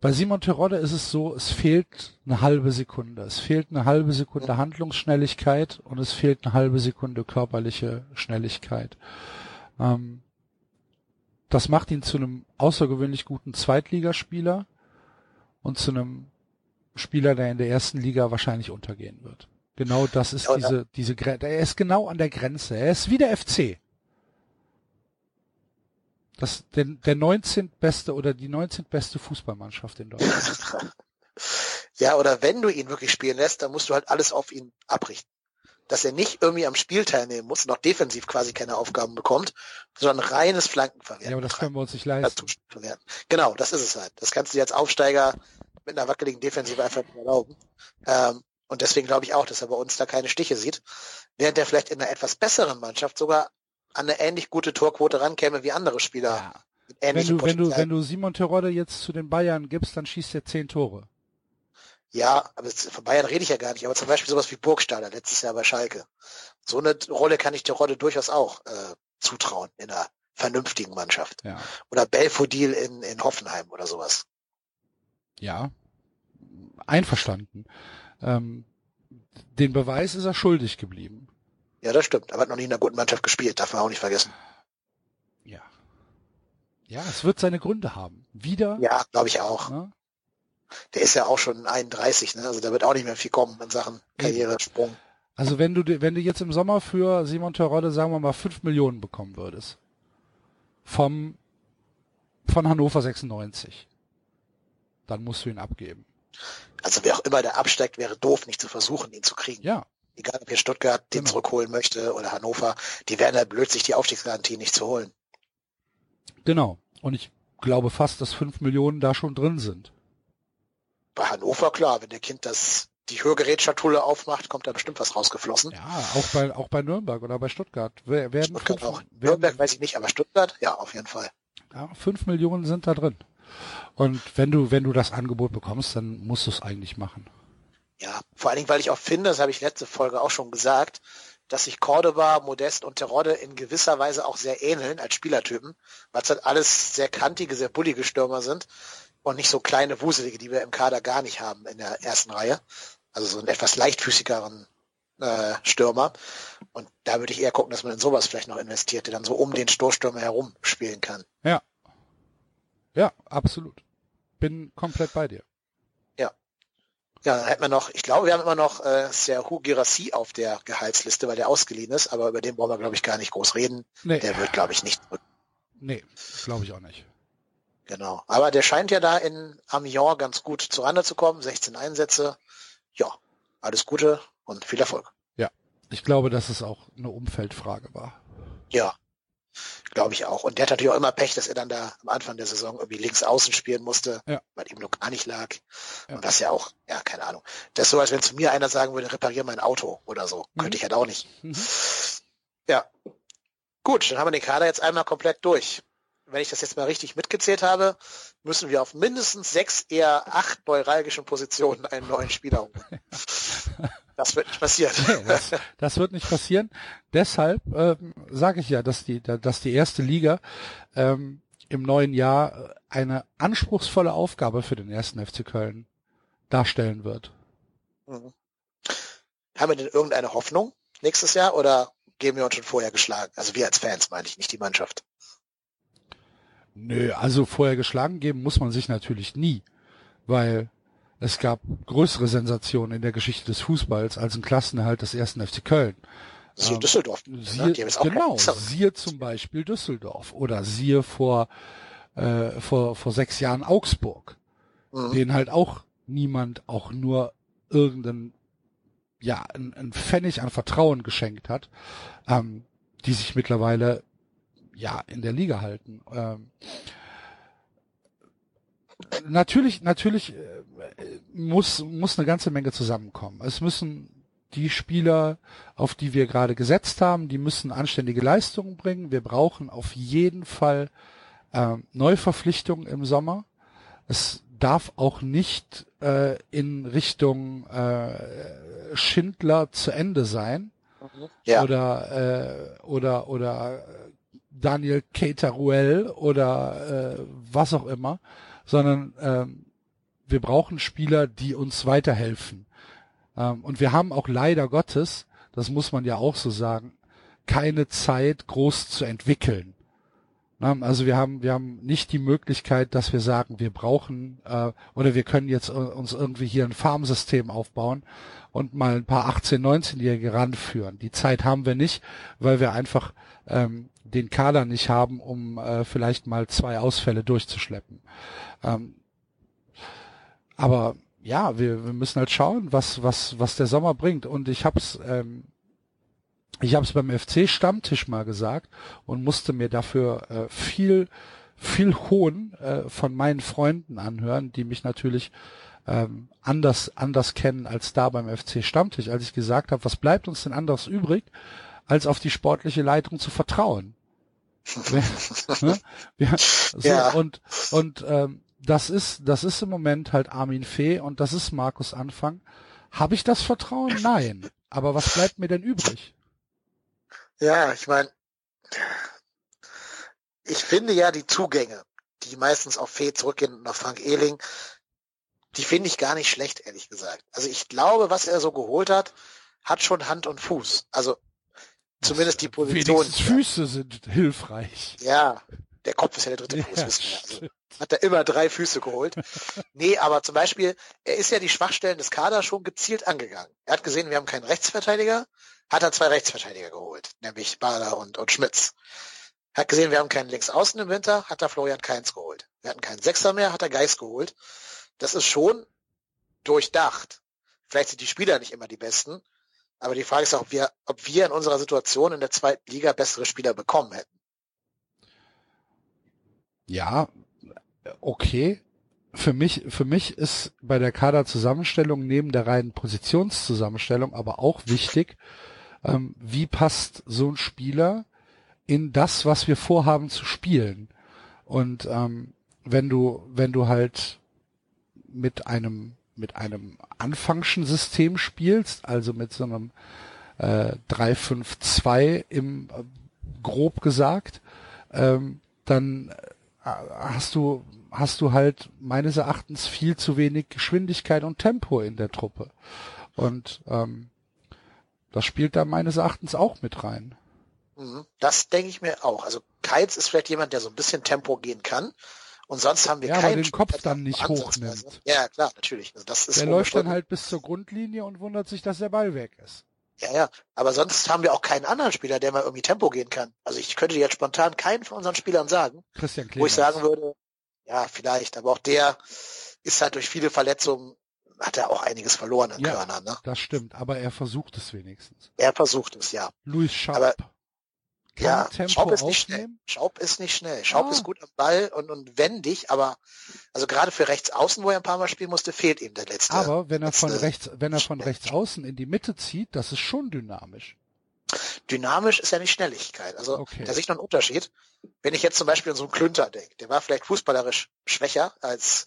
Bei Simon Terodde ist es so, es fehlt eine halbe Sekunde. Es fehlt eine halbe Sekunde Handlungsschnelligkeit und es fehlt eine halbe Sekunde körperliche Schnelligkeit. Ähm, das macht ihn zu einem außergewöhnlich guten Zweitligaspieler und zu einem Spieler, der in der ersten Liga wahrscheinlich untergehen wird. Genau das ist ja, diese, diese Grenze. Er ist genau an der Grenze. Er ist wie der FC. Das, der, der 19. beste oder die 19. beste Fußballmannschaft in Deutschland. ja, oder wenn du ihn wirklich spielen lässt, dann musst du halt alles auf ihn abrichten. Dass er nicht irgendwie am Spiel teilnehmen muss, noch defensiv quasi keine Aufgaben bekommt, sondern reines Flankenverwerten. Ja, aber das können wir uns nicht leisten. Genau, das ist es halt. Das kannst du jetzt Aufsteiger mit einer wackeligen Defensive einfach nicht erlauben. Ähm, und deswegen glaube ich auch, dass er bei uns da keine Stiche sieht. Während er vielleicht in einer etwas besseren Mannschaft sogar an eine ähnlich gute Torquote rankäme wie andere Spieler. Ja. Wenn du, wenn du, wenn du Simon Terodde jetzt zu den Bayern gibst, dann schießt er zehn Tore. Ja, aber von Bayern rede ich ja gar nicht. Aber zum Beispiel sowas wie Burgstaller letztes Jahr bei Schalke. So eine Rolle kann ich Terodde durchaus auch äh, zutrauen in einer vernünftigen Mannschaft. Ja. Oder Belfodil in, in Hoffenheim oder sowas. Ja, einverstanden. Ähm, den Beweis ist er schuldig geblieben. Ja, das stimmt. Aber hat noch nie in einer guten Mannschaft gespielt, darf man auch nicht vergessen. Ja. Ja, es wird seine Gründe haben. Wieder. Ja, glaube ich auch. Ne? Der ist ja auch schon 31, ne? Also da wird auch nicht mehr viel kommen in Sachen Karrieresprung. Also wenn du wenn du jetzt im Sommer für Simon Terodde, sagen wir mal, fünf Millionen bekommen würdest. Vom von Hannover 96. Dann musst du ihn abgeben. Also wer auch immer der absteigt, wäre doof, nicht zu versuchen, ihn zu kriegen. Ja. Egal ob hier Stuttgart den genau. zurückholen möchte oder Hannover, die werden halt blöd, sich die Aufstiegsgarantie nicht zu holen. Genau. Und ich glaube fast, dass fünf Millionen da schon drin sind. Bei Hannover klar, wenn der Kind das die Hörgerätschatulle aufmacht, kommt da bestimmt was rausgeflossen. Ja, auch bei auch bei Nürnberg oder bei Stuttgart. Werden Stuttgart fünf, auch. Werden, Nürnberg weiß ich nicht, aber Stuttgart, ja, auf jeden Fall. Ja, fünf Millionen sind da drin. Und wenn du, wenn du das Angebot bekommst, dann musst du es eigentlich machen. Ja, vor allen Dingen, weil ich auch finde, das habe ich letzte Folge auch schon gesagt, dass sich Cordoba, Modest und Terodde in gewisser Weise auch sehr ähneln als Spielertypen, weil es halt alles sehr kantige, sehr bullige Stürmer sind und nicht so kleine Wuselige, die wir im Kader gar nicht haben in der ersten Reihe. Also so einen etwas leichtfüßigeren äh, Stürmer. Und da würde ich eher gucken, dass man in sowas vielleicht noch investiert, der dann so um den Stoßstürmer herum spielen kann. Ja. Ja, absolut bin komplett bei dir. Ja. Ja, dann hätten wir noch, ich glaube, wir haben immer noch äh, Serhu Girassi auf der Gehaltsliste, weil der ausgeliehen ist, aber über den wollen wir, glaube ich, gar nicht groß reden. Nee. Der wird, glaube ich, nicht Nee, glaube ich auch nicht. Genau. Aber der scheint ja da in Amiens ganz gut zurande zu kommen. 16 Einsätze. Ja, alles Gute und viel Erfolg. Ja, ich glaube, dass es auch eine Umfeldfrage war. Ja, Glaube ich auch. Und der hat natürlich auch immer Pech, dass er dann da am Anfang der Saison irgendwie links außen spielen musste, ja. weil ihm noch gar nicht lag. Ja. Und das ja auch, ja, keine Ahnung. Das ist so, als wenn zu mir einer sagen würde, repariere mein Auto oder so. Mhm. Könnte ich halt auch nicht. Mhm. Ja. Gut, dann haben wir den Kader jetzt einmal komplett durch. Wenn ich das jetzt mal richtig mitgezählt habe, müssen wir auf mindestens sechs, eher acht neuralgischen Positionen einen neuen Spieler holen. Das wird nicht passieren. Das, das, wird nicht passieren. Deshalb ähm, sage ich ja, dass die, dass die erste Liga ähm, im neuen Jahr eine anspruchsvolle Aufgabe für den ersten FC Köln darstellen wird. Mhm. Haben wir denn irgendeine Hoffnung nächstes Jahr oder geben wir uns schon vorher geschlagen? Also wir als Fans meine ich, nicht die Mannschaft. Nö, also vorher geschlagen geben muss man sich natürlich nie, weil es gab größere Sensationen in der Geschichte des Fußballs als ein Klassenerhalt des ersten FC Köln. Siehe ähm, Düsseldorf. Siehe, genau, siehe zum Beispiel Düsseldorf oder siehe vor, äh, vor, vor sechs Jahren Augsburg, mhm. denen halt auch niemand auch nur irgendein, ja, ein, ein Pfennig an Vertrauen geschenkt hat, ähm, die sich mittlerweile ja in der Liga halten. Ähm, natürlich, natürlich äh, muss, muss eine ganze Menge zusammenkommen. Es müssen die Spieler, auf die wir gerade gesetzt haben, die müssen anständige Leistungen bringen. Wir brauchen auf jeden Fall äh, Neuverpflichtungen im Sommer. Es darf auch nicht äh, in Richtung äh, Schindler zu Ende sein. Ja. Oder äh, oder oder Daniel Keitaruel oder äh, was auch immer, sondern ähm, wir brauchen Spieler, die uns weiterhelfen. Ähm, und wir haben auch leider Gottes, das muss man ja auch so sagen, keine Zeit groß zu entwickeln. Also wir haben, wir haben nicht die Möglichkeit, dass wir sagen, wir brauchen äh, oder wir können jetzt uns irgendwie hier ein Farmsystem aufbauen und mal ein paar 18-, 19-Jährige ranführen. Die Zeit haben wir nicht, weil wir einfach ähm, den Kader nicht haben, um äh, vielleicht mal zwei Ausfälle durchzuschleppen. Ähm, aber ja, wir, wir müssen halt schauen, was, was, was der Sommer bringt. Und ich hab's, ähm, ich habe es beim FC Stammtisch mal gesagt und musste mir dafür äh, viel, viel Hohn äh, von meinen Freunden anhören, die mich natürlich ähm, anders, anders kennen als da beim FC Stammtisch, als ich gesagt habe, was bleibt uns denn anderes übrig, als auf die sportliche Leitung zu vertrauen. ne? ja, so, ja. Und, und ähm, das ist, das ist im Moment halt Armin Fee und das ist Markus Anfang. Habe ich das Vertrauen? Nein. Aber was bleibt mir denn übrig? Ja, ich meine, ich finde ja die Zugänge, die meistens auf Fee zurückgehen und auf Frank Ehling, die finde ich gar nicht schlecht, ehrlich gesagt. Also ich glaube, was er so geholt hat, hat schon Hand und Fuß. Also zumindest die Position. Wenigstens Füße sind hilfreich. Ja, der Kopf ist ja der dritte Fuß, ja, wissen wir. Also hat er immer drei Füße geholt. nee, aber zum Beispiel, er ist ja die Schwachstellen des Kaders schon gezielt angegangen. Er hat gesehen, wir haben keinen Rechtsverteidiger, hat er zwei Rechtsverteidiger geholt, nämlich Bader und, und Schmitz. Hat gesehen, wir haben keinen Linksaußen im Winter, hat er Florian Keins geholt. Wir hatten keinen Sechser mehr, hat er Geist geholt. Das ist schon durchdacht. Vielleicht sind die Spieler nicht immer die besten, aber die Frage ist auch, ob wir, ob wir in unserer Situation in der zweiten Liga bessere Spieler bekommen hätten. Ja, okay. Für mich, für mich ist bei der Kaderzusammenstellung neben der reinen Positionszusammenstellung aber auch wichtig, ähm, wie passt so ein Spieler in das, was wir vorhaben zu spielen. Und ähm, wenn du, wenn du halt mit einem mit einem Anfunctions-System spielst, also mit so einem äh, 3-5-2 im äh, grob gesagt, ähm, dann äh, hast du hast du halt meines Erachtens viel zu wenig Geschwindigkeit und Tempo in der Truppe. Und ähm, das spielt da meines Erachtens auch mit rein. Mhm. Das denke ich mir auch. Also Keitz ist vielleicht jemand, der so ein bisschen Tempo gehen kann. Und sonst haben wir ja, keinen den Kopf dann nicht hochnimmt. Ja, klar, natürlich. Also das ist der läuft dann halt bis zur Grundlinie und wundert sich, dass der Ball weg ist. Ja, ja. Aber sonst haben wir auch keinen anderen Spieler, der mal irgendwie Tempo gehen kann. Also ich könnte jetzt spontan keinen von unseren Spielern sagen, Christian wo ich sagen würde, ja, vielleicht, aber auch der ist halt durch viele Verletzungen hat er auch einiges verloren in ja, Körner, ne? Das stimmt, aber er versucht es wenigstens. Er versucht es, ja. Luis Schaub. Aber, ja, Tempo Schaub ist nicht schnell. Schaub ist nicht schnell. Schaub ah. ist gut am Ball und, und wendig, aber also gerade für rechts außen, wo er ein paar Mal spielen musste, fehlt ihm der letzte. Aber wenn er von rechts, wenn er von rechts außen in die Mitte zieht, das ist schon dynamisch. Dynamisch ist ja nicht Schnelligkeit. Also okay. da sehe ich noch einen Unterschied. Wenn ich jetzt zum Beispiel an so einen Klünter denke, der war vielleicht fußballerisch schwächer als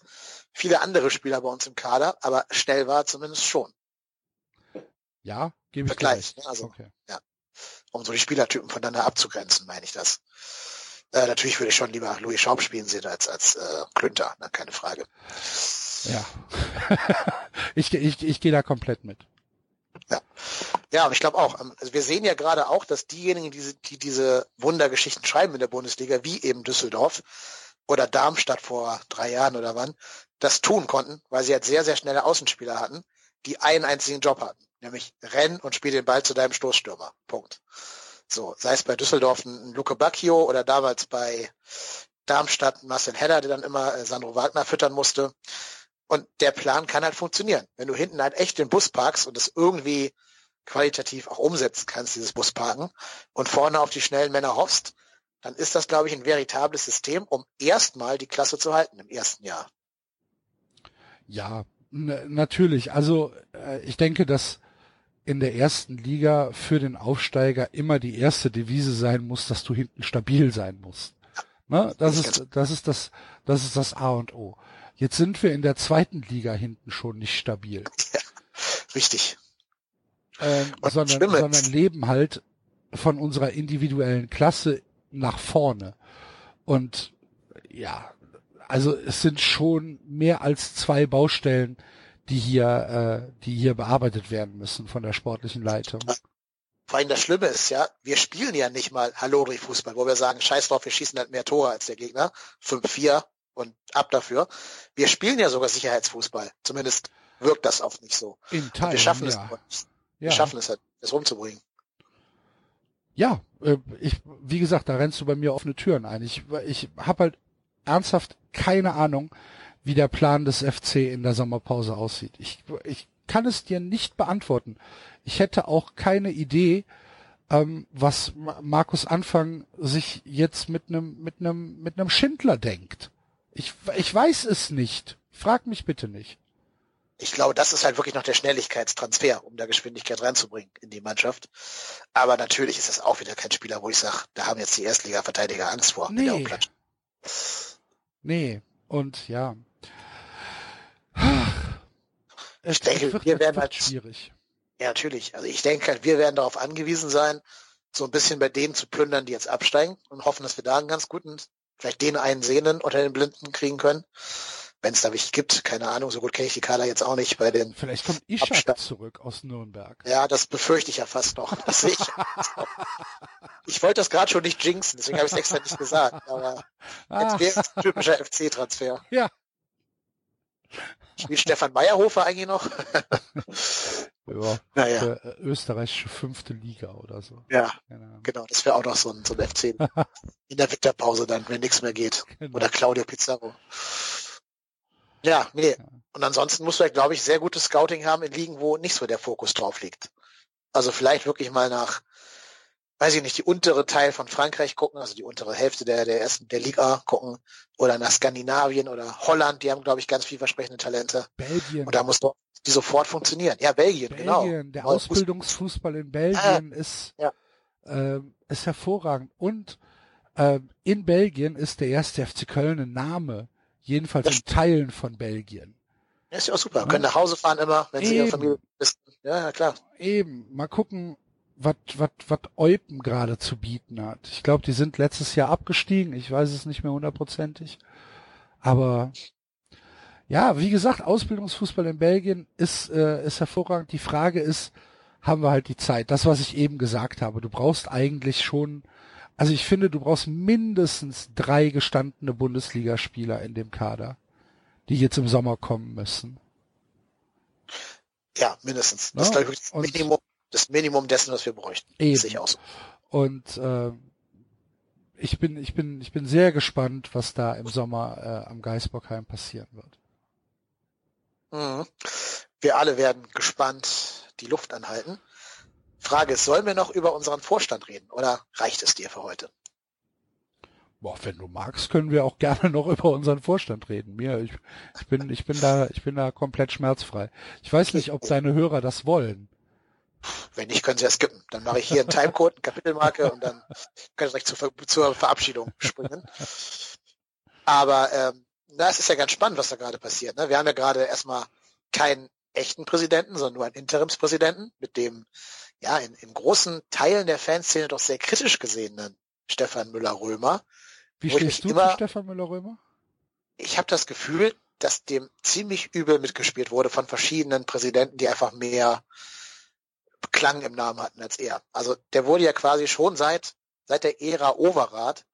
viele andere Spieler bei uns im Kader, aber schnell war er zumindest schon. Ja, gebe ich Vergleich, ne? Also, okay. ja. Um so die Spielertypen voneinander abzugrenzen, meine ich das. Äh, natürlich würde ich schon lieber Louis Schaub spielen sehen als als äh, Klünter, ne? keine Frage. Ja. ich, ich, ich gehe da komplett mit. Ja, ja, aber ich glaube auch. Ähm, also wir sehen ja gerade auch, dass diejenigen, die, die diese Wundergeschichten schreiben in der Bundesliga, wie eben Düsseldorf oder Darmstadt vor drei Jahren oder wann, das tun konnten, weil sie halt sehr, sehr schnelle Außenspieler hatten, die einen einzigen Job hatten, nämlich renn und spiel den Ball zu deinem Stoßstürmer. Punkt. So, sei es bei Düsseldorf ein Luke Bacchio oder damals bei Darmstadt Marcel Heller, der dann immer äh, Sandro Wagner füttern musste. Und der Plan kann halt funktionieren. Wenn du hinten halt echt den Bus parkst und es irgendwie qualitativ auch umsetzen kannst, dieses Busparken, und vorne auf die schnellen Männer hoffst, dann ist das, glaube ich, ein veritables System, um erstmal die Klasse zu halten im ersten Jahr. Ja, natürlich. Also äh, ich denke, dass in der ersten Liga für den Aufsteiger immer die erste Devise sein muss, dass du hinten stabil sein musst. Ne? Das ist das ist das das ist das A und O. Jetzt sind wir in der zweiten Liga hinten schon nicht stabil. Ja, richtig. Ähm, sondern, sondern leben halt von unserer individuellen Klasse nach vorne. Und ja, also es sind schon mehr als zwei Baustellen, die hier, äh, die hier bearbeitet werden müssen von der sportlichen Leitung. vor allem das Schlimme ist ja, wir spielen ja nicht mal Hallori-Fußball, wo wir sagen, scheiß drauf, wir schießen halt mehr Tore als der Gegner. 5-4 und ab dafür. Wir spielen ja sogar Sicherheitsfußball. Zumindest wirkt das oft nicht so. In Teilen, wir schaffen es nicht. Ja. Wir schaffen es halt, das rumzubringen. Ja, äh, ich, wie gesagt, da rennst du bei mir offene Türen ein. Ich, ich habe halt ernsthaft keine Ahnung, wie der Plan des FC in der Sommerpause aussieht. Ich, ich kann es dir nicht beantworten. Ich hätte auch keine Idee, ähm, was Ma- Markus Anfang sich jetzt mit einem mit einem mit einem Schindler denkt. Ich, ich weiß es nicht. Frag mich bitte nicht. Ich glaube, das ist halt wirklich noch der Schnelligkeitstransfer, um da Geschwindigkeit reinzubringen in die Mannschaft. Aber natürlich ist das auch wieder kein Spieler, wo ich sage, da haben jetzt die Erstliga-Verteidiger Angst vor. Nee. Nee, und ja. Es Ich denke, wird, wir werden halt- schwierig. Ja, natürlich. Also ich denke halt, wir werden darauf angewiesen sein, so ein bisschen bei denen zu plündern, die jetzt absteigen und hoffen, dass wir da einen ganz guten, vielleicht den einen Sehenden unter den Blinden kriegen können. Wenn es da welche gibt, keine Ahnung, so gut kenne ich die Kader jetzt auch nicht bei den. Vielleicht kommt Ishak Abstand. zurück aus Nürnberg. Ja, das befürchte ich ja fast noch. Ich. ich wollte das gerade schon nicht jinxen, deswegen habe ich es extra nicht gesagt. Aber Ah, jetzt wäre es ein typischer FC-Transfer. ja, Spielt Stefan Meyerhofer eigentlich noch? ja, Naja, äh, österreichische fünfte Liga oder so. ja, Ahnung. genau. Das wäre auch noch so ein, so ein FC in der Winterpause dann, wenn nichts mehr geht. Genau. Oder Claudio Pizarro. Ja, nee. Ja. Und ansonsten du halt, glaube ich, sehr gutes Scouting haben in Ligen, wo nicht so der Fokus drauf liegt. Also vielleicht wirklich mal nach, weiß ich nicht, die untere Teil von Frankreich gucken, also die untere Hälfte der, der ersten, der Liga gucken, oder nach Skandinavien oder Holland, die haben, glaube ich, ganz vielversprechende Talente. Belgien. Und da muss doch die sofort funktionieren. Ja, Belgien, Belgien, genau. der Neuer Ausbildungsfußball in Belgien ist, ja. ähm, ist hervorragend. Und ähm, in Belgien ist der erste FC Köln ein Name. Jedenfalls Das in Teilen von Belgien. Ja, ist ja auch super. Ja. Können nach Hause fahren immer, wenn sie ihre Eben. Familie wissen. Ja, ja, klar. Eben, mal gucken, was was was Eupen gerade zu bieten hat. Ich glaube, die sind letztes Jahr abgestiegen. Ich weiß es nicht mehr hundertprozentig. Aber ja, wie gesagt, Ausbildungsfußball in Belgien ist äh, ist hervorragend. Die Frage ist, haben wir halt die Zeit? Das, was ich eben gesagt habe. Du brauchst eigentlich schon, also ich finde, du brauchst mindestens drei gestandene Bundesligaspieler in dem Kader, die jetzt im Sommer kommen müssen. Ja, mindestens. Das Ja, ist, glaube ich, das Minimum, das Minimum dessen, was wir bräuchten. Eben. Sehe ich auch so. Und äh, ich bin, ich bin, ich bin sehr gespannt, was da im Sommer äh, am Geisbockheim passieren wird. Mhm. Wir alle werden gespannt die Luft anhalten. Frage ist, sollen wir noch über unseren Vorstand reden oder reicht es dir für heute? Boah, wenn du magst, können wir auch gerne noch über unseren Vorstand reden. Mir, ich, ich bin, ich bin da, ich bin da komplett schmerzfrei. Ich weiß nicht, ob deine Hörer das wollen. Wenn nicht, können sie ja skippen. Dann mache ich hier einen Timecode, eine Kapitelmarke und dann können sie direkt zur, zur Verabschiedung springen. Aber ähm, na, es ist ja ganz spannend, was da gerade passiert. Ne? Wir haben ja gerade erstmal keinen echten Präsidenten, sondern nur einen Interimspräsidenten, mit dem ja in, in großen Teilen der Fanszene doch sehr kritisch gesehenen Stefan Müller-Römer. Wie ich stehst du zu immer- Stefan Müller-Römer? Ich habe das Gefühl, dass dem ziemlich übel mitgespielt wurde von verschiedenen Präsidenten, die einfach mehr Klang im Namen hatten als er. Also der wurde ja quasi schon seit seit der Ära Overath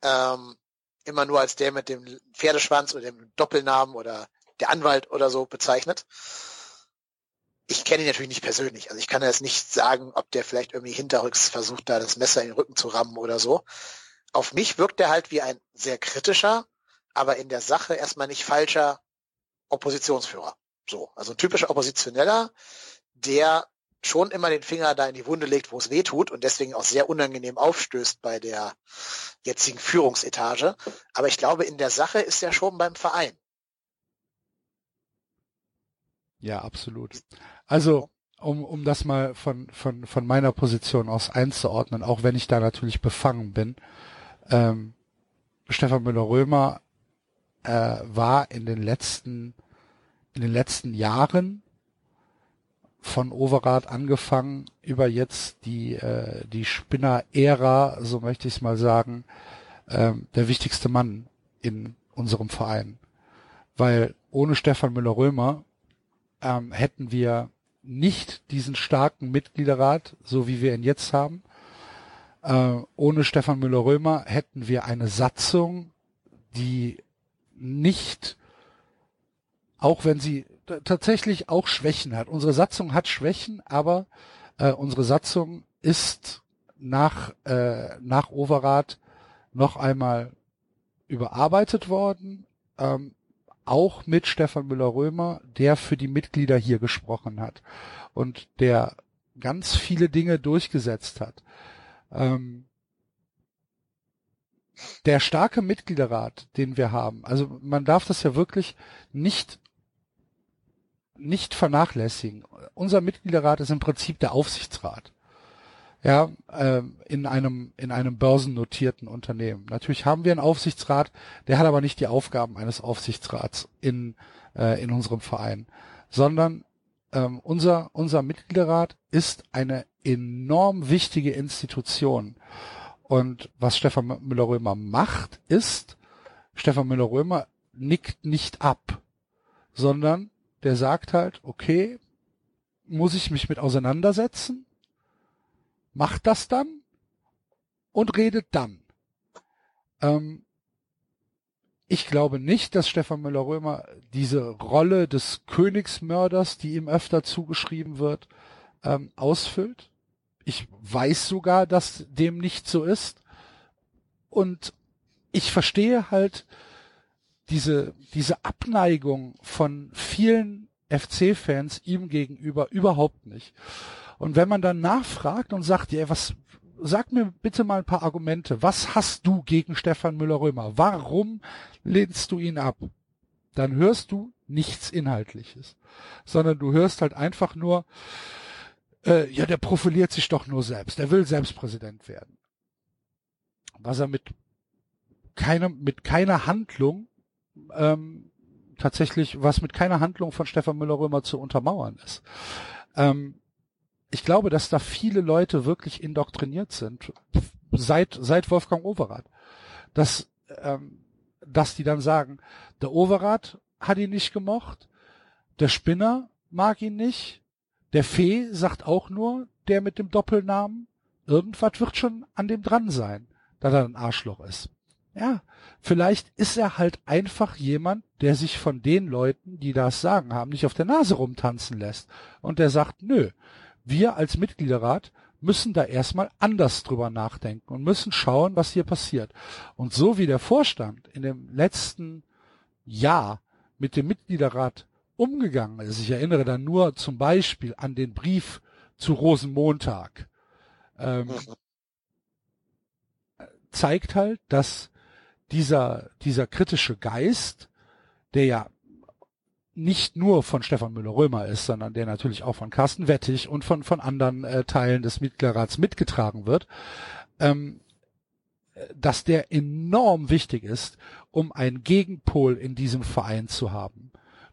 ähm, immer nur als der mit dem Pferdeschwanz oder dem Doppelnamen oder der Anwalt oder so bezeichnet. Ich kenne ihn natürlich nicht persönlich, also ich kann jetzt nicht sagen, ob der vielleicht irgendwie hinterrücks versucht, da das Messer in den Rücken zu rammen oder so. Auf mich wirkt er halt wie ein sehr kritischer, aber in der Sache erstmal nicht falscher Oppositionsführer. So, also ein typischer Oppositioneller, der schon immer den Finger da in die Wunde legt, wo es weh tut und deswegen auch sehr unangenehm aufstößt bei der jetzigen Führungsetage. Aber ich glaube, in der Sache ist er schon beim Verein. Ja, absolut. Also, um, um das mal von, von, von meiner Position aus einzuordnen, auch wenn ich da natürlich befangen bin, ähm, Stefan Müller-Römer äh, war in den letzten, in den letzten Jahren von Overath angefangen über jetzt die, äh, die Spinner-Ära, so möchte ich es mal sagen, ähm, der wichtigste Mann in unserem Verein. Weil ohne Stefan Müller-Römer ähm, hätten wir nicht diesen starken Mitgliederrat, so wie wir ihn jetzt haben. Äh, ohne Stefan Müller-Römer hätten wir eine Satzung, die nicht, auch wenn sie tatsächlich auch Schwächen hat. Unsere Satzung hat Schwächen, aber äh, unsere Satzung ist nach, äh, nach Overath noch einmal überarbeitet worden, ähm, auch mit Stefan Müller-Römer, der für die Mitglieder hier gesprochen hat und der ganz viele Dinge durchgesetzt hat. Ähm, der starke Mitgliederrat, den wir haben, also man darf das ja wirklich nicht nicht vernachlässigen. Unser Mitgliederrat ist im Prinzip der Aufsichtsrat. Ja, äh, in einem in einem börsennotierten Unternehmen. Natürlich haben wir einen Aufsichtsrat, der hat aber nicht die Aufgaben eines Aufsichtsrats in äh, in unserem Verein, sondern ähm, unser unser Mitgliederrat ist eine enorm wichtige Institution. Und was Stefan Müller-Römer macht, ist, Stefan Müller-Römer nickt nicht ab, sondern der sagt halt, okay, muss ich mich mit auseinandersetzen, macht das dann und redet dann. Ähm, ich glaube nicht, dass Stefan Müller-Römer diese Rolle des Königsmörders, die ihm öfter zugeschrieben wird, ähm, ausfüllt. Ich weiß sogar, dass dem nicht so ist. Und ich verstehe halt diese, diese Abneigung von vielen FC-Fans ihm gegenüber überhaupt nicht. Und wenn man dann nachfragt und sagt, ja, was, sag mir bitte mal ein paar Argumente. Was hast du gegen Stefan Müller-Römer? Warum lehnst du ihn ab? Dann hörst du nichts Inhaltliches, sondern du hörst halt einfach nur, äh, ja, der profiliert sich doch nur selbst. Er will selbst Präsident werden. Was er mit keiner, mit keiner Handlung ähm, tatsächlich, was mit keiner Handlung von Stefan Müller-Römer zu untermauern ist. Ähm, ich glaube, dass da viele Leute wirklich indoktriniert sind, seit, seit Wolfgang Overath, dass, ähm, dass die dann sagen, der Overath hat ihn nicht gemocht, der Spinner mag ihn nicht, der Fee sagt auch nur, der mit dem Doppelnamen, irgendwas wird schon an dem dran sein, dass er ein Arschloch ist. Ja, vielleicht ist er halt einfach jemand, der sich von den Leuten, die das sagen haben, nicht auf der Nase rumtanzen lässt. Und der sagt, nö, wir als Mitgliederrat müssen da erstmal anders drüber nachdenken und müssen schauen, was hier passiert. Und so wie der Vorstand in dem letzten Jahr mit dem Mitgliederrat umgegangen ist, ich erinnere da nur zum Beispiel an den Brief zu Rosenmontag, ähm, zeigt halt, dass dieser, dieser kritische Geist, der ja nicht nur von Stefan Müller-Römer ist, sondern der natürlich auch von Carsten Wettig und von, von anderen äh, Teilen des Mitgliederrats mitgetragen wird, ähm, dass der enorm wichtig ist, um einen Gegenpol in diesem Verein zu haben.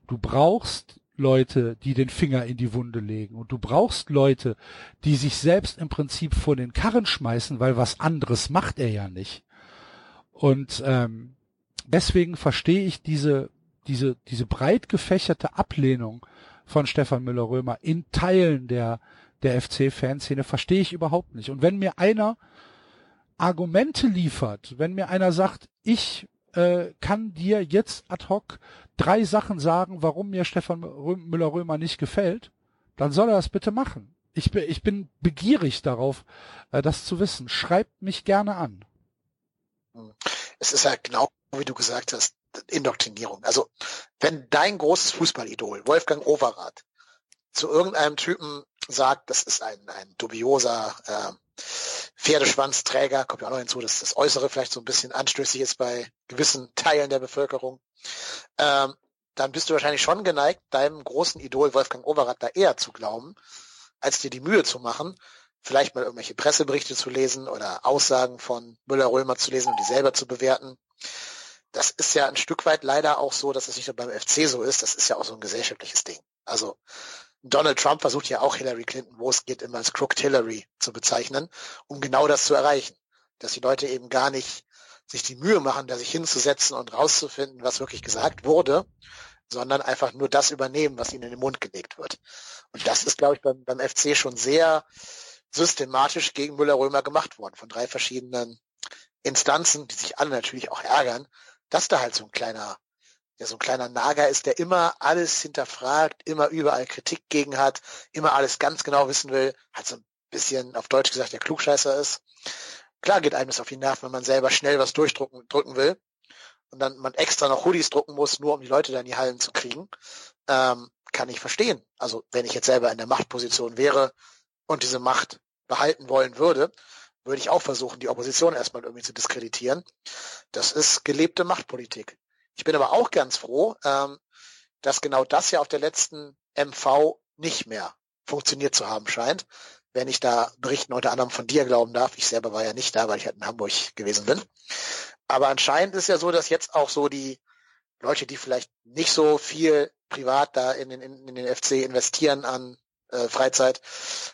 Du brauchst Leute, die den Finger in die Wunde legen und du brauchst Leute, die sich selbst im Prinzip vor den Karren schmeißen, weil was anderes macht er ja nicht. Und ähm, deswegen verstehe ich diese, diese, diese breit gefächerte Ablehnung von Stefan Müller-Römer in Teilen der, der FC-Fanszene verstehe ich überhaupt nicht. Und wenn mir einer Argumente liefert, wenn mir einer sagt, ich äh, kann dir jetzt ad hoc drei Sachen sagen, warum mir Stefan Müller-Römer nicht gefällt, dann soll er das bitte machen. Ich bin, ich bin begierig darauf, äh, das zu wissen. Schreibt mich gerne an. Es ist ja genau wie du gesagt hast, Indoktrinierung. Also wenn dein großes Fußballidol, Wolfgang Overath, zu irgendeinem Typen sagt, das ist ein, ein dubioser äh, Pferdeschwanzträger, kommt ja auch noch hinzu, dass das Äußere vielleicht so ein bisschen anstößig ist bei gewissen Teilen der Bevölkerung, ähm, dann bist du wahrscheinlich schon geneigt, deinem großen Idol Wolfgang Overath da eher zu glauben, als dir die Mühe zu machen, vielleicht mal irgendwelche Presseberichte zu lesen oder Aussagen von Müller-Römer zu lesen und die selber zu bewerten. Das ist ja ein Stück weit leider auch so, dass es nicht nur beim FC so ist, das ist ja auch so ein gesellschaftliches Ding. Also Donald Trump versucht ja auch Hillary Clinton, wo es geht, immer als Crooked Hillary zu bezeichnen, um genau das zu erreichen. Dass die Leute eben gar nicht sich die Mühe machen, da sich hinzusetzen und rauszufinden, was wirklich gesagt wurde, sondern einfach nur das übernehmen, was ihnen in den Mund gelegt wird. Und das ist, glaube ich, beim, beim FC schon sehr systematisch gegen Müller-Römer gemacht worden, von drei verschiedenen Instanzen, die sich alle natürlich auch ärgern, dass da halt so ein kleiner, ja, so ein kleiner Nager ist, der immer alles hinterfragt, immer überall Kritik gegen hat, immer alles ganz genau wissen will, halt so ein bisschen auf Deutsch gesagt der Klugscheißer ist. Klar geht einem das auf die Nerven, wenn man selber schnell was durchdrücken drücken will und dann man extra noch Hoodies drucken muss, nur um die Leute da in die Hallen zu kriegen, ähm, kann ich verstehen. Also wenn ich jetzt selber in der Machtposition wäre und diese Macht behalten wollen würde, würde ich auch versuchen, die Opposition erstmal irgendwie zu diskreditieren. Das ist gelebte Machtpolitik. Ich bin aber auch ganz froh, ähm, dass genau das ja auf der letzten MV nicht mehr funktioniert zu haben scheint. Wenn ich da Berichten unter anderem von dir glauben darf. Ich selber war ja nicht da, weil ich halt in Hamburg gewesen bin. Aber anscheinend ist ja so, dass jetzt auch so die Leute, die vielleicht nicht so viel privat da in den, in, in den FC investieren an äh, Freizeit,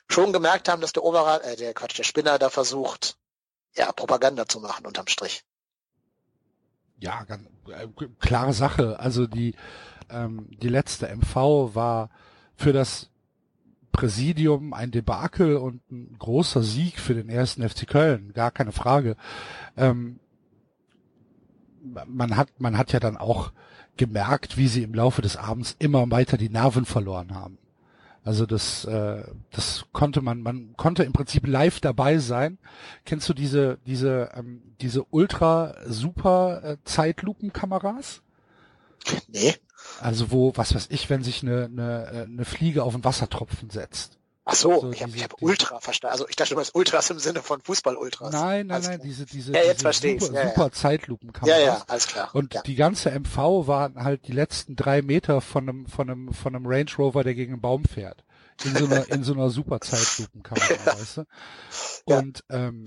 schon gemerkt haben, dass der Oberrat, äh, der Quatsch, der Spinner da versucht, ja, Propaganda zu machen unterm Strich. Ja, ganz, äh, klare Sache. Also die, ähm, die letzte MV war für das Präsidium ein Debakel und ein großer Sieg für den ersten FC Köln, gar keine Frage. Ähm, man hat, man hat ja dann auch gemerkt, wie sie im Laufe des Abends immer weiter die Nerven verloren haben. Also das, äh, das konnte man, man konnte im Prinzip live dabei sein. Kennst du diese, diese, ähm, diese ultra super äh, Zeitlupenkameras? Nee. Also wo, was weiß ich, wenn sich eine, eine, äh, eine Fliege auf einen Wassertropfen setzt. Ach so, so ich habe hab Ultra verstanden. Also ich dachte, du meinst Ultras im Sinne von Fußball-Ultras. Nein, nein, nein, diese, diese, ja, jetzt diese super, super, ja, super Zeitlupenkameras. Ja, ja, alles klar. Und ja. die ganze MV waren halt die letzten drei Meter von einem, von einem, von einem Range Rover, der gegen einen Baum fährt. In so einer, in so einer super Zeitlupenkamera, ja. weißt du? Und ähm,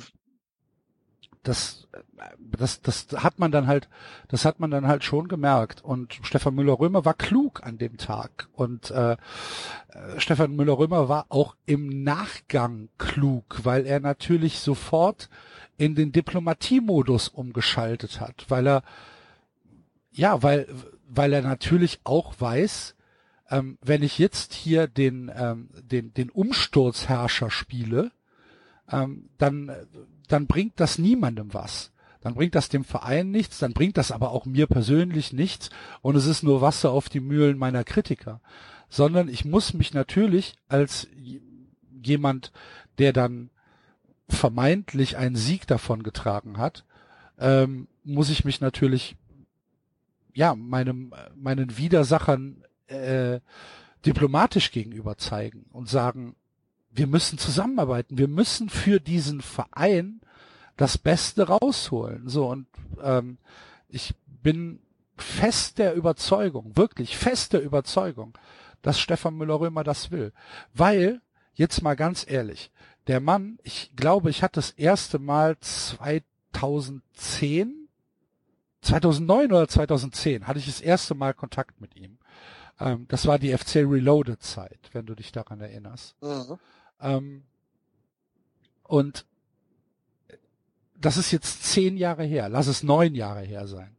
das, das, das hat man dann halt, das hat man dann halt schon gemerkt. Und Stefan Müller-Römer war klug an dem Tag. Und äh, Stefan Müller-Römer war auch im Nachgang klug, weil er natürlich sofort in den Diplomatiemodus umgeschaltet hat, weil er, ja, weil, weil er natürlich auch weiß, ähm, wenn ich jetzt hier den, ähm, den, den Umsturzherrscher spiele, ähm, dann dann bringt das niemandem was. Dann bringt das dem Verein nichts, dann bringt das aber auch mir persönlich nichts und es ist nur Wasser auf die Mühlen meiner Kritiker. Sondern ich muss mich natürlich als jemand, der dann vermeintlich einen Sieg davon getragen hat, ähm, muss ich mich natürlich ja meinem meinen Widersachern äh, diplomatisch gegenüber zeigen und sagen, wir müssen zusammenarbeiten, wir müssen für diesen Verein das Beste rausholen. So und ähm, ich bin fest der Überzeugung, wirklich fest der Überzeugung, dass Stefan Müller-Römer das will, weil jetzt mal ganz ehrlich, der Mann, ich glaube, ich hatte das erste Mal 2010, 2009 oder 2010 hatte ich das erste Mal Kontakt mit ihm. Ähm, das war die FC Reloaded Zeit, wenn du dich daran erinnerst. Mhm. Ähm, und das ist jetzt zehn Jahre her, lass es neun Jahre her sein.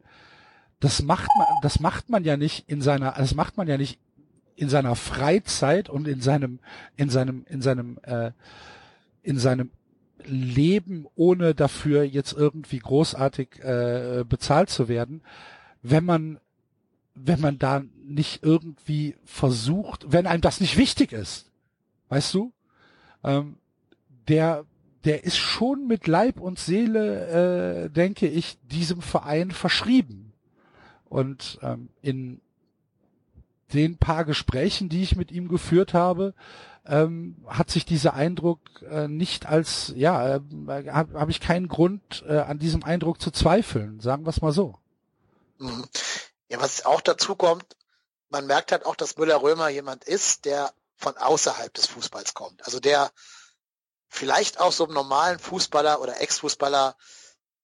Das macht man, das macht man ja nicht in seiner, das macht man ja nicht in seiner Freizeit und in seinem, in seinem, in seinem, äh, in seinem Leben, ohne dafür jetzt irgendwie großartig äh, bezahlt zu werden, wenn man, wenn man da nicht irgendwie versucht, wenn einem das nicht wichtig ist, weißt du, ähm, der der ist schon mit Leib und Seele, äh, denke ich, diesem Verein verschrieben. Und ähm, in den paar Gesprächen, die ich mit ihm geführt habe, ähm, hat sich dieser Eindruck äh, nicht als, ja, äh, habe hab ich keinen Grund, äh, an diesem Eindruck zu zweifeln, sagen wir es mal so. Mhm. Ja, was auch dazu kommt, man merkt halt auch, dass Müller-Römer jemand ist, der von außerhalb des Fußballs kommt. Also der vielleicht auch so einem normalen Fußballer oder Ex-Fußballer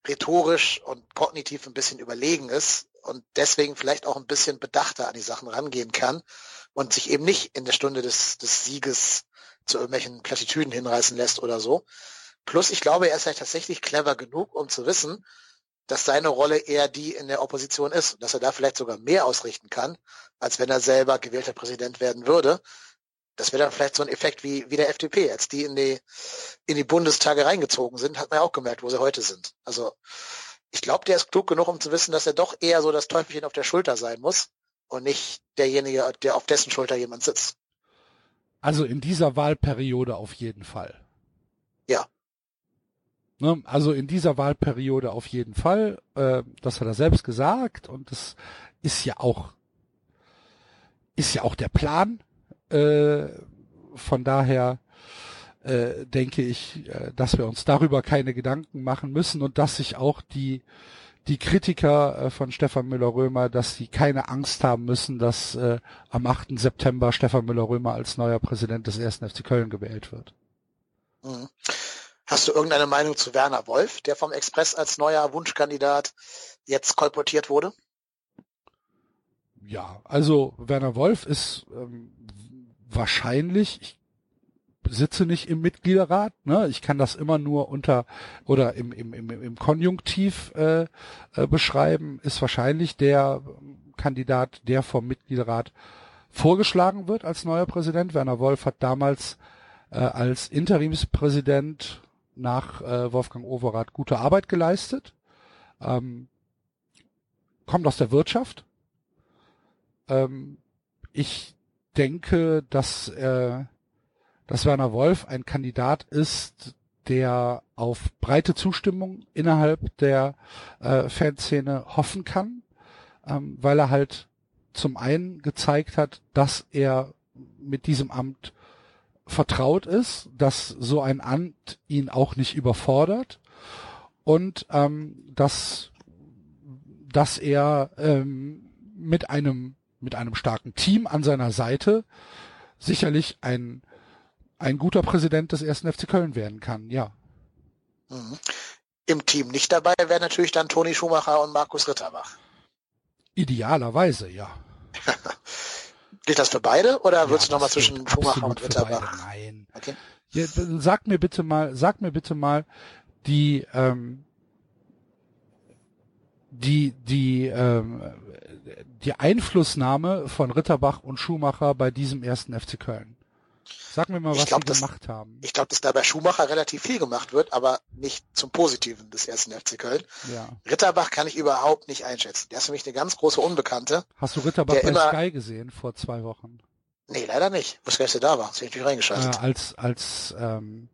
rhetorisch und kognitiv ein bisschen überlegen ist und deswegen vielleicht auch ein bisschen bedachter an die Sachen rangehen kann und sich eben nicht in der Stunde des, des Sieges zu irgendwelchen Plattitüden hinreißen lässt oder so. Plus, ich glaube, er ist halt tatsächlich clever genug, um zu wissen, dass seine Rolle eher die in der Opposition ist, dass er da vielleicht sogar mehr ausrichten kann, als wenn er selber gewählter Präsident werden würde. Das wäre dann vielleicht so ein Effekt wie, wie der FDP. Als die in die, in die Bundestage reingezogen sind, hat man ja auch gemerkt, wo sie heute sind. Also ich glaube, der ist klug genug, um zu wissen, dass er doch eher so das Teufelchen auf der Schulter sein muss und nicht derjenige, der auf dessen Schulter jemand sitzt. Also in dieser Wahlperiode auf jeden Fall. Ja. Ne, also in dieser Wahlperiode auf jeden Fall. Äh, das hat er selbst gesagt und das ist ja auch ist ja auch der Plan. Äh, von daher äh, denke ich, äh, dass wir uns darüber keine Gedanken machen müssen und dass sich auch die die Kritiker äh, von Stefan Müller-Römer, dass sie keine Angst haben müssen, dass äh, am 8. September Stefan Müller-Römer als neuer Präsident des 1. FC Köln gewählt wird. Mhm. Hast du irgendeine Meinung zu Werner Wolf, der vom Express als neuer Wunschkandidat jetzt kolportiert wurde? Ja, also Werner Wolf ist ähm, wahrscheinlich, ich sitze nicht im Mitgliederrat, ne? ich kann das immer nur unter oder im, im, im, im Konjunktiv äh, äh, beschreiben, ist wahrscheinlich der Kandidat, der vom Mitgliederrat vorgeschlagen wird als neuer Präsident. Werner Wolf hat damals äh, als Interimspräsident nach äh, Wolfgang Overath gute Arbeit geleistet, ähm, kommt aus der Wirtschaft. Ähm, ich denke, dass, äh, dass Werner Wolf ein Kandidat ist, der auf breite Zustimmung innerhalb der äh, Fanszene hoffen kann, ähm, weil er halt zum einen gezeigt hat, dass er mit diesem Amt vertraut ist, dass so ein Amt ihn auch nicht überfordert und ähm, dass dass er ähm, mit einem mit einem starken Team an seiner Seite sicherlich ein ein guter Präsident des ersten FC Köln werden kann, ja. Mhm. Im Team nicht dabei wären natürlich dann Toni Schumacher und Markus Ritterbach. Idealerweise, ja. Gilt das für beide oder ja, würdest du nochmal zwischen Schumacher und Ritterbach? Nein. Okay. Ja, sag mir bitte mal, sag mir bitte mal die ähm, die die ähm, die Einflussnahme von Ritterbach und Schumacher bei diesem ersten FC Köln. Sag mir mal, was glaub, die das, gemacht haben. Ich glaube, dass da bei Schumacher relativ viel gemacht wird, aber nicht zum Positiven des ersten FC Köln. Ja. Ritterbach kann ich überhaupt nicht einschätzen. Der ist für mich eine ganz große Unbekannte. Hast du Ritterbach bei immer, Sky gesehen vor zwei Wochen? Nee, leider nicht. Wusste gar nicht, dass er da war. Das habe ich natürlich reingeschaltet. Äh, als, als, ähm,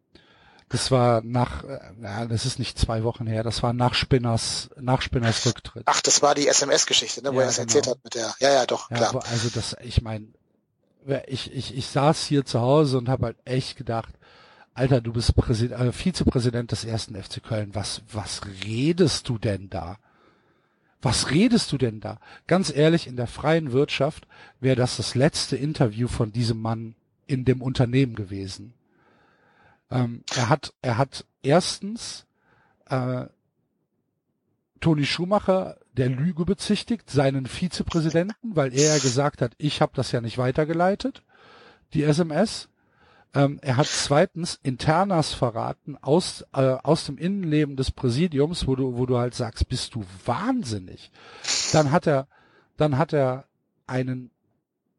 das war nach, äh, ja, das ist nicht zwei Wochen her, das war nach Spinners, nach Spinners Rücktritt. Ach, das war die SMS-Geschichte, ne, wo ja, er es genau. erzählt hat mit der, ja, ja, doch, ja, klar. Also das, ich meine, ich, ich, ich saß hier zu Hause und habe halt echt gedacht, Alter, du bist Präsident, äh, Vizepräsident des ersten FC Köln. Was, was redest du denn da? Was redest du denn da? Ganz ehrlich, in der freien Wirtschaft wäre das das letzte Interview von diesem Mann in dem Unternehmen gewesen. Ähm, er hat, er hat erstens äh, Toni Schumacher der Lüge bezichtigt, seinen Vizepräsidenten, weil er ja gesagt hat, ich habe das ja nicht weitergeleitet, die SMS. Ähm, er hat zweitens Internas verraten aus, äh, aus dem Innenleben des Präsidiums, wo du, wo du halt sagst, bist du wahnsinnig. Dann hat er, dann hat er einen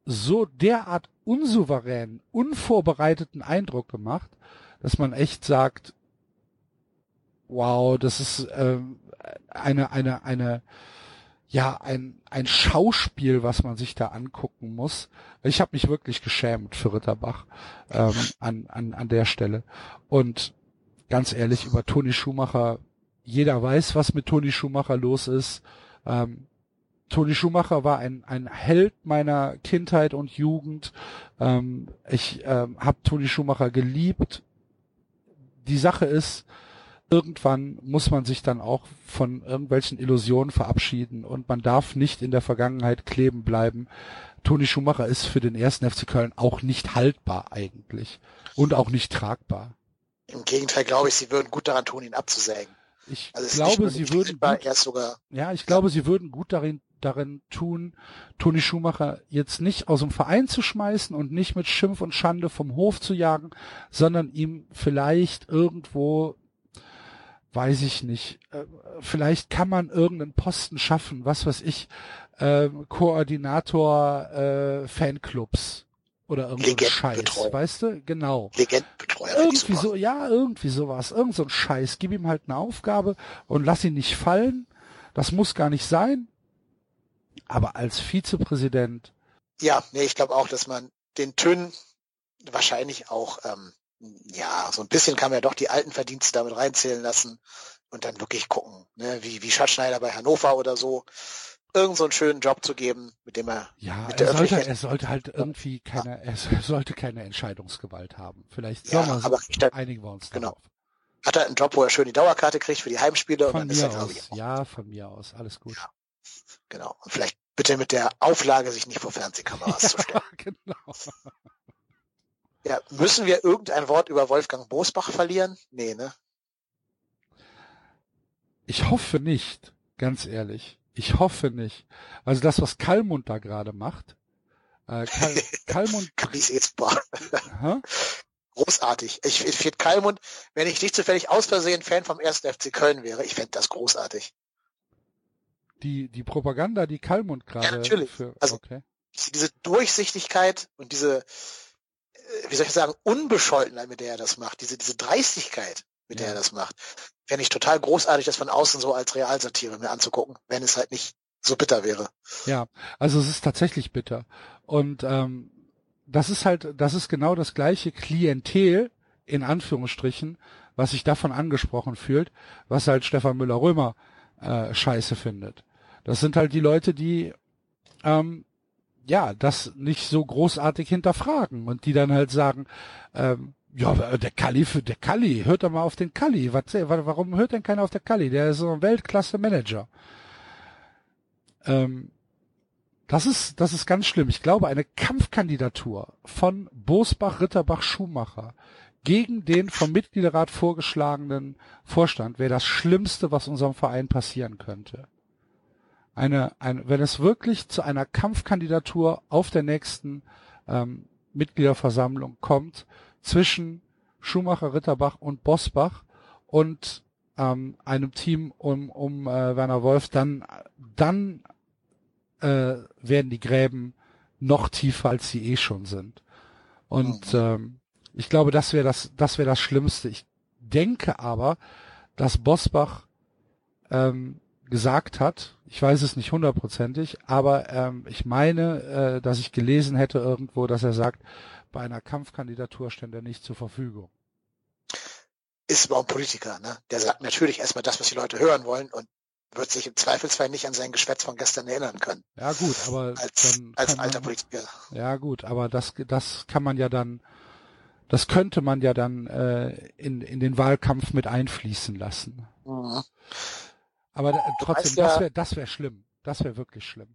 so derart unsouveränen, unvorbereiteten Eindruck gemacht, dass man echt sagt, wow, das ist ähm, eine, eine, eine, ja, ein, ein Schauspiel, was man sich da angucken muss. Ich habe mich wirklich geschämt für Ritterbach ähm, an, an, an der Stelle. Und ganz ehrlich, über Toni Schumacher, jeder weiß, was mit Toni Schumacher los ist. Ähm, Toni Schumacher war ein, ein Held meiner Kindheit und Jugend. Ähm, ich ähm, habe Toni Schumacher geliebt. Die Sache ist, irgendwann muss man sich dann auch von irgendwelchen Illusionen verabschieden und man darf nicht in der Vergangenheit kleben bleiben. Toni Schumacher ist für den ersten FC Köln auch nicht haltbar eigentlich und auch nicht tragbar. Im Gegenteil glaube ich, sie würden gut daran tun, ihn abzusägen. Ich also glaube, sie würden gut, sogar, ja, ich glaube, sie würden gut darin darin tun, Toni Schumacher jetzt nicht aus dem Verein zu schmeißen und nicht mit Schimpf und Schande vom Hof zu jagen, sondern ihm vielleicht irgendwo weiß ich nicht. Äh, vielleicht kann man irgendeinen Posten schaffen, was weiß ich, äh, Koordinator äh, Fanclubs oder irgendein Scheiß, weißt du? Genau. Legendenbetreuer. Irgendwie so, ja, irgendwie sowas. Irgend so ein Scheiß. Gib ihm halt eine Aufgabe und lass ihn nicht fallen. Das muss gar nicht sein. Aber als Vizepräsident. Ja, nee, ich glaube auch, dass man den Tön wahrscheinlich auch, ähm, ja, so ein bisschen kann man ja doch die alten Verdienste damit reinzählen lassen und dann wirklich gucken, ne, wie, wie Schatzschneider bei Hannover oder so, irgend so einen schönen Job zu geben, mit dem er ja, er sollte, er sollte halt irgendwie keine, er sollte keine Entscheidungsgewalt haben. Vielleicht ja, wir aber dann, einigen wir uns genau. Darauf. Hat er einen Job, wo er schön die Dauerkarte kriegt für die Heimspiele von und dann mir ist er, aus. Ich, ja, von mir aus, alles gut. Ja, genau. Und vielleicht bitte mit der Auflage, sich nicht vor Fernsehkameras ja, zu stellen. Genau. Ja, müssen wir irgendein Wort über Wolfgang Bosbach verlieren? Nee, ne? Ich hoffe nicht, ganz ehrlich. Ich hoffe nicht. Also das, was Kalmund da gerade macht, äh, Kal Kalmund. Großartig. Ich, ich finde Kalmund, wenn ich nicht zufällig aus Versehen Fan vom 1. FC Köln wäre, ich fände das großartig. Die, die Propaganda, die Kalmund gerade. Ja, natürlich. Für, also, okay. diese Durchsichtigkeit und diese, äh, wie soll ich sagen, Unbescholtenheit, mit der er das macht, diese, diese Dreistigkeit, mit ja. der er das macht. Fände ich total großartig, das von außen so als Realsatire mir anzugucken, wenn es halt nicht so bitter wäre. Ja, also es ist tatsächlich bitter. Und ähm, das ist halt, das ist genau das gleiche Klientel, in Anführungsstrichen, was sich davon angesprochen fühlt, was halt Stefan Müller-Römer äh, scheiße findet. Das sind halt die Leute, die ähm, ja das nicht so großartig hinterfragen und die dann halt sagen, ähm, ja, der Kalli, der Kalli, hört doch mal auf den Kalli. Was, warum hört denn keiner auf der Kalli? Der ist so ein Weltklasse-Manager. Ähm, das ist, das ist ganz schlimm. Ich glaube, eine Kampfkandidatur von Bosbach, Ritterbach, Schumacher gegen den vom Mitgliederrat vorgeschlagenen Vorstand wäre das Schlimmste, was unserem Verein passieren könnte. Eine, ein, wenn es wirklich zu einer Kampfkandidatur auf der nächsten ähm, Mitgliederversammlung kommt, zwischen Schumacher, Ritterbach und Bosbach und ähm, einem Team um, um äh, Werner Wolf, dann, dann äh, werden die Gräben noch tiefer, als sie eh schon sind. Und mhm. ähm, ich glaube, das wäre das, das wäre das Schlimmste. Ich denke aber, dass Bosbach ähm, gesagt hat, ich weiß es nicht hundertprozentig, aber ähm, ich meine, äh, dass ich gelesen hätte irgendwo, dass er sagt, bei einer Kampfkandidatur stände er nicht zur Verfügung. Ist aber ein Politiker, ne? Der sagt natürlich erstmal das, was die Leute hören wollen und wird sich im Zweifelsfall nicht an sein Geschwätz von gestern erinnern können. Ja gut, aber als, als alter man, Politiker. Ja gut, aber das das kann man ja dann, das könnte man ja dann äh, in in den Wahlkampf mit einfließen lassen. Mhm. Aber da, trotzdem, das wäre das wäre schlimm. Das wäre wirklich schlimm.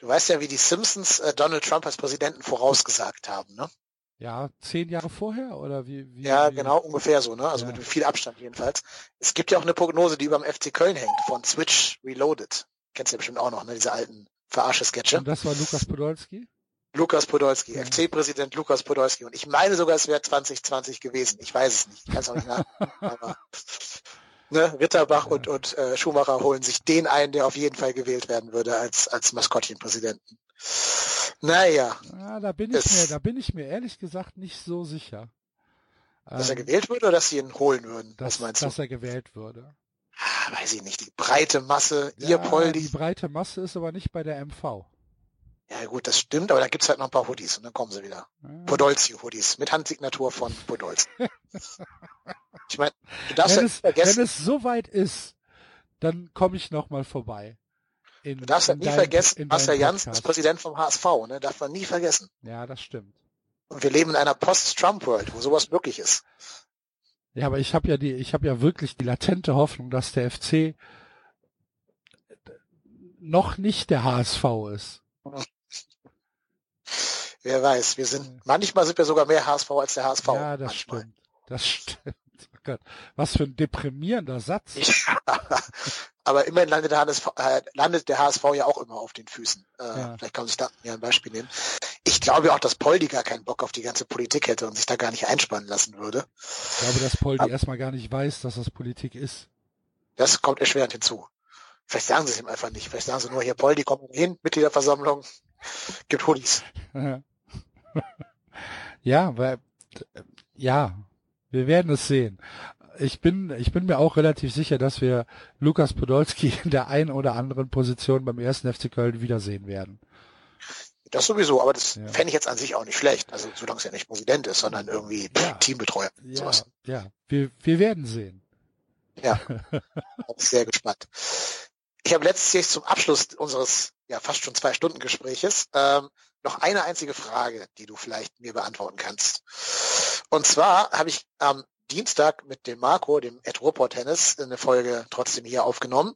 Du weißt ja, wie die Simpsons äh, Donald Trump als Präsidenten vorausgesagt haben, ne? Ja, zehn Jahre vorher oder wie? wie ja, wie? genau, ungefähr so, ne? Also ja. mit viel Abstand jedenfalls. Es gibt ja auch eine Prognose, die über dem FC Köln hängt, von Switch Reloaded. Kennst du ja bestimmt auch noch, ne? Diese alten Verarsche-Sketche. Und das war Lukas Podolski? Lukas Podolski, ja. FC-Präsident Lukas Podolski. Und ich meine sogar, es wäre 2020 gewesen. Ich weiß es nicht. Ich kann es auch nicht nach. Aber ne, Ritterbach ja. und, und äh, Schumacher holen sich den ein, der auf jeden Fall gewählt werden würde als, als Maskottchenpräsidenten. Naja. Ja, da bin ich mir, da bin ich mir ehrlich gesagt nicht so sicher. Dass ähm, er gewählt würde oder dass sie ihn holen würden? Dass, Was meinst du? Dass er gewählt würde. Ah, weiß ich nicht. Die breite Masse, ja, ihr Poldi. Die breite Masse ist aber nicht bei der MV. Ja gut, das stimmt, aber da gibt's halt noch ein paar Hoodies und dann kommen sie wieder. Ja. Podolski-Hoodies mit Handsignatur von Podolski. ich meine, du darfst wenn, ja es, vergessen, wenn es soweit ist, dann komme ich nochmal vorbei. In, du darfst ja nie dein, vergessen, Marcel Janssen ist Präsident vom HSV, ne? Darf man nie vergessen. Ja, das stimmt. Und wir leben in einer Post-Trump-World, wo sowas möglich ist. Ja, aber ich habe ja die, ich habe ja wirklich die latente Hoffnung, dass der FC noch nicht der HSV ist. Wer weiß, wir sind, manchmal sind wir sogar mehr HSV als der HSV. Ja, das manchmal. stimmt. Das stimmt. Gott, was für ein deprimierender Satz. Ja, aber immerhin landet der, HSV, äh, landet der HSV ja auch immer auf den Füßen. Äh, ja. Vielleicht kann man sich da ja ein Beispiel nehmen. Ich ich glaube auch, dass Poldi gar keinen Bock auf die ganze Politik hätte und sich da gar nicht einspannen lassen würde. Ich glaube, dass Poldi Aber, erstmal gar nicht weiß, dass das Politik ist. Das kommt erschwerend hinzu. Vielleicht sagen sie es ihm einfach nicht. Vielleicht sagen sie nur hier, Poldi, komm hin, Mitgliederversammlung, gibt Hoodies. ja, weil, ja, wir werden es sehen. Ich bin, ich bin mir auch relativ sicher, dass wir Lukas Podolski in der einen oder anderen Position beim ersten FC Köln wiedersehen werden. Das sowieso, aber das ja. fände ich jetzt an sich auch nicht schlecht. Also solange es ja nicht Präsident ist, sondern irgendwie ja. Teambetreuer. Ja, sowas. ja. Wir, wir werden sehen. Ja, sehr gespannt. Ich habe letztlich zum Abschluss unseres ja fast schon zwei Stunden Gespräches ähm, noch eine einzige Frage, die du vielleicht mir beantworten kannst. Und zwar habe ich am Dienstag mit dem Marco, dem Ed Ruhrport Tennis, eine Folge trotzdem hier aufgenommen.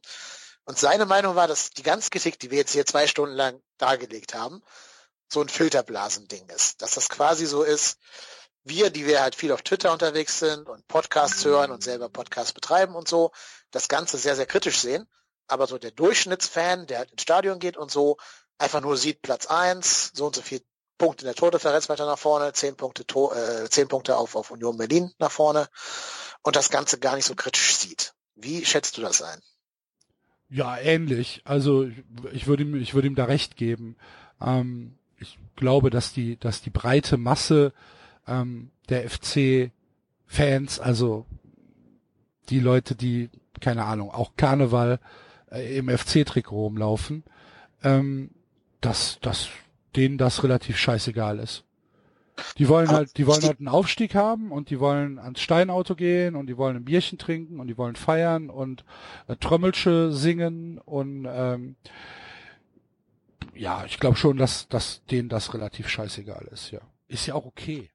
Und seine Meinung war, dass die ganze Kritik, die wir jetzt hier zwei Stunden lang dargelegt haben, so ein Filterblasending ist. Dass das quasi so ist, wir, die wir halt viel auf Twitter unterwegs sind und Podcasts hören und selber Podcasts betreiben und so, das Ganze sehr, sehr kritisch sehen. Aber so der Durchschnittsfan, der halt ins Stadion geht und so, einfach nur sieht Platz eins, so und so viel Punkte in der Tordifferenz weiter nach vorne, zehn Punkte, äh, zehn Punkte auf, auf Union Berlin nach vorne und das Ganze gar nicht so kritisch sieht. Wie schätzt du das ein? Ja, ähnlich. Also ich würde ihm, ich würde ihm da recht geben. Ähm, ich glaube, dass die, dass die breite Masse ähm, der FC-Fans, also die Leute, die, keine Ahnung, auch Karneval äh, im FC-Trikot rumlaufen, ähm, dass, dass denen das relativ scheißegal ist. Die wollen halt, die wollen halt einen Aufstieg haben und die wollen ans Steinauto gehen und die wollen ein Bierchen trinken und die wollen feiern und äh, Trömmelsche singen und ähm, ja, ich glaube schon, dass, dass denen das relativ scheißegal ist, ja. Ist ja auch okay.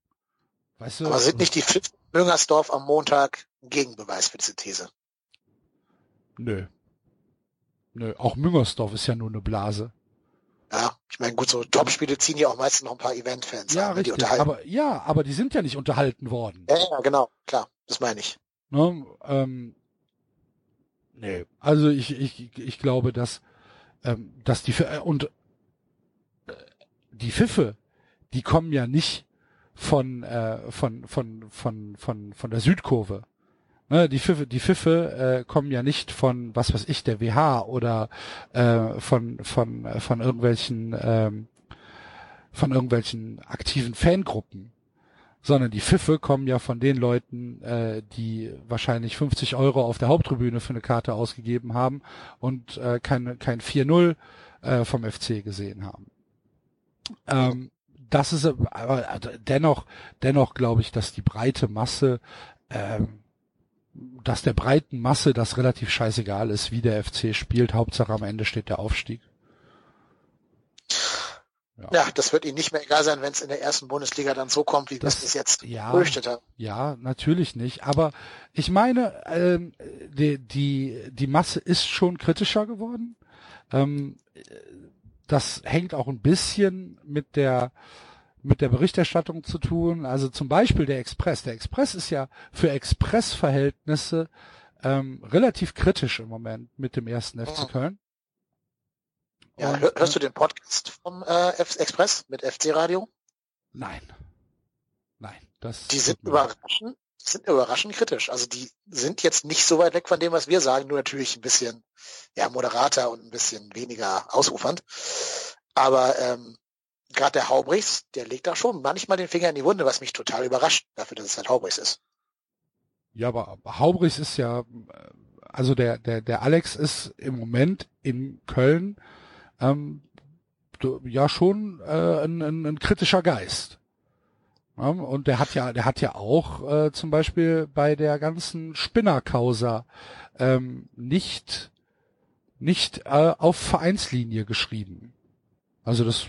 Weißt du? Aber sind nicht die Müngersdorf am Montag ein Gegenbeweis für diese These? Nö. Nö, auch Müngersdorf ist ja nur eine Blase. Ja, ich meine, gut, so Top-Spiele ziehen ja auch meistens noch ein paar Event-Fans ja, an, richtig, die unterhalten. Aber, ja, aber die sind ja nicht unterhalten worden. Ja, ja genau, klar, das meine ich. Ne, ähm, nee, also ich, ich, ich glaube, dass, ähm, dass die, äh, und äh, die Pfiffe, die kommen ja nicht von, äh, von, von, von, von, von der Südkurve. Ne, die Pfiffe, die Pfiffe äh, kommen ja nicht von, was weiß ich, der WH oder äh, von, von, äh, von irgendwelchen, ähm, von irgendwelchen aktiven Fangruppen, sondern die Pfiffe kommen ja von den Leuten, äh, die wahrscheinlich 50 Euro auf der Haupttribüne für eine Karte ausgegeben haben und äh, kein, kein 4-0 äh, vom FC gesehen haben. Ähm, das ist aber dennoch, dennoch glaube ich, dass die breite Masse ähm, dass der breiten Masse das relativ scheißegal ist, wie der FC spielt. Hauptsache am Ende steht der Aufstieg. Ja, ja das wird ihnen nicht mehr egal sein, wenn es in der ersten Bundesliga dann so kommt, wie das, wir es jetzt ja, befürchtet haben. Ja, natürlich nicht. Aber ich meine, ähm, die, die, die Masse ist schon kritischer geworden. Ähm, das hängt auch ein bisschen mit der mit der Berichterstattung zu tun. Also zum Beispiel der Express. Der Express ist ja für Express-Verhältnisse ähm, relativ kritisch im Moment mit dem ersten FC Köln. Ja, Und, hörst du den Podcast vom äh, Express mit FC Radio? Nein. Nein. Das die sind überraschend, sind überraschend kritisch. Also die sind jetzt nicht so weit weg von dem, was wir sagen, nur natürlich ein bisschen ja, moderater und ein bisschen weniger ausufernd. Aber ähm, gerade der Haubrichs, der legt da schon manchmal den Finger in die Wunde, was mich total überrascht, dafür, dass es halt Haubrichs ist. Ja, aber Haubrichs ist ja, also der, der, der Alex ist im Moment in Köln ähm, ja schon äh, ein, ein, ein kritischer Geist. Ja, und der hat ja, der hat ja auch äh, zum Beispiel bei der ganzen Spinnerkausa ähm, nicht nicht äh, auf Vereinslinie geschrieben. Also das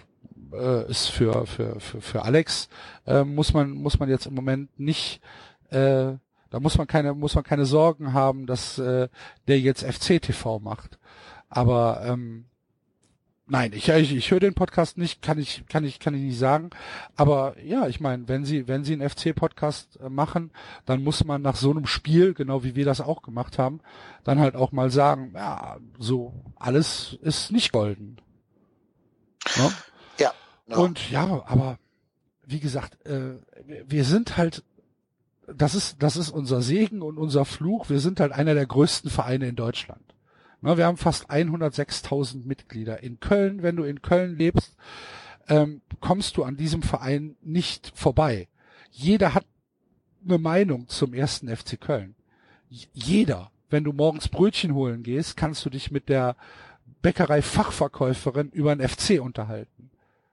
äh, ist für, für, für, für Alex, äh, muss man, muss man jetzt im Moment nicht, äh, da muss man keine, muss man keine Sorgen haben, dass äh, der jetzt FC-TV macht. Aber ähm, Nein, ich, ich, ich höre den Podcast nicht, kann ich, kann ich, kann ich nicht sagen. Aber ja, ich meine, wenn Sie, wenn Sie einen FC-Podcast äh, machen, dann muss man nach so einem Spiel, genau wie wir das auch gemacht haben, dann halt auch mal sagen, ja, so alles ist nicht golden. Ja. Und ja, aber wie gesagt, äh, wir sind halt, das ist, das ist unser Segen und unser Fluch. Wir sind halt einer der größten Vereine in Deutschland. Na, wir haben fast 106.000 Mitglieder. In Köln, wenn du in Köln lebst, ähm, kommst du an diesem Verein nicht vorbei. Jeder hat eine Meinung zum ersten FC Köln. Jeder. Wenn du morgens Brötchen holen gehst, kannst du dich mit der Bäckerei-Fachverkäuferin über einen FC unterhalten.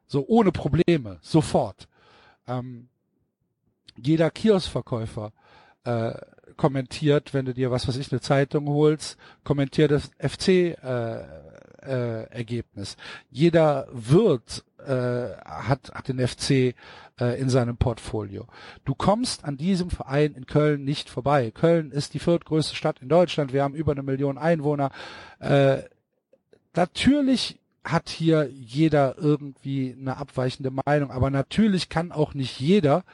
So ohne Probleme, sofort. Ähm, jeder Kioskverkäufer äh, kommentiert, wenn du dir was weiß ich eine Zeitung holst, kommentiert das FC äh, äh, Ergebnis. Jeder Wirt äh, hat, hat den FC äh, in seinem Portfolio. Du kommst an diesem Verein in Köln nicht vorbei. Köln ist die viertgrößte Stadt in Deutschland. Wir haben über eine Million Einwohner. Äh, natürlich hat hier jeder irgendwie eine abweichende Meinung, aber natürlich kann auch nicht jeder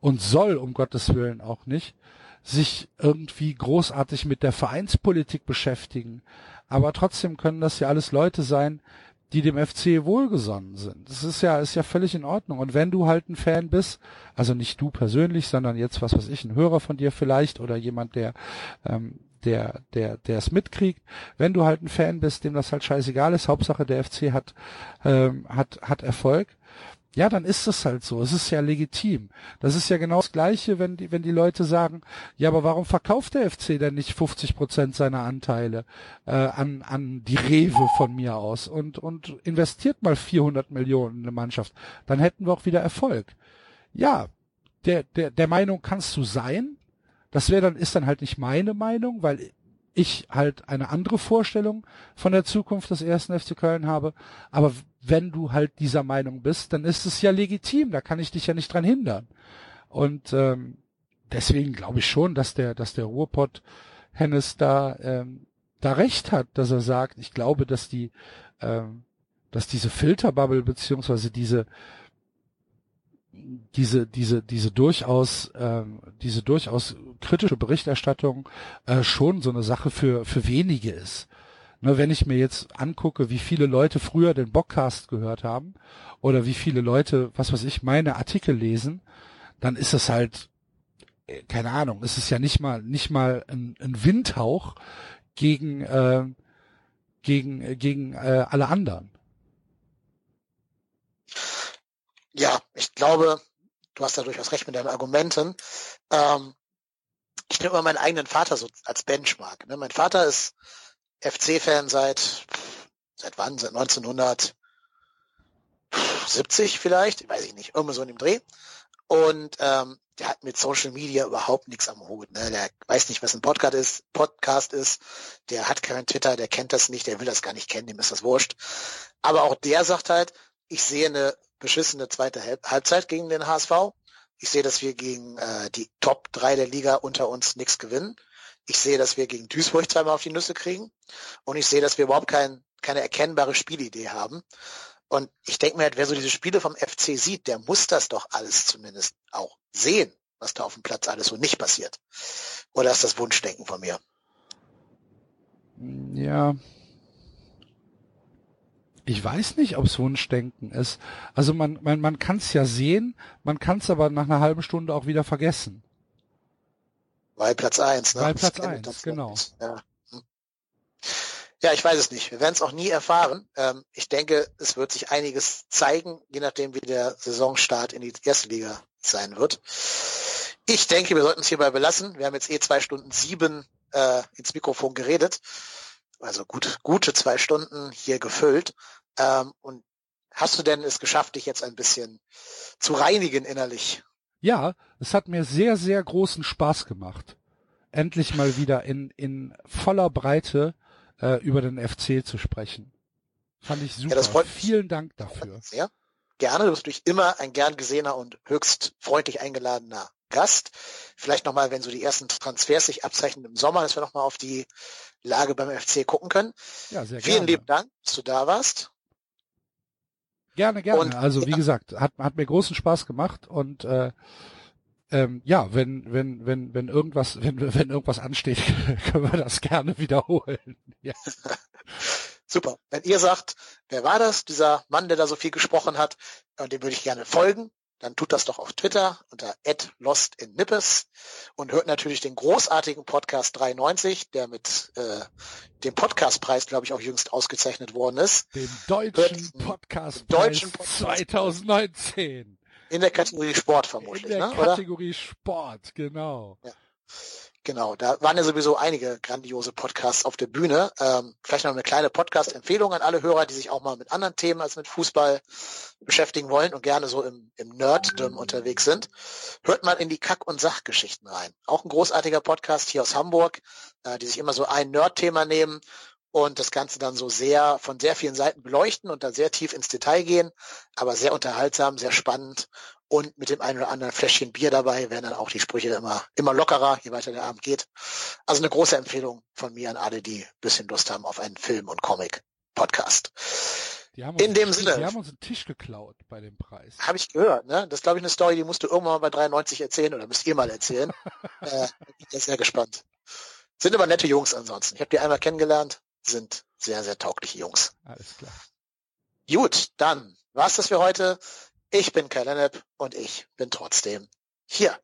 und soll um Gottes Willen auch nicht sich irgendwie großartig mit der Vereinspolitik beschäftigen. Aber trotzdem können das ja alles Leute sein, die dem FC wohlgesonnen sind. Das ist ja, ist ja völlig in Ordnung. Und wenn du halt ein Fan bist, also nicht du persönlich, sondern jetzt, was weiß ich, ein Hörer von dir vielleicht oder jemand, der, ähm, der, der, der es mitkriegt, wenn du halt ein Fan bist, dem das halt scheißegal ist, Hauptsache der FC hat, ähm, hat, hat Erfolg, ja, dann ist es halt so. Es ist ja legitim. Das ist ja genau das Gleiche, wenn die, wenn die Leute sagen, ja, aber warum verkauft der FC denn nicht 50 Prozent seiner Anteile äh, an, an die Rewe von mir aus und, und investiert mal 400 Millionen in eine Mannschaft? Dann hätten wir auch wieder Erfolg. Ja, der, der, der Meinung kannst du sein. Das wäre dann, ist dann halt nicht meine Meinung, weil ich halt eine andere Vorstellung von der Zukunft des ersten FC Köln habe. Aber wenn du halt dieser Meinung bist, dann ist es ja legitim. Da kann ich dich ja nicht dran hindern. Und ähm, deswegen glaube ich schon, dass der, dass der Ruhrpott Hennes da ähm, da recht hat, dass er sagt, ich glaube, dass die, ähm, dass diese Filterbubble beziehungsweise diese diese diese diese durchaus ähm, diese durchaus kritische Berichterstattung äh, schon so eine Sache für für wenige ist. Ne, wenn ich mir jetzt angucke, wie viele Leute früher den Bockcast gehört haben oder wie viele Leute, was weiß ich, meine Artikel lesen, dann ist es halt äh, keine Ahnung, es ist ja nicht mal nicht mal ein, ein Windhauch gegen äh, gegen gegen äh, alle anderen. Ja, ich glaube, du hast da durchaus recht mit deinen Argumenten. Ähm, ich nehme mal meinen eigenen Vater so als Benchmark. Ne? Mein Vater ist FC-Fan seit, seit wann? Seit 1970 vielleicht? Weiß ich nicht. Irgendwo so in dem Dreh. Und ähm, der hat mit Social Media überhaupt nichts am Hut. Ne? Der weiß nicht, was ein Podcast ist, Podcast ist. Der hat keinen Twitter, der kennt das nicht, der will das gar nicht kennen, dem ist das wurscht. Aber auch der sagt halt, ich sehe eine beschissene zweite Halbzeit gegen den HSV. Ich sehe, dass wir gegen äh, die Top 3 der Liga unter uns nichts gewinnen. Ich sehe, dass wir gegen Duisburg zweimal auf die Nüsse kriegen. Und ich sehe, dass wir überhaupt kein, keine erkennbare Spielidee haben. Und ich denke mir halt, wer so diese Spiele vom FC sieht, der muss das doch alles zumindest auch sehen, was da auf dem Platz alles so nicht passiert. Oder ist das Wunschdenken von mir? Ja, ich weiß nicht, ob es Wunschdenken ist. Also man, man, man kann es ja sehen, man kann es aber nach einer halben Stunde auch wieder vergessen. Weil Platz eins, ne? Weil Platz eins, genau. Ja. Hm. ja, ich weiß es nicht. Wir werden es auch nie erfahren. Ähm, ich denke, es wird sich einiges zeigen, je nachdem, wie der Saisonstart in die erste Liga sein wird. Ich denke, wir sollten es hierbei belassen. Wir haben jetzt eh zwei Stunden sieben äh, ins Mikrofon geredet also gut, gute zwei Stunden hier gefüllt. Ähm, und hast du denn es geschafft, dich jetzt ein bisschen zu reinigen innerlich? Ja, es hat mir sehr, sehr großen Spaß gemacht, endlich mal wieder in, in voller Breite äh, über den FC zu sprechen. Fand ich super. Ja, das freut Vielen Dank dafür. Sehr. Gerne, du bist durch immer ein gern gesehener und höchst freundlich eingeladener Gast. Vielleicht nochmal, wenn so die ersten Transfers sich abzeichnen im Sommer, dass wir nochmal auf die Lage beim FC gucken können. Ja, sehr Vielen gerne. lieben Dank, dass du da warst. Gerne, gerne. Und, also wie ja. gesagt, hat, hat mir großen Spaß gemacht und äh, ähm, ja, wenn wenn wenn wenn irgendwas wenn wenn irgendwas ansteht, können wir das gerne wiederholen. Ja. Super. Wenn ihr sagt, wer war das, dieser Mann, der da so viel gesprochen hat, und dem würde ich gerne folgen, dann tut das doch auf Twitter unter @lostinnippes und hört natürlich den großartigen Podcast 93, der mit äh, dem Podcastpreis, glaube ich, auch jüngst ausgezeichnet worden ist. Den deutschen Podcastpreis deutschen Podcast 2019. In der Kategorie Sport vermutlich, In der ne, Kategorie Sport, genau. Ja. Genau, da waren ja sowieso einige grandiose Podcasts auf der Bühne. Ähm, vielleicht noch eine kleine Podcast-Empfehlung an alle Hörer, die sich auch mal mit anderen Themen als mit Fußball beschäftigen wollen und gerne so im, im Nerddom unterwegs sind. Hört mal in die Kack- und Sachgeschichten rein. Auch ein großartiger Podcast hier aus Hamburg, äh, die sich immer so ein Nerd-Thema nehmen und das Ganze dann so sehr von sehr vielen Seiten beleuchten und dann sehr tief ins Detail gehen, aber sehr unterhaltsam, sehr spannend und mit dem einen oder anderen Fläschchen Bier dabei werden dann auch die Sprüche immer, immer lockerer, je weiter der Abend geht. Also eine große Empfehlung von mir an alle, die ein bisschen Lust haben auf einen Film- und Comic-Podcast. In dem Sinne. Die haben uns einen Tisch geklaut bei dem Preis. Habe ich gehört, ne? Das ist, glaube ich, eine Story, die musst du irgendwann mal bei 93 erzählen oder müsst ihr mal erzählen. äh, ich bin sehr gespannt. Sind aber nette Jungs ansonsten. Ich habe die einmal kennengelernt sind sehr, sehr taugliche Jungs. Alles klar. Gut, dann war's das für heute. Ich bin Kai Lennep und ich bin trotzdem hier.